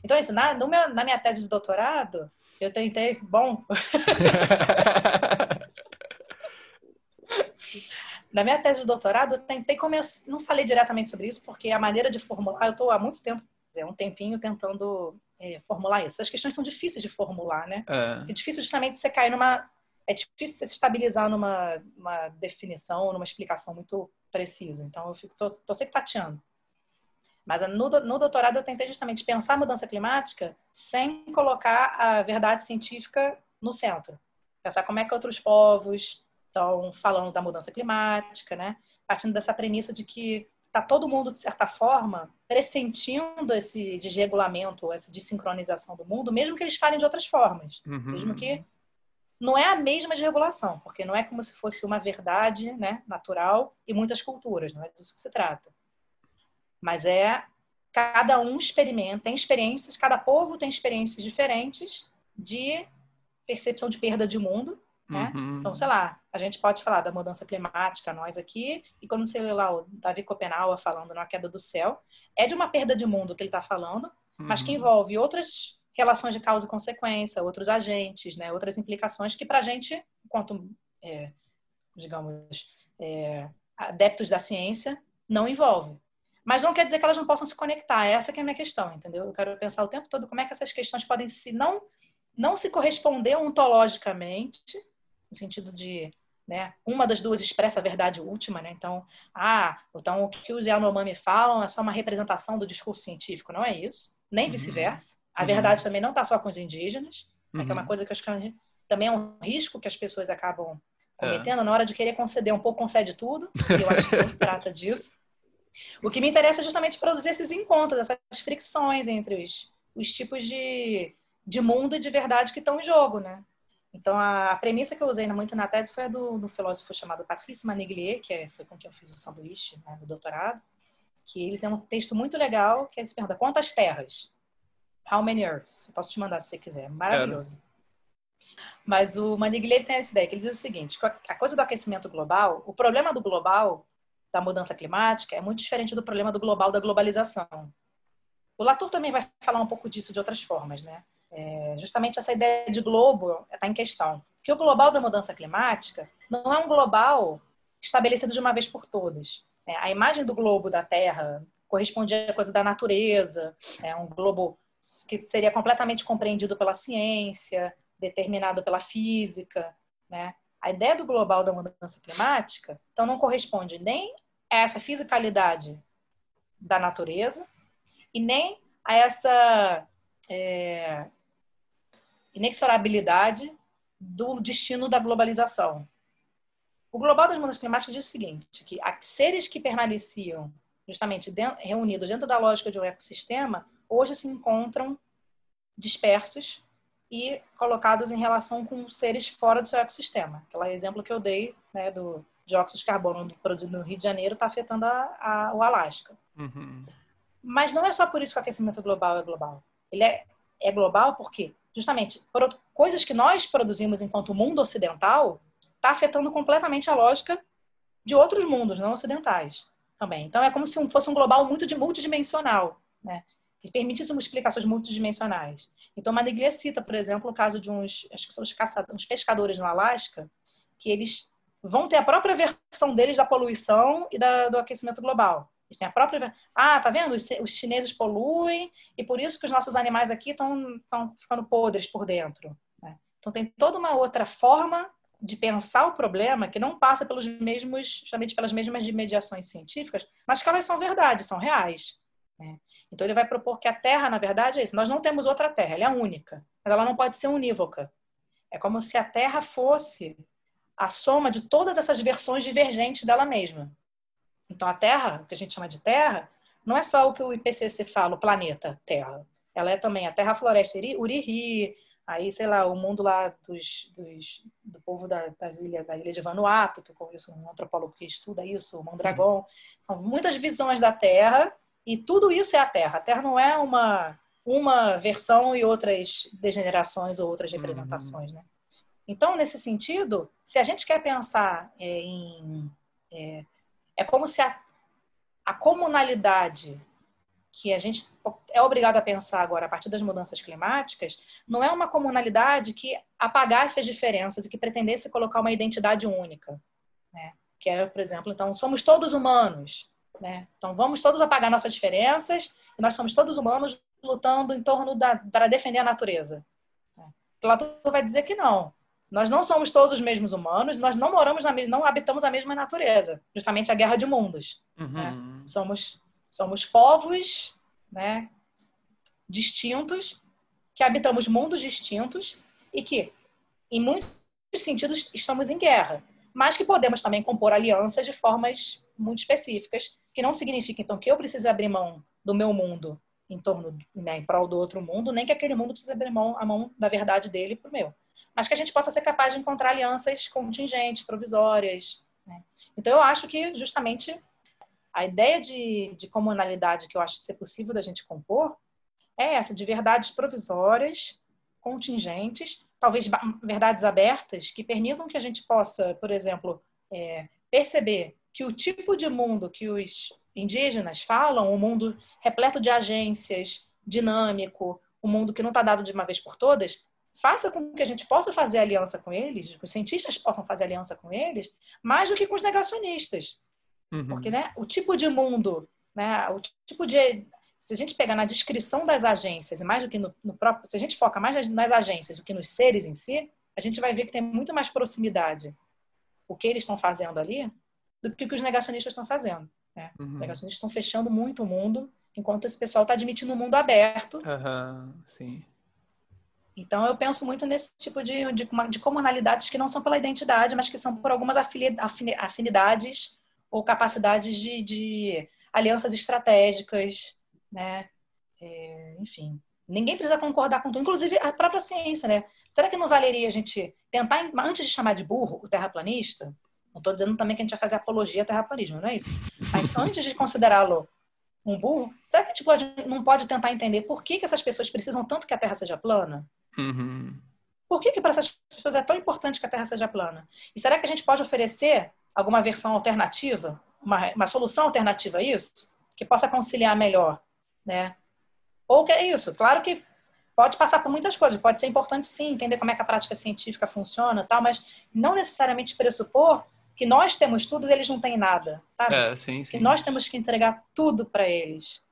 Speaker 3: Então, isso, na, meu, na minha tese de doutorado, eu tentei. Bom. na minha tese de doutorado, eu tentei começar. Não falei diretamente sobre isso, porque a maneira de formular. Eu estou há muito tempo, um tempinho, tentando é, formular isso. As questões são difíceis de formular, né? É, é difícil justamente você cair numa. É difícil você se estabilizar numa uma definição, numa explicação muito precisa. Então, eu fico, tô, tô sempre tateando. Mas no, no doutorado eu tentei justamente pensar a mudança climática sem colocar a verdade científica no centro. Pensar como é que outros povos estão falando da mudança climática, né? Partindo dessa premissa de que está todo mundo, de certa forma, pressentindo esse desregulamento, essa desincronização do mundo, mesmo que eles falem de outras formas. Uhum. Mesmo que não é a mesma desregulação, porque não é como se fosse uma verdade né, natural e muitas culturas, não é disso que se trata. Mas é cada um experimenta, tem experiências, cada povo tem experiências diferentes de percepção de perda de mundo. Né? Uhum. Então, sei lá, a gente pode falar da mudança climática, nós aqui, e quando você lê lá o Davi Copenhague falando na queda do céu, é de uma perda de mundo que ele está falando, uhum. mas que uhum. envolve outras relações de causa e consequência, outros agentes, né? outras implicações que para a gente, enquanto, é, digamos, é, adeptos da ciência, não envolve. Mas não quer dizer que elas não possam se conectar. Essa que é a minha questão, entendeu? Eu quero pensar o tempo todo como é que essas questões podem se não não se corresponder ontologicamente, no sentido de né, uma das duas expressa a verdade última, né? Então, ah, então o que os Yanomami falam é só uma representação do discurso científico, não é isso? Nem uhum. vice-versa. A uhum. verdade também não está só com os indígenas, uhum. né, que é uma uhum. coisa que eu acho que também é um risco que as pessoas acabam cometendo é. na hora de querer conceder um pouco, concede tudo. eu acho que não se trata disso. O que me interessa é justamente produzir esses encontros, essas fricções entre os, os tipos de, de mundo e de verdade que estão em jogo, né? Então, a, premissa que eu usei muito na tese foi a do, do filósofo chamado Patrice Maniglier, que é, foi com quem eu fiz o sanduíche né, no doutorado, que ele tem um texto muito legal que é se pergunta quantas terras? How many earths? Posso te mandar se você quiser. Maravilhoso. Mas o Maniglier tem essa ideia, que ele diz o seguinte, a coisa do aquecimento global, o problema do global da mudança climática é muito diferente do problema do global da globalização. O Latour também vai falar um pouco disso de outras formas, né? É, justamente essa ideia de globo está em questão. Que o global da mudança climática não é um global estabelecido de uma vez por todas. É, a imagem do globo da Terra corresponde à coisa da natureza, é um globo que seria completamente compreendido pela ciência, determinado pela física, né? A ideia do global da mudança climática, então, não corresponde nem a essa fisicalidade da natureza e nem a essa é, inexorabilidade do destino da globalização. O Global das Mudanças Climáticas diz o seguinte, que seres que permaneciam justamente dentro, reunidos dentro da lógica de um ecossistema, hoje se encontram dispersos e colocados em relação com seres fora do seu ecossistema. Aquele exemplo que eu dei né, do, dióxido de carbono produzido no Rio de Janeiro está afetando a, a, o Alasca. Uhum. Mas não é só por isso que o aquecimento global é global. Ele é, é global porque, justamente, por coisas que nós produzimos enquanto mundo ocidental está afetando completamente a lógica de outros mundos, não ocidentais também. Então é como se fosse um global muito de multidimensional, né? Que permitisse explicações multidimensionais. Então Maniglia cita, por exemplo, o caso de uns, acho que são os caçadores, uns pescadores no Alasca, que eles vão ter a própria versão deles da poluição e da, do aquecimento global. Eles têm a própria. Ah, tá vendo? Os, chineses poluem e por isso que os nossos animais aqui estão ficando podres por dentro. Né? Então tem toda uma outra forma de pensar o problema que não passa pelos mesmos, justamente pelas mesmas mediações científicas, mas que elas são verdade, são reais. Né? Então ele vai propor que a Terra, na verdade, é isso. Nós não temos outra Terra, ela é única, mas ela não pode ser unívoca. É como se a Terra fosse a soma de todas essas versões divergentes dela mesma. Então a Terra, o que a gente chama de Terra, não é só o que o IPCC fala, o planeta Terra. Ela é também a Terra Floresta Uriri, Aí, sei lá, o mundo lá dos, dos do povo da, das ilhas, da ilha de Vanuatu, que eu conheço um antropólogo que estuda isso, o Mondragon. Uhum. São muitas visões da Terra e tudo isso é a Terra. A Terra não é uma, uma versão e outras degenerações ou outras representações, uhum. né? Então, nesse sentido, se a gente quer pensar é, em... É, é como se a, a comunalidade que a gente é obrigado a pensar agora a partir das mudanças climáticas, não é uma comunalidade que apagasse as diferenças e que pretendesse colocar uma identidade única. Né? Que é, por exemplo, então, somos todos humanos. Né? Então, vamos todos apagar nossas diferenças e nós somos todos humanos lutando em torno da para defender a natureza. Né? Platão vai dizer que não. Nós não somos todos os mesmos humanos, nós não moramos na não habitamos a mesma natureza, justamente a guerra de mundos. Uhum. Né? Somos Somos povos né, distintos, que habitamos mundos distintos e que, em muitos sentidos, estamos em guerra, mas que podemos também compor alianças de formas muito específicas, que não significa, então, que eu precise abrir mão do meu mundo em torno, né, em prol do outro mundo, nem que aquele mundo precise abrir mão, a mão da verdade dele para o meu. Mas que a gente possa ser capaz de encontrar alianças contingentes, provisórias. Né? Então, eu acho que, justamente, a ideia de, de comunalidade que eu acho ser possível da gente compor é essa, de verdades provisórias, contingentes, talvez verdades abertas, que permitam que a gente possa, por exemplo, é, perceber que o tipo de mundo que os indígenas falam, um mundo repleto de agências, dinâmico, um mundo que não está dado de uma vez por todas, faça com que a gente possa fazer aliança com eles, que os cientistas possam fazer aliança com eles, mais do que com os negacionistas. Uhum. Porque né, o tipo de mundo, né, o tipo de. Se a gente pegar na descrição das agências, mais do que no, no próprio. Se a gente foca mais nas, nas agências do que nos seres em si, a gente vai ver que tem muito mais proximidade o que eles estão fazendo ali do que o que os negacionistas estão fazendo. Né? Uhum. Os negacionistas estão fechando muito o mundo, enquanto esse pessoal está admitindo o um mundo aberto.
Speaker 2: Uhum. Sim.
Speaker 3: Então, eu penso muito nesse tipo de, de, de, comunalidades que não são pela identidade, mas que são por algumas afinidades ou capacidades de, de alianças estratégicas, né? É, enfim, ninguém precisa concordar com tudo, inclusive a própria ciência, né? Será que não valeria a gente tentar, antes de chamar de burro o terraplanista, não estou dizendo também que a gente vai fazer apologia ao terraplanismo, não é isso? Mas antes de considerá-lo um burro, será que a gente pode, não pode tentar entender por que, que essas pessoas precisam tanto que a Terra seja plana?
Speaker 2: Uhum.
Speaker 3: Por que, que para essas pessoas é tão importante que a Terra seja plana? E será que a gente pode oferecer alguma versão alternativa, uma, uma solução alternativa a isso, que possa conciliar melhor, né? Ou que é isso, claro que pode passar por muitas coisas, pode ser importante sim entender como é que a prática científica funciona, tal, mas não necessariamente pressupor que nós temos tudo e eles não têm nada, sabe?
Speaker 2: É, sim, sim.
Speaker 3: Que nós temos que entregar tudo para eles.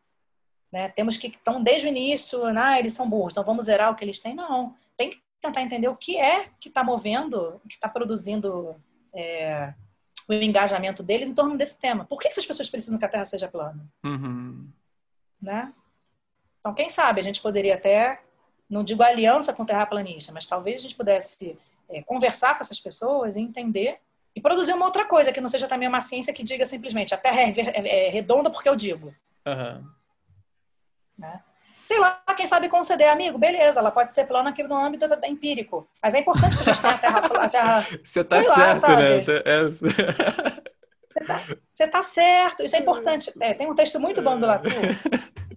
Speaker 3: Né? Temos que, então, desde o início, ah, eles são burros, então vamos zerar o que eles têm. Não, tem que tentar entender o que é que está movendo, que está produzindo é, o engajamento deles em torno desse tema. Por que essas pessoas precisam que a Terra seja plana?
Speaker 2: Uhum.
Speaker 3: Né? Então, quem sabe a gente poderia até, não digo aliança com o terraplanista, mas talvez a gente pudesse é, conversar com essas pessoas e entender e produzir uma outra coisa, que não seja também uma ciência que diga simplesmente a Terra é, é, é redonda porque eu digo.
Speaker 2: Uhum.
Speaker 3: Né? sei lá, quem sabe conceder, amigo, beleza, ela pode ser plana aqui no âmbito empírico. Mas é importante que a gente tenha a Terra. A terra
Speaker 2: Você tá certo, lá, né? É...
Speaker 3: Você, tá, você tá certo, isso é importante. É, tem um texto muito bom do Latour.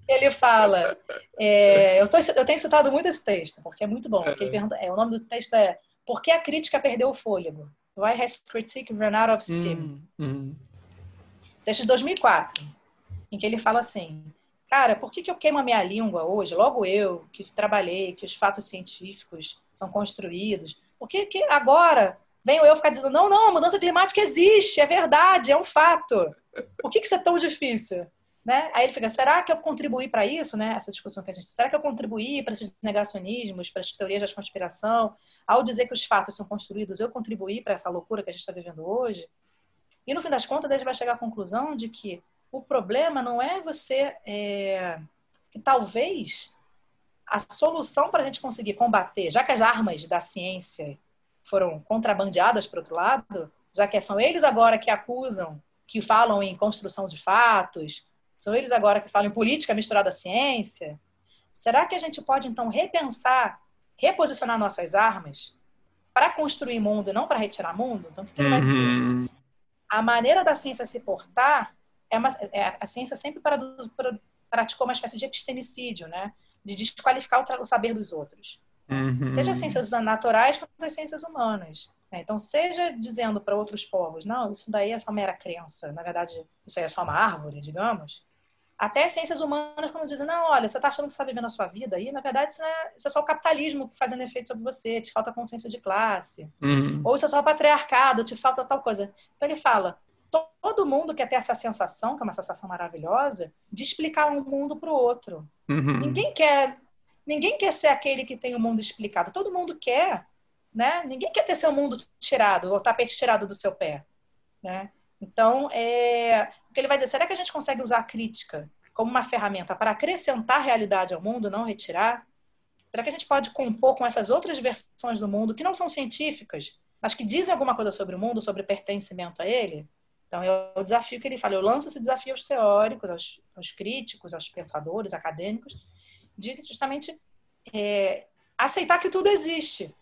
Speaker 3: Ele fala, é, eu, tô, eu tenho citado muito esse texto, porque é muito bom. Ele pergunta, é, o nome do texto é Por que a crítica perdeu o fôlego? Why Has Critique Run Out of Steam?
Speaker 1: Hum,
Speaker 3: Texto de 2004, em que ele fala assim, cara, por que, que eu queimo a minha língua hoje? Logo eu, que trabalhei, que os fatos científicos são construídos. Por que, que agora venho eu ficar dizendo, não, não, a mudança climática existe, é verdade, é um fato. Por que, que isso é tão difícil? Né? Aí ele fica, será que eu contribuí para isso, né? Essa discussão que a gente, será que eu contribuí para esses negacionismos, para as teorias da conspiração, ao dizer que os fatos são construídos, eu contribuí para essa loucura que a gente está vivendo hoje? E no fim das contas, a gente vai chegar à conclusão de que o problema não é você é, que talvez a solução para a gente conseguir combater, já que as armas da ciência foram contrabandeadas por outro lado, já que são eles agora que acusam, que falam em construção de fatos, são eles agora que falam em política misturada à ciência. Será que a gente pode então repensar, reposicionar nossas armas para construir mundo e não para retirar mundo? Então, o que, ele vai dizer?
Speaker 1: Uhum.
Speaker 3: A maneira da ciência se portar é, uma, é a ciência sempre praticou uma espécie de epistemicídio, né? De desqualificar o, o saber dos outros.
Speaker 1: Uhum.
Speaker 3: Seja as ciências naturais quanto as ciências humanas. Né? Então, seja dizendo para outros povos, não, isso daí é só mera crença, na verdade, isso aí é só uma árvore, digamos. Até ciências humanas, quando dizem, não, olha, você está achando que você está vivendo a sua vida aí, na verdade, isso é, isso é, só o capitalismo fazendo efeito sobre você, te falta consciência de classe.
Speaker 1: Uhum.
Speaker 3: Ou isso é só o patriarcado, te falta tal coisa. Então, ele fala, todo mundo quer ter essa sensação, que é uma sensação maravilhosa, de explicar um mundo para o outro.
Speaker 1: Uhum.
Speaker 3: Ninguém quer ninguém quer ser aquele que tem o mundo explicado. Todo mundo quer, né? Ninguém quer ter seu mundo tirado, o tapete tirado do seu pé, né? Então, é, o que ele vai dizer, será que a gente consegue usar a crítica como uma ferramenta para acrescentar realidade ao mundo, não retirar? Será que a gente pode compor com essas outras versões do mundo que não são científicas, mas que dizem alguma coisa sobre o mundo, sobre pertencimento a ele? Então, é o desafio que ele fala. Eu lanço esse desafio aos teóricos, aos, aos críticos, aos pensadores, acadêmicos, de justamente é, aceitar que tudo existe.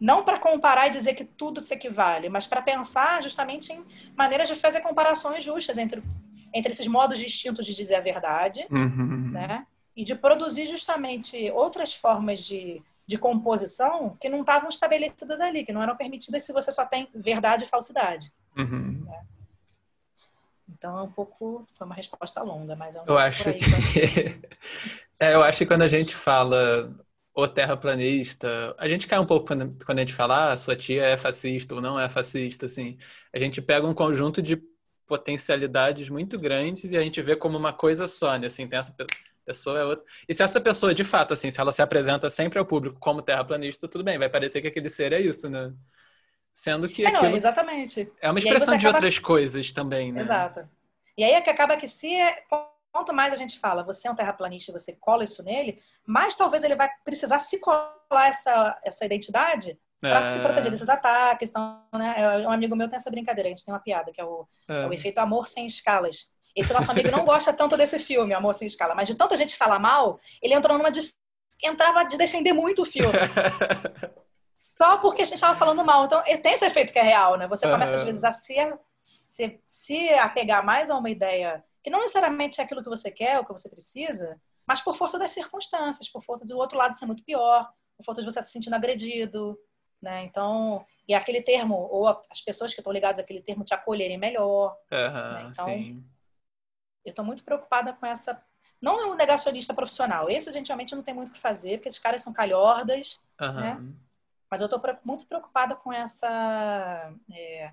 Speaker 3: Não para comparar e dizer que tudo se equivale, mas para pensar justamente em maneiras de fazer comparações justas entre, entre esses modos distintos de dizer a verdade,
Speaker 1: Uhum.
Speaker 3: né? E de produzir justamente outras formas de, de composição que não estavam estabelecidas ali, que não eram permitidas se você só tem verdade e falsidade.
Speaker 1: Uhum.
Speaker 3: Então é um pouco. Foi uma resposta longa, mas é um
Speaker 1: Eu
Speaker 3: pouco
Speaker 1: acho
Speaker 3: aí
Speaker 1: que. é, eu acho que quando a gente fala o terraplanista, a gente cai um pouco quando, quando a gente fala, ah, sua tia é fascista ou não é fascista, assim. A gente pega um conjunto de potencialidades muito grandes e a gente vê como uma coisa só, né? Assim, tem essa pe- pessoa é outra. E se essa pessoa, de fato, assim, se ela se apresenta sempre ao público como terraplanista, tudo bem, vai parecer que aquele ser é isso, né? Sendo que
Speaker 3: É, não, exatamente.
Speaker 1: é uma expressão de
Speaker 3: acaba-
Speaker 1: outras coisas também, né?
Speaker 3: Exato. E aí é que acaba que se quanto mais a gente fala, você é um terraplanista e você cola isso nele, mais talvez ele vai precisar se colar essa, essa identidade para
Speaker 1: É,
Speaker 3: se proteger desses ataques. Então, né, é, um amigo meu tem essa brincadeira, a gente tem uma piada, que é o,
Speaker 1: é.
Speaker 3: é o efeito amor sem escalas. Esse nosso amigo não gosta tanto desse filme, Amor Sem Escala, mas de tanta gente falar mal, ele entrou numa de, entrava de defender muito o filme. só porque a gente estava falando mal. Então, tem esse efeito que é real, né? Você começa, às
Speaker 1: Aham.
Speaker 3: vezes, a se, se, se apegar mais a uma ideia que não necessariamente é aquilo que você quer, ou que você precisa, mas por força das circunstâncias, por força do outro lado ser muito pior, por força de você se sentindo agredido, né? Então, e aquele termo, ou as pessoas que estão ligadas àquele termo te acolherem melhor.
Speaker 1: Aham,
Speaker 3: Então,
Speaker 1: sim.
Speaker 3: Eu estou muito preocupada com essa. Não é um negacionista profissional. Esse, a gente realmente não tem muito o que fazer, porque esses caras são calhordas.
Speaker 1: Aham.
Speaker 3: Mas eu estou muito preocupada com essa. é,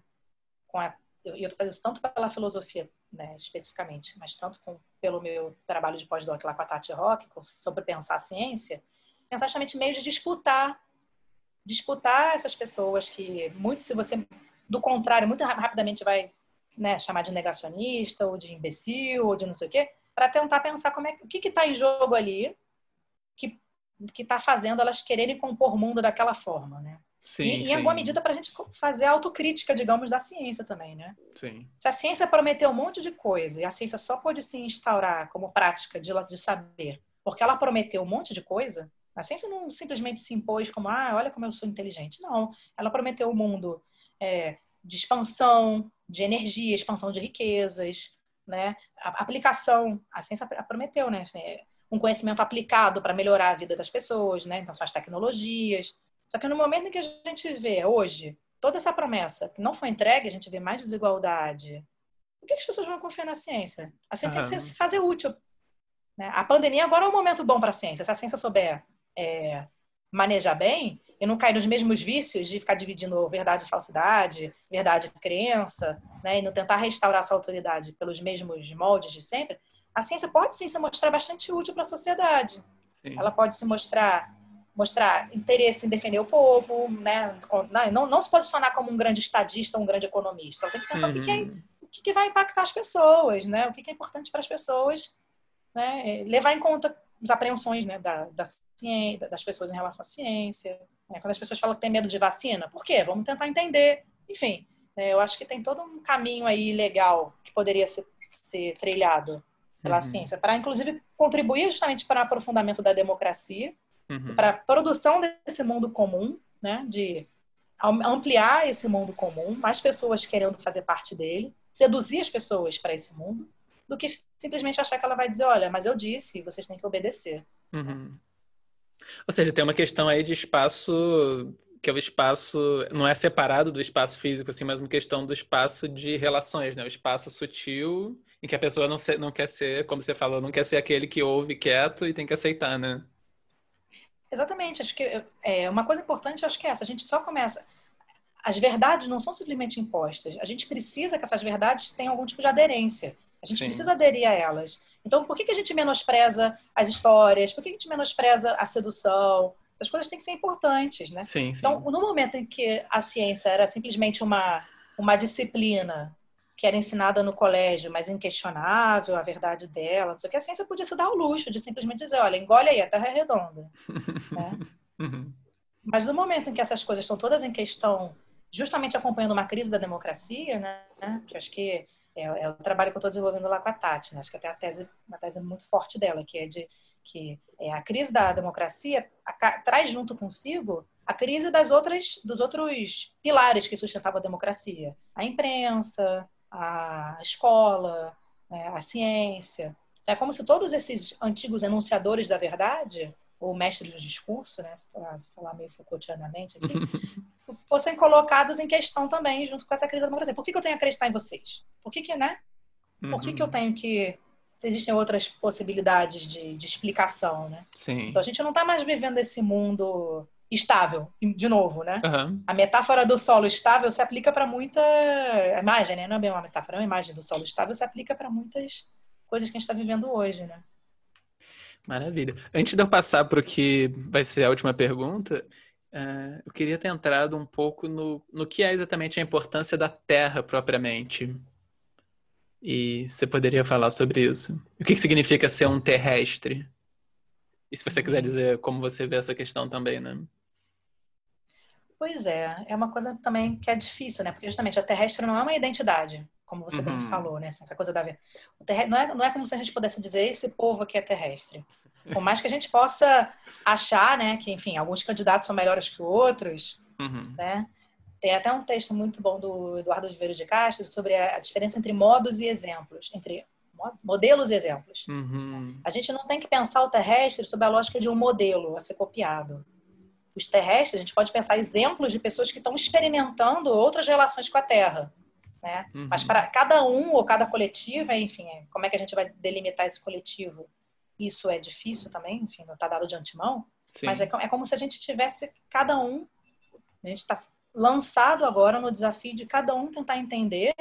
Speaker 3: com a, eu estou fazendo isso tanto pela filosofia, né, especificamente, mas tanto com, pelo meu trabalho de pós-doc lá com a Tati Rock, sobre pensar a ciência, pensar justamente meios de disputar, disputar essas pessoas que, muito, se você, do contrário, muito ra- rapidamente vai né, chamar de negacionista, ou de imbecil, ou de não sei o quê, para tentar pensar como é, o que está em jogo ali que está fazendo elas quererem compor o mundo daquela forma, né?
Speaker 1: Sim,
Speaker 3: e, e
Speaker 1: sim,
Speaker 3: em alguma medida para a gente fazer a autocrítica, digamos, da ciência também, né?
Speaker 1: sim.
Speaker 3: Se a ciência prometeu um monte de coisa e a ciência só pode se instaurar como prática de, de saber, porque ela prometeu um monte de coisa, a ciência não simplesmente se impôs como, ah, olha como eu sou inteligente. Não, ela prometeu um mundo é, de expansão, de energia, expansão de riquezas, né? A aplicação, a ciência prometeu, né? Um conhecimento aplicado para melhorar a vida das pessoas, né? Então, são as tecnologias. Só que no momento em que a gente vê hoje toda essa promessa que não foi entregue, a gente vê mais desigualdade. Por que as pessoas vão confiar na ciência? A ciência tem que se fazer útil. Né? A pandemia agora é um momento bom para a ciência. Se a ciência souber é, manejar bem e não cair nos mesmos vícios de ficar dividindo verdade e falsidade, verdade e crença, né? e não tentar restaurar sua autoridade pelos mesmos moldes de sempre, a ciência pode sim se mostrar bastante útil para a sociedade. Sim. Ela pode se mostrar mostrar interesse em defender o povo, né? não, não se posicionar como um grande estadista, um grande economista. Ela tem que pensar uhum. o, que, que, é, o que, vai impactar as pessoas, né? o que, é importante para as pessoas, né? levar em conta as apreensões né? da, da ciência, das pessoas em relação à ciência. Né? Quando as pessoas falam que tem medo de vacina, por quê? Vamos tentar entender. Enfim, né? eu acho que tem todo um caminho aí legal que poderia ser, ser trilhado pela uhum. ciência, para inclusive contribuir justamente para o aprofundamento da democracia uhum. para a produção desse mundo comum, né? De ampliar esse mundo comum, mais pessoas querendo fazer parte dele, seduzir as pessoas para esse mundo, do que simplesmente achar que ela vai dizer, olha, mas eu disse, vocês têm que obedecer.
Speaker 1: Uhum. Ou seja, tem uma questão aí de espaço que é o espaço não é separado do espaço físico assim, mas uma questão do espaço de relações, né? O espaço sutil em que a pessoa não, se, não quer ser, como você falou, não quer ser aquele que ouve quieto e tem que aceitar, né?
Speaker 3: Exatamente. Acho que é, uma coisa importante, acho que é essa. A gente só começa. As verdades não são simplesmente impostas. A gente precisa que essas verdades tenham algum tipo de aderência. A gente Sim. precisa aderir a elas. Então, por que, que a gente menospreza as histórias? Por que a gente menospreza a sedução? Essas coisas têm que ser importantes, né?
Speaker 1: Sim,
Speaker 3: sim. Então, no momento em que a ciência era simplesmente uma, uma disciplina que era ensinada no colégio, mas inquestionável a verdade dela, não sei o que, a ciência podia se dar o luxo de simplesmente dizer, olha, engole aí, a Terra é redonda. né? uhum. Mas no momento em que essas coisas estão todas em questão, justamente acompanhando uma crise da democracia, né, que acho que é, é o trabalho que eu estou desenvolvendo lá com a Tati, né? acho que até a tese, uma tese muito forte dela, que é de que é, a crise da democracia a, traz junto consigo a crise das outras, dos outros pilares que sustentavam a democracia. A imprensa, a escola, né, a ciência. É como se todos esses antigos enunciadores da verdade, ou mestres do discurso, né, para falar meio Foucaultianamente aqui, fossem colocados em questão também junto com essa crise da democracia. Por que, que eu tenho que acreditar em vocês? Por que, que né? Por que, que eu uhum. tenho que se existem outras possibilidades de, de explicação, né?
Speaker 1: Sim.
Speaker 3: Então a gente não está mais vivendo esse mundo estável, de novo, né?
Speaker 1: Uhum.
Speaker 3: A metáfora do solo estável se aplica para muita imagem, né? Não é bem uma metáfora, é uma imagem do solo estável se aplica para muitas coisas que a gente está vivendo hoje, né?
Speaker 1: Maravilha. Antes de eu passar para o que vai ser a última pergunta, uh, eu queria ter entrado um pouco no, no que é exatamente a importância da Terra propriamente. E você poderia falar sobre isso? O que, que significa ser um terrestre? E se você quiser dizer como você vê essa questão também, né?
Speaker 3: Pois é, é uma coisa também que é difícil, né? Porque justamente a terrestre não é uma identidade, como você uhum. bem falou, né? Essa coisa da não, é, não é como se a gente pudesse dizer esse povo aqui é terrestre. Por mais que a gente possa achar, né, que enfim, alguns candidatos são melhores que outros, uhum. né? Tem até um texto muito bom do Eduardo Oliveira de Castro sobre a diferença entre modos e exemplos, entre modelos e exemplos.
Speaker 1: Uhum.
Speaker 3: A gente não tem que pensar o terrestre sob a lógica de um modelo a ser copiado os terrestres, a gente pode pensar exemplos de pessoas que estão experimentando outras relações com a Terra. Né? Uhum. Mas para cada um ou cada coletivo, enfim, é, como é que a gente vai delimitar esse coletivo? Isso é difícil também, enfim, não está dado de antemão. Sim. Mas é, é, como se a gente tivesse cada um, a gente está lançado agora no desafio de cada um tentar entender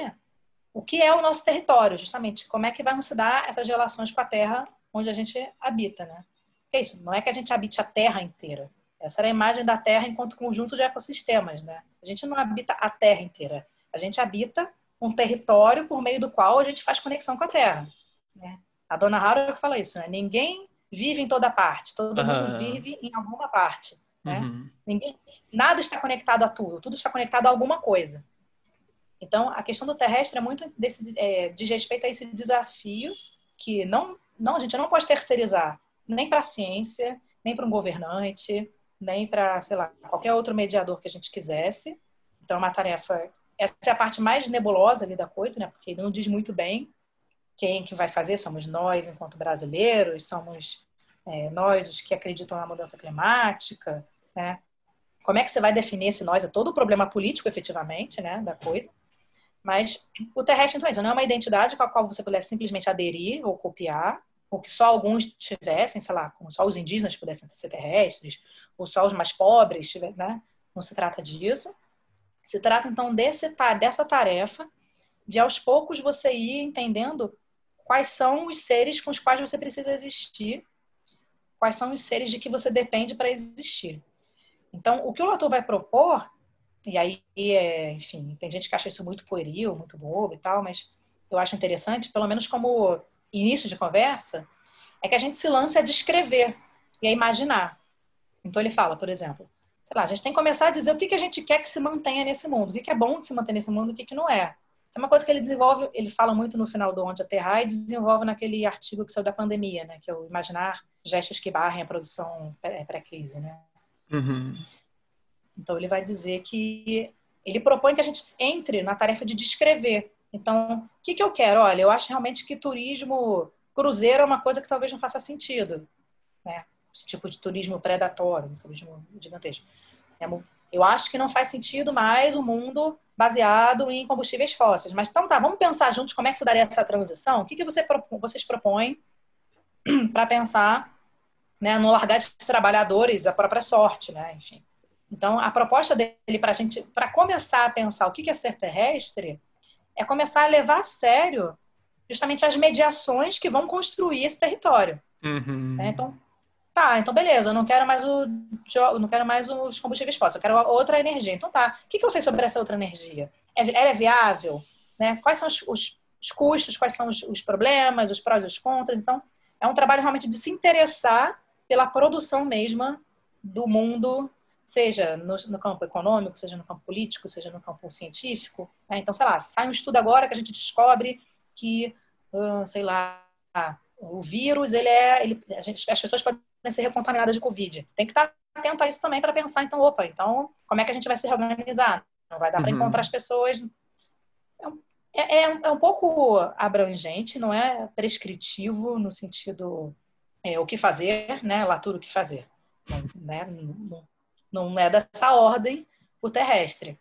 Speaker 3: o que é o nosso território, justamente, como é que vamos se dar essas relações com a Terra onde a gente habita, né? é isso, não é que a gente habite a Terra inteira, essa era a imagem da Terra enquanto conjunto de ecossistemas, né? A gente não habita a Terra inteira. A gente habita um território por meio do qual a gente faz conexão com a Terra. Né? A dona Haru fala isso, né? Ninguém vive em toda parte, todo uhum. mundo vive em alguma parte. Né? Uhum. Ninguém, nada está conectado a tudo, tudo está conectado a alguma coisa. Então, a questão do terrestre é muito desse, é, diz respeito a esse desafio que não, não a gente não pode terceirizar nem para a ciência, nem para um governante, nem para, sei lá, qualquer outro mediador que a gente quisesse. Então, é uma tarefa. Essa é a parte mais nebulosa ali da coisa, né? Porque ele não diz muito bem quem que vai fazer. Somos nós, enquanto brasileiros, somos é, nós os que acreditam na mudança climática, né? como é que você vai definir esse nós? É todo o problema político, efetivamente, né, da coisa. Mas o terrestre, então, é isso não é uma identidade com a qual você pudesse simplesmente aderir ou copiar, ou que só alguns tivessem, sei lá, como só os indígenas pudessem ser terrestres, ou só os mais pobres, né? Não se trata disso. Se trata, então, desse, dessa tarefa de, aos poucos, você ir entendendo quais são os seres com os quais você precisa existir, quais são os seres de que você depende para existir. Então, o que o Latour vai propor, e aí, é, enfim, tem gente que acha isso muito pueril, muito bobo e tal, mas eu acho interessante, pelo menos como início de conversa, é que a gente se lance a descrever e a imaginar. Então, ele fala, por exemplo, sei lá, a gente tem que começar a dizer o que, que a gente quer que se mantenha nesse mundo, o que, que é bom de se manter nesse mundo o que, que não é. É uma coisa que ele desenvolve, ele fala muito no final do Onde Aterrar e desenvolve naquele artigo que saiu da pandemia, né? Que é o Imaginar Gestos que Barrem a Produção Pré-Crise, né?
Speaker 1: Uhum.
Speaker 3: Então, ele vai dizer que ele propõe que a gente entre na tarefa de descrever. Então, o que, que eu quero? Olha, eu acho realmente que turismo cruzeiro é uma coisa que talvez não faça sentido, né? Esse tipo de turismo predatório, turismo gigantesco. É eu acho que não faz sentido mais o um mundo baseado em combustíveis fósseis. Mas então tá, vamos pensar juntos como é que se daria essa transição? O que, que você, vocês propõem para pensar né, no largar de trabalhadores a própria sorte, né? Enfim. Então, a proposta dele para a gente, para começar a pensar o que é ser terrestre, é começar a levar a sério justamente as mediações que vão construir esse território.
Speaker 1: Uhum.
Speaker 3: Né? Então, tá, então beleza, eu não quero mais o não quero mais os combustíveis fósseis, eu quero outra energia. Então tá, o que, que eu sei sobre essa outra energia? É, ela é viável? Né? Quais são os, os, os custos, quais são os, os problemas, os prós e os contras? Então, é um trabalho realmente de se interessar pela produção mesma do mundo, seja no, no, campo econômico, seja no campo político, seja no campo científico. Né? Então, sei lá, sai um estudo agora que a gente descobre que, uh, sei lá, o vírus, ele é, ele, a gente, as pessoas podem ser recontaminadas de Covid. Tem que estar atento a isso também para pensar, então, opa, então, como é que a gente vai se reorganizar? Não vai dar para uhum. encontrar as pessoas. É, é, é, um pouco abrangente, não é prescritivo no sentido é, o que fazer, né? Lá tudo o que fazer. Né? Não, é dessa ordem o terrestre.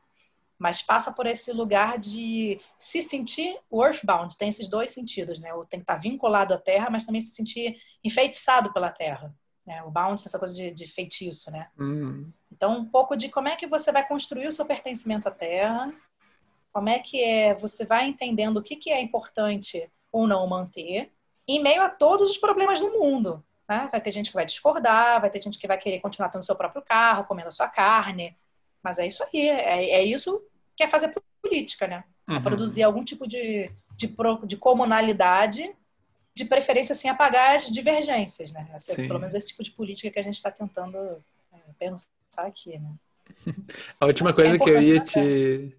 Speaker 3: Mas passa por esse lugar de se sentir earthbound. Tem esses dois sentidos, né? O tem que estar vinculado à terra, mas também se sentir enfeitiçado pela terra. Né? O bound, essa coisa de, de feitiço, né?
Speaker 1: Uhum.
Speaker 3: Então, um pouco de como é que você vai construir o seu pertencimento à terra, como é que é, você vai entendendo o que, que é importante ou não manter, em meio a todos os problemas do mundo. Né? Vai ter gente que vai discordar, vai ter gente que vai querer continuar tendo seu próprio carro, comendo a sua carne. Mas é isso aí, é, é isso que é fazer política, né? É uhum. produzir algum tipo de, de, de, comunalidade, de preferência sem assim, apagar as divergências, né? Esse, pelo menos esse tipo de política que a gente está tentando é, pensar aqui, né?
Speaker 1: A última Mas é coisa é que eu ia te,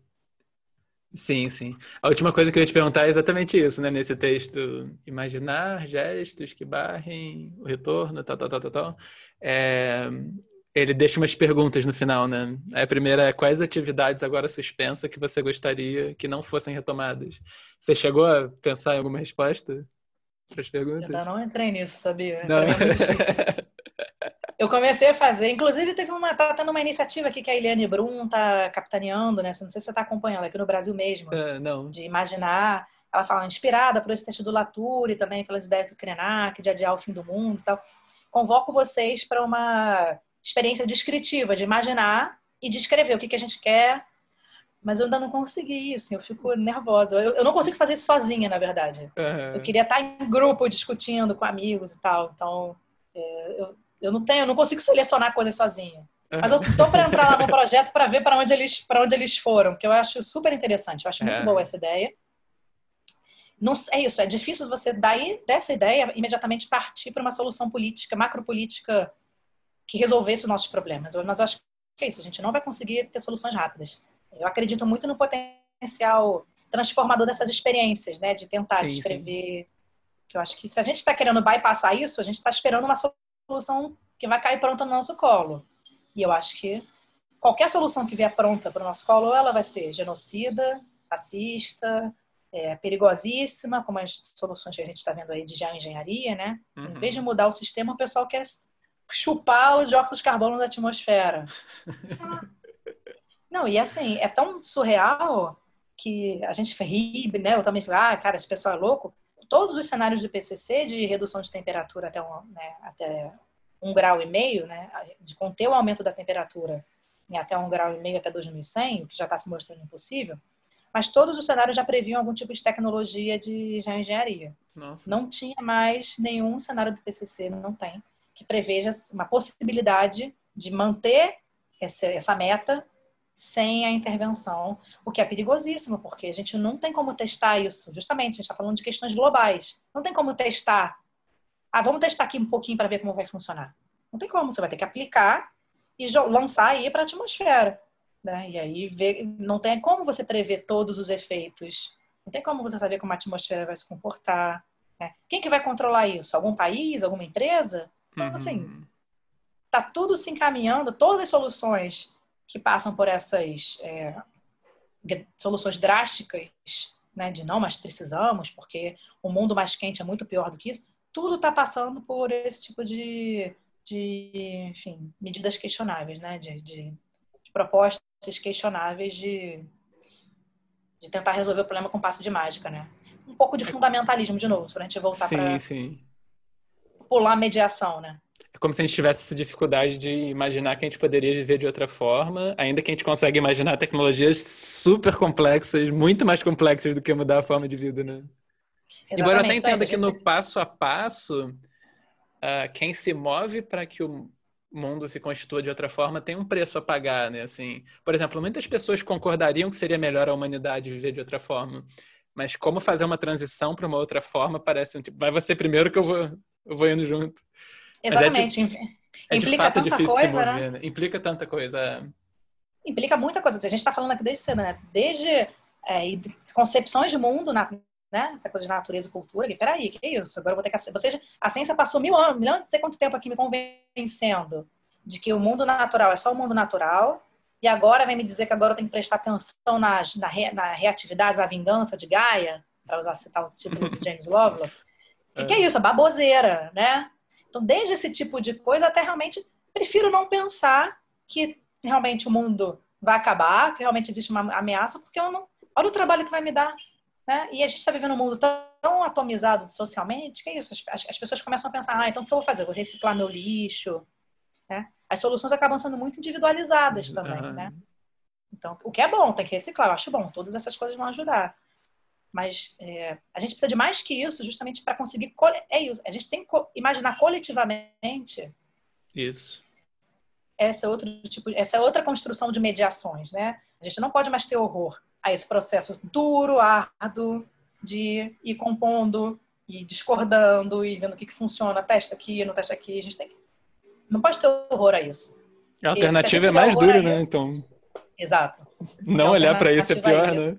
Speaker 1: Sim, sim. A última coisa que eu ia te perguntar é exatamente isso, né? Nesse texto, imaginar gestos que barrem o retorno, tal, tal, tal, tal, tal. É... Ele deixa umas perguntas no final, né? A primeira é quais atividades agora suspensas que você gostaria que não fossem retomadas? Você chegou a pensar em alguma resposta para as perguntas?
Speaker 3: Eu ainda não entrei nisso, sabia? Não. É Eu comecei a fazer, inclusive teve uma, tá tendo uma iniciativa aqui que a Eliane Brum tá capitaneando, né? Não sei se você tá acompanhando, aqui no Brasil mesmo.
Speaker 1: Uh, não.
Speaker 3: De imaginar, ela fala, inspirada por esse texto do Latour e também pelas ideias do Krenak, de adiar o fim do mundo e tal. Convoco vocês para uma experiência descritiva, de imaginar e descrever o que, que a gente quer, mas eu ainda não consegui isso, eu fico nervosa. Eu, eu não consigo fazer isso sozinha, na verdade.
Speaker 1: Uhum.
Speaker 3: Eu queria estar em grupo discutindo com amigos e tal, então é, eu eu não tenho, eu não consigo selecionar coisas sozinha. Mas eu tô para entrar lá no projeto para ver para onde eles para onde eles foram, que eu acho super interessante. Eu acho muito é. boa essa ideia. Não, é isso, é difícil você daí dessa ideia imediatamente partir para uma solução política, macropolítica que resolvesse os nossos problemas. Mas eu acho que é isso, a gente não vai conseguir ter soluções rápidas. Eu acredito muito no potencial transformador dessas experiências, né, de tentar sim, descrever. Sim. Que eu acho que se a gente está querendo bypassar isso, a gente está esperando uma solução solução que vai cair pronta no nosso colo. E eu acho que qualquer solução que vier pronta para o nosso colo, ela vai ser genocida, racista, é, perigosíssima, como as soluções que a gente está vendo aí de geoengenharia, né? Uhum. Em vez de mudar o sistema, o pessoal quer chupar o dióxido de carbono da atmosfera. Não, e assim, é tão surreal que a gente ri, né? Eu também falo, ah, cara, esse pessoal é louco. Todos os cenários do PCC de redução de temperatura até um, né, até um grau e meio, né? De conter o aumento da temperatura em até um grau e meio até 2100, o que já está se mostrando impossível, mas todos os cenários já previam algum tipo de tecnologia de geoengenharia. Nossa. Não tinha mais nenhum cenário do PCC, não tem, que preveja uma possibilidade de manter essa, essa meta sem a intervenção, o que é perigosíssimo, porque a gente não tem como testar isso. Justamente, a gente está falando de questões globais. Não tem como testar. Ah, vamos testar aqui um pouquinho para ver como vai funcionar. Não tem como, você vai ter que aplicar e lançar aí para a atmosfera. Né? E aí ver, não tem como você prever todos os efeitos. Não tem como você saber como a atmosfera vai se comportar. Né? Quem que vai controlar isso? Algum país? Alguma empresa? Então, uhum. assim, tá tudo se encaminhando, todas as soluções que passam por essas é, soluções drásticas, né, de não, mas precisamos, porque o mundo mais quente é muito pior do que isso, tudo está passando por esse tipo de, de enfim, medidas questionáveis, né, de, de, de propostas questionáveis de, de tentar resolver o problema com passe de mágica, né? Um pouco de fundamentalismo de novo, para a gente voltar para pular a mediação, né?
Speaker 1: É como se a gente tivesse essa dificuldade de imaginar que a gente poderia viver de outra forma, ainda que a gente consiga imaginar tecnologias super complexas, muito mais complexas do que mudar a forma de vida, né? Exatamente. Embora eu até entenda que no passo a passo, uh, quem se move para que o mundo se constitua de outra forma tem um preço a pagar, né? Assim, por exemplo, muitas pessoas concordariam que seria melhor a humanidade viver de outra forma, mas como fazer uma transição para uma outra forma parece um tipo, vai você primeiro que eu vou, eu vou indo junto.
Speaker 3: Exatamente.
Speaker 1: Mas é de, é de fato difícil coisa, se mover, né? né? Implica tanta coisa. É.
Speaker 3: Implica muita coisa. A gente está falando aqui desde cedo, né? Desde é, concepções de mundo, na, né? Essa coisa de natureza e cultura. Que, peraí, que é isso? Agora eu vou ter que. Você, a ciência passou mil anos, milhão, não sei quanto tempo aqui me convencendo de que o mundo natural é só o mundo natural. E agora vem me dizer que agora eu tenho que prestar atenção na, na, re, na reatividade, na vingança de Gaia, para usar citar o título de James Lovelock. O que, que é isso? A baboseira, né? Então, desde esse tipo de coisa até realmente prefiro não pensar que realmente o mundo vai acabar, que realmente existe uma ameaça, porque eu não. Olha o trabalho que vai me dar. Né? E a gente está vivendo um mundo tão, atomizado socialmente, que é isso? As, as, pessoas começam a pensar, ah, então o que eu vou fazer? Eu vou reciclar meu lixo. Né? As soluções acabam sendo muito individualizadas também, uhum. né? Então, o que é bom, tem que reciclar, eu acho bom, todas essas coisas vão ajudar. Mas é, a gente precisa de mais que isso, justamente para conseguir. É isso. A gente tem que imaginar coletivamente.
Speaker 1: Isso.
Speaker 3: Essa é outro tipo, essa é outra construção de mediações, né? A gente não pode mais ter horror a esse processo duro, árduo de ir compondo e discordando e vendo o que, que funciona, testa aqui, não testa aqui. A gente tem que... não pode ter horror a isso.
Speaker 1: A alternativa a é mais dura, né? Então.
Speaker 3: Exato.
Speaker 1: Não olhar para isso é pior, né?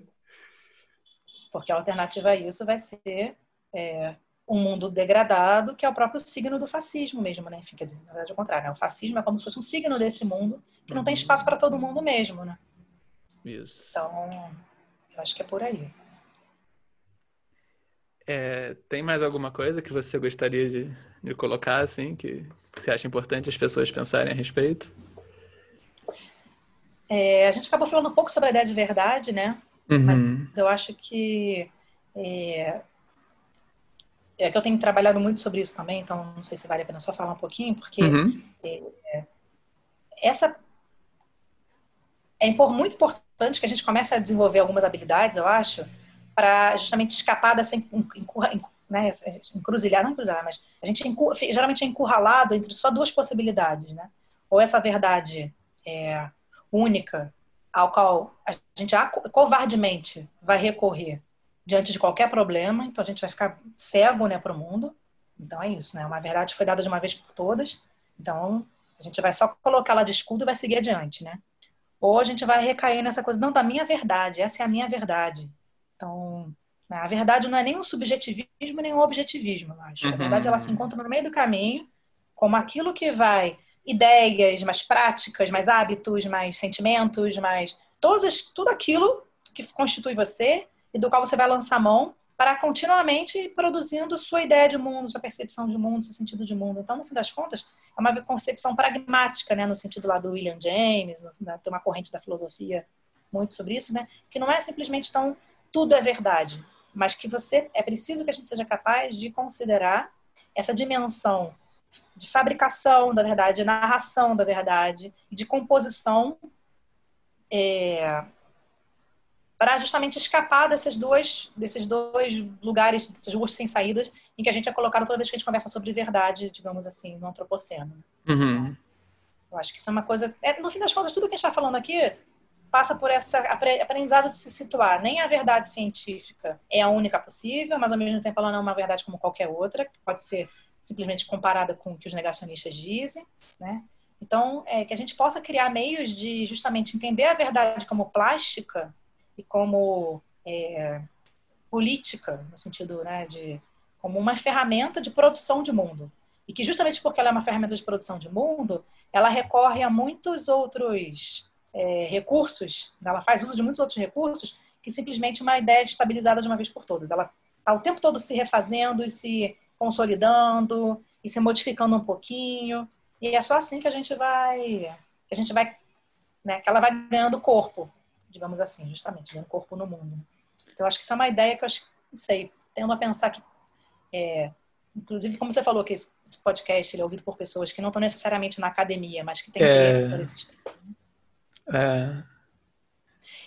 Speaker 3: Porque a alternativa a isso vai ser é, um mundo degradado, que é o próprio signo do fascismo mesmo, né? Enfim, quer dizer, na verdade é o contrário, né? O fascismo é como se fosse um signo desse mundo que não tem espaço para todo mundo mesmo, né?
Speaker 1: Isso.
Speaker 3: Então, eu acho que é por aí.
Speaker 1: É, tem mais alguma coisa que você gostaria de, de colocar, assim, que, que, você acha importante as pessoas pensarem a respeito?
Speaker 3: É, a gente acabou falando um pouco sobre a ideia de verdade, né?
Speaker 1: Uhum.
Speaker 3: Mas eu acho que é, é, que eu tenho trabalhado muito sobre isso também, então não sei se vale a pena só falar um pouquinho, porque
Speaker 1: uhum.
Speaker 3: é, essa é muito importante que a gente comece a desenvolver algumas habilidades, eu acho, para justamente escapar dessa encurra, né, encruzilhada, não encruzilhada, mas a gente geralmente é encurralado entre só duas possibilidades, né? Ou essa verdade é, única ao qual a gente covardemente vai recorrer diante de qualquer problema, então a gente vai ficar cego né, para o mundo. Então é isso, né? Uma verdade foi dada de uma vez por todas, então a gente vai só colocar lá de escudo e vai seguir adiante, né? Ou a gente vai recair nessa coisa, não, da minha verdade, essa é a minha verdade. Então, né, a verdade não é nem um subjetivismo, nem um objetivismo, eu acho. Uhum. A verdade, ela se encontra no meio do caminho, como aquilo que vai ideias, mais práticas, mais hábitos, mais sentimentos, mais todas, tudo aquilo que constitui você e do qual você vai lançar mão para continuamente produzindo sua ideia de mundo, sua percepção de mundo, seu sentido de mundo. Então, no fim das contas, é uma concepção pragmática, né, no sentido lá do William James, no, tem uma corrente da filosofia muito sobre isso, né, que não é simplesmente tão tudo é verdade, mas que você é preciso que a gente seja capaz de considerar essa dimensão de fabricação da verdade, de narração da verdade, de composição é, para justamente escapar desses dois, desses dois lugares, dessas ruas sem saídas, em que a gente é colocado toda vez que a gente conversa sobre verdade, digamos assim, no antropoceno.
Speaker 1: Uhum.
Speaker 3: Eu acho que isso é uma coisa. É, no fim das contas, tudo que a gente está falando aqui passa por esse aprendizado de se situar. Nem a verdade científica é a única possível, mas ao mesmo tempo ela não é uma verdade como qualquer outra, que pode ser simplesmente comparada com o que os negacionistas dizem, né? Então, é, que a gente possa criar meios de justamente entender a verdade como plástica e como é, política, no sentido né, de como uma ferramenta de produção de mundo. E que justamente porque ela é uma ferramenta de produção de mundo, ela recorre a muitos outros é, recursos, ela faz uso de muitos outros recursos que simplesmente uma ideia estabilizada de uma vez por todas. Ela está o tempo todo se refazendo e se consolidando e se modificando um pouquinho. E é só assim que a gente vai, que a gente vai, né, que ela vai ganhando corpo, digamos assim, justamente, ganhando corpo no mundo. Então, acho que isso é uma ideia que eu acho, não sei, tendo a pensar que, é, inclusive, como você falou, que esse podcast ele é ouvido por pessoas que não estão necessariamente na academia, mas que têm interesse é... por esses temas.
Speaker 1: É...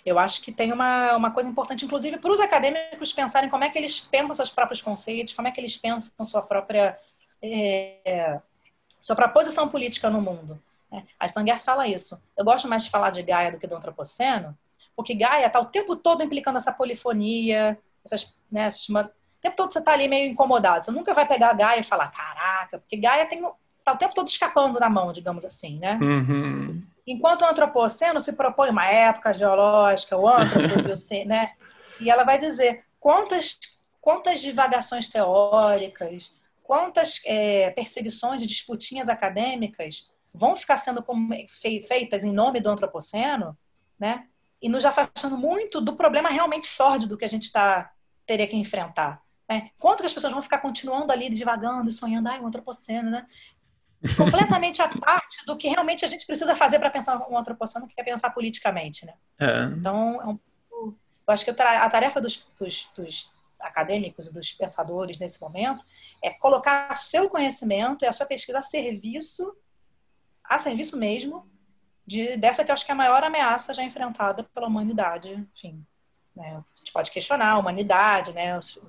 Speaker 3: Eu acho que tem uma, uma coisa importante, inclusive, para os acadêmicos pensarem como é que eles pensam seus próprios conceitos, como é que eles pensam sua própria é, sua própria posição política no mundo. Né? A Stangers fala isso. Eu gosto mais de falar de Gaia do que do antropoceno, porque Gaia está o tempo todo implicando essa polifonia, essas, né, essas, o tempo todo você está ali meio incomodado. Você nunca vai pegar a Gaia e falar, caraca, porque Gaia tem tá o tempo todo escapando da mão, digamos assim, né?
Speaker 1: Uhum.
Speaker 3: Enquanto o antropoceno se propõe uma época geológica, o antropoceno, né? E ela vai dizer quantas quantas divagações teóricas, quantas é, perseguições e disputinhas acadêmicas vão ficar sendo feitas em nome do antropoceno, né? E nos afastando muito do problema realmente sórdido que a gente está teria que enfrentar. Né? Quanto que as pessoas vão ficar continuando ali divagando e sonhando, ai, o antropoceno, né? Completamente a parte do que realmente a gente precisa fazer para pensar o antropoceno, que é pensar politicamente, né?
Speaker 1: É.
Speaker 3: Então, é um, eu acho que a tarefa dos, dos, dos acadêmicos e dos pensadores nesse momento é colocar seu conhecimento e a sua pesquisa a serviço, a serviço mesmo, de, dessa que eu acho que é a maior ameaça já enfrentada pela humanidade. Enfim, né? a gente pode questionar a humanidade, né? Os,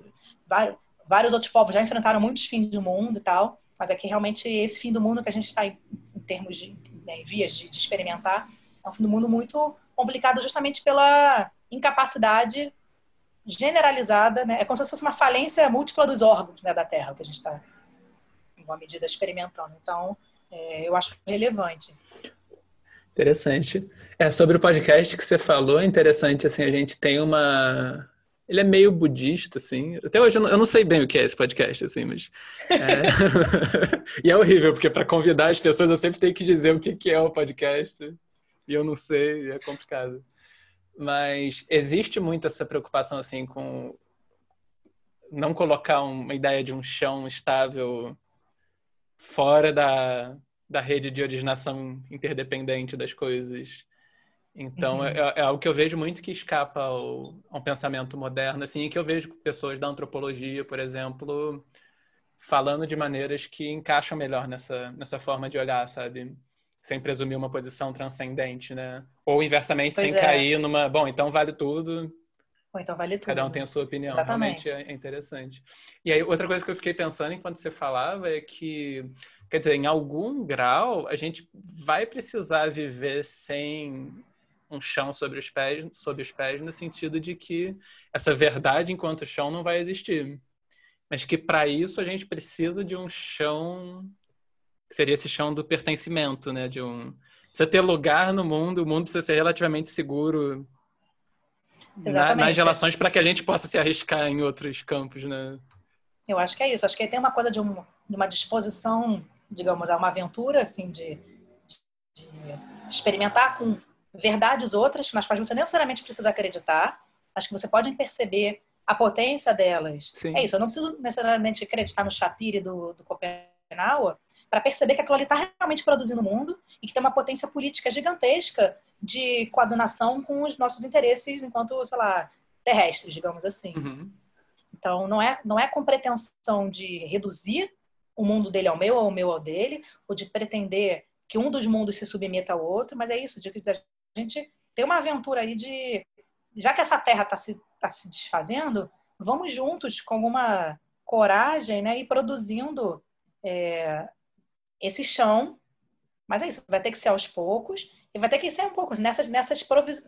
Speaker 3: vários, vários outros povos já enfrentaram muitos fins do mundo e tal, mas é que realmente esse fim do mundo que a gente está em, em, termos de né, vias de, de experimentar é um fim do mundo muito complicado justamente pela incapacidade generalizada, né? É como se fosse uma falência múltipla dos órgãos né, da Terra, que a gente está, em uma medida, experimentando. Então, é, eu acho relevante.
Speaker 1: Interessante. É, sobre o podcast que você falou, é interessante, assim, a gente tem uma... Ele é meio budista, assim. Até hoje eu não, eu não sei bem o que é esse podcast, assim, mas... É... e é horrível, porque para convidar as pessoas eu sempre tenho que dizer o que, que é o podcast. E eu não sei, é complicado. Mas existe muito essa preocupação assim com não colocar uma ideia de um chão estável fora da, da rede de originação interdependente das coisas. Então, uhum. é, é, algo que eu vejo muito que escapa ao, ao pensamento moderno, assim, que eu vejo pessoas da antropologia, por exemplo, falando de maneiras que encaixam melhor nessa, nessa forma de olhar, sabe? sem presumir uma posição transcendente, né? Ou inversamente, pois sem é. cair numa, bom, então vale tudo.
Speaker 3: Ou então vale tudo.
Speaker 1: Cada um tem a sua opinião.
Speaker 3: Exatamente.
Speaker 1: Realmente é interessante. E aí, outra coisa que eu fiquei pensando enquanto você falava é que, quer dizer, em algum grau, a gente vai precisar viver sem um chão sobre os pés, sobre os pés no sentido de que essa verdade enquanto chão não vai existir. Mas que para isso a gente precisa de um chão que seria esse chão do pertencimento, né? De um precisa ter lugar no mundo, o mundo precisa ser relativamente seguro na, nas relações para que a gente possa se arriscar em outros campos, né?
Speaker 3: Eu acho que é isso. Acho que tem uma coisa de, um, de uma disposição, digamos, a uma aventura, assim, de, de, experimentar com verdades outras nas quais você não necessariamente precisa acreditar, mas que você pode perceber a potência delas.
Speaker 1: Sim.
Speaker 3: É isso, eu não preciso necessariamente acreditar no Shapiro do, do Copenhague para perceber que aquilo ali está realmente produzindo o mundo e que tem uma potência política gigantesca de coadunação com os nossos interesses enquanto, sei lá, terrestres, digamos assim.
Speaker 1: Uhum.
Speaker 3: Então, não é, não é com pretensão de reduzir o mundo dele ao meu ou o meu ao dele, ou de pretender que um dos mundos se submeta ao outro, mas é isso, de que a gente tem uma aventura aí de. Já que essa terra está se, tá se desfazendo, vamos juntos com alguma coragem né, e produzindo é, esse chão. Mas é isso, vai ter que ser aos poucos e vai ter que ser um pouco nessas, nessas provis...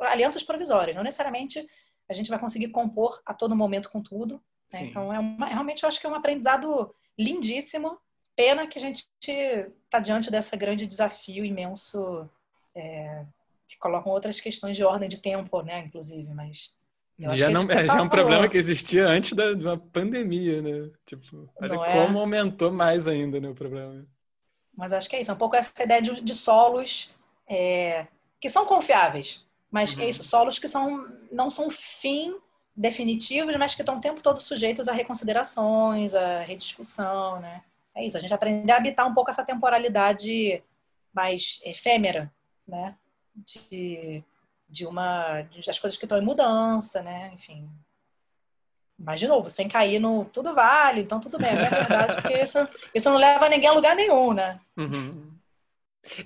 Speaker 3: alianças provisórias. Não necessariamente a gente vai conseguir compor a todo momento com tudo. Né? Então, é uma, realmente eu acho que é um aprendizado lindíssimo. Pena que a gente está diante desse grande desafio imenso é, que colocam outras questões de ordem de tempo, né? Inclusive, mas
Speaker 1: já não é, já é um problema que existia antes da, da pandemia, né? Tipo, olha não é? como é? aumentou mais ainda, né, o problema.
Speaker 3: Mas acho que é isso, é um pouco essa ideia de, de solos é, que são confiáveis, mas uhum. é isso, solos que são não são fim definitivos, mas que estão o tempo todo sujeitos a reconsiderações, a rediscussão, né? É isso, a gente aprender a habitar um pouco essa temporalidade mais efêmera, né? De, de uma das coisas que estão em mudança, né? Enfim. Mas, de novo, sem cair no tudo vale, então tudo bem, é verdade, porque isso, isso não leva ninguém a lugar nenhum, né?
Speaker 1: Uhum.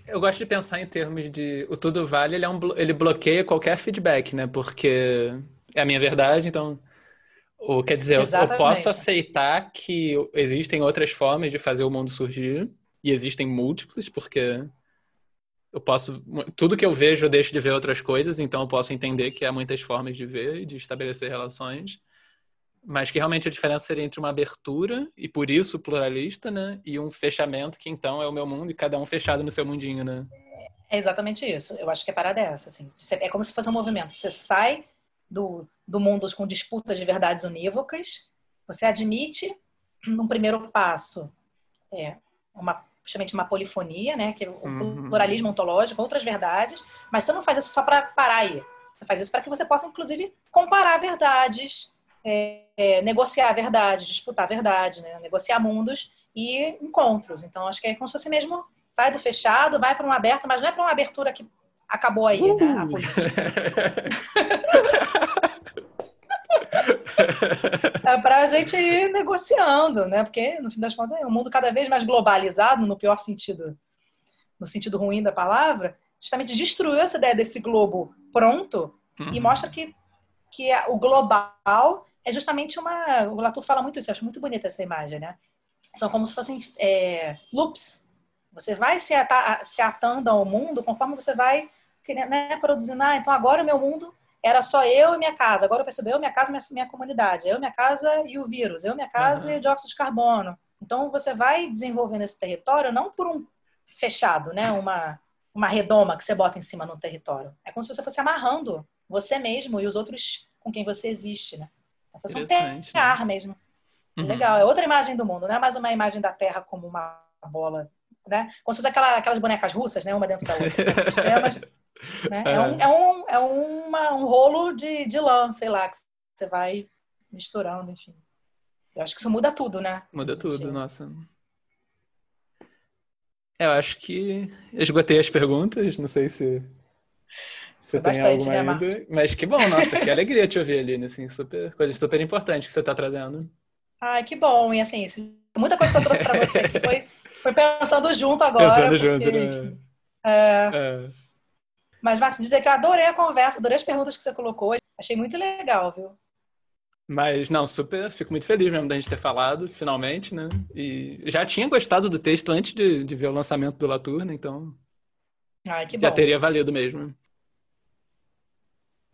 Speaker 1: Eu gosto de pensar em termos de o tudo vale, ele, é um, ele bloqueia qualquer feedback, né? Porque é a minha verdade, então. Ou, quer dizer, eu posso aceitar que existem outras formas de fazer o mundo surgir, e existem múltiplas, porque eu posso. Tudo que eu vejo, eu deixo de ver outras coisas, então eu posso entender que há muitas formas de ver e de estabelecer relações. Mas que realmente a diferença seria entre uma abertura, e por isso pluralista, né? E um fechamento, que então é o meu mundo, e cada um fechado no seu mundinho, né?
Speaker 3: É exatamente isso. Eu acho que é parada essa, assim. É como se fosse um movimento. Você sai do, do mundo com disputas de verdades unívocas, você admite, num primeiro passo, é, uma justamente uma polifonia, né, que é o uhum. pluralismo ontológico, outras verdades, mas você não faz isso só para parar aí. Você faz isso para que você possa, inclusive, comparar verdades, é, é, negociar verdades, disputar verdade, né, negociar mundos e encontros. Então, acho que é como se fosse mesmo sai do fechado, vai para um aberto, mas não é para uma abertura que acabou aí, uh! né, a política. é para a gente ir negociando, né? Porque, no fim das contas, é um mundo cada vez mais globalizado, no pior sentido, no sentido ruim da palavra, justamente destruiu essa ideia desse globo pronto uhum. e mostra que, que o global é justamente uma. O Latour fala muito isso, eu acho muito bonita essa imagem, né? São como se fossem é, loops. Você vai se, se atando ao mundo conforme você vai né, produzindo. Ah, então agora o meu mundo era só eu e minha casa. Agora eu percebo eu, minha casa minha, minha comunidade. Eu, minha casa e o vírus. Eu, minha casa uhum. e o dióxido de carbono. Então você vai desenvolvendo esse território não por um fechado, né? Uma, uma redoma que você bota em cima no território. É como se você fosse amarrando você mesmo e os outros com quem você existe, né? É fosse um tear mesmo. Uhum. Legal. É outra imagem do mundo, não é mais uma imagem da Terra como uma bola, né? Como se fosse aquela, aquelas bonecas russas, né? Uma dentro da outra. Sistemas né? É, é um, é, um, é uma, um rolo de, de lã, sei lá, que você vai misturando, enfim. Eu acho que isso muda tudo, né?
Speaker 1: Muda tudo, nossa. Eu acho que esgotei as perguntas, não sei se você tem alguma né, ainda. Mas que bom, nossa, que alegria te ouvir, Aline, assim, super, coisa super importante que você está trazendo.
Speaker 3: Ai, que bom, e assim, muita coisa que eu trouxe para você, que foi, foi pensando junto agora.
Speaker 1: Pensando porque, junto, né?
Speaker 3: É, é. Mas, Marcos, dizer que eu adorei a conversa, adorei as perguntas que você colocou. Achei muito legal, viu?
Speaker 1: Mas, não, super, fico muito feliz mesmo da gente ter falado, finalmente, né? E já tinha gostado do texto antes de, de ver o lançamento do Latour, né? Então.
Speaker 3: Ai, que
Speaker 1: bom. Já teria valido mesmo.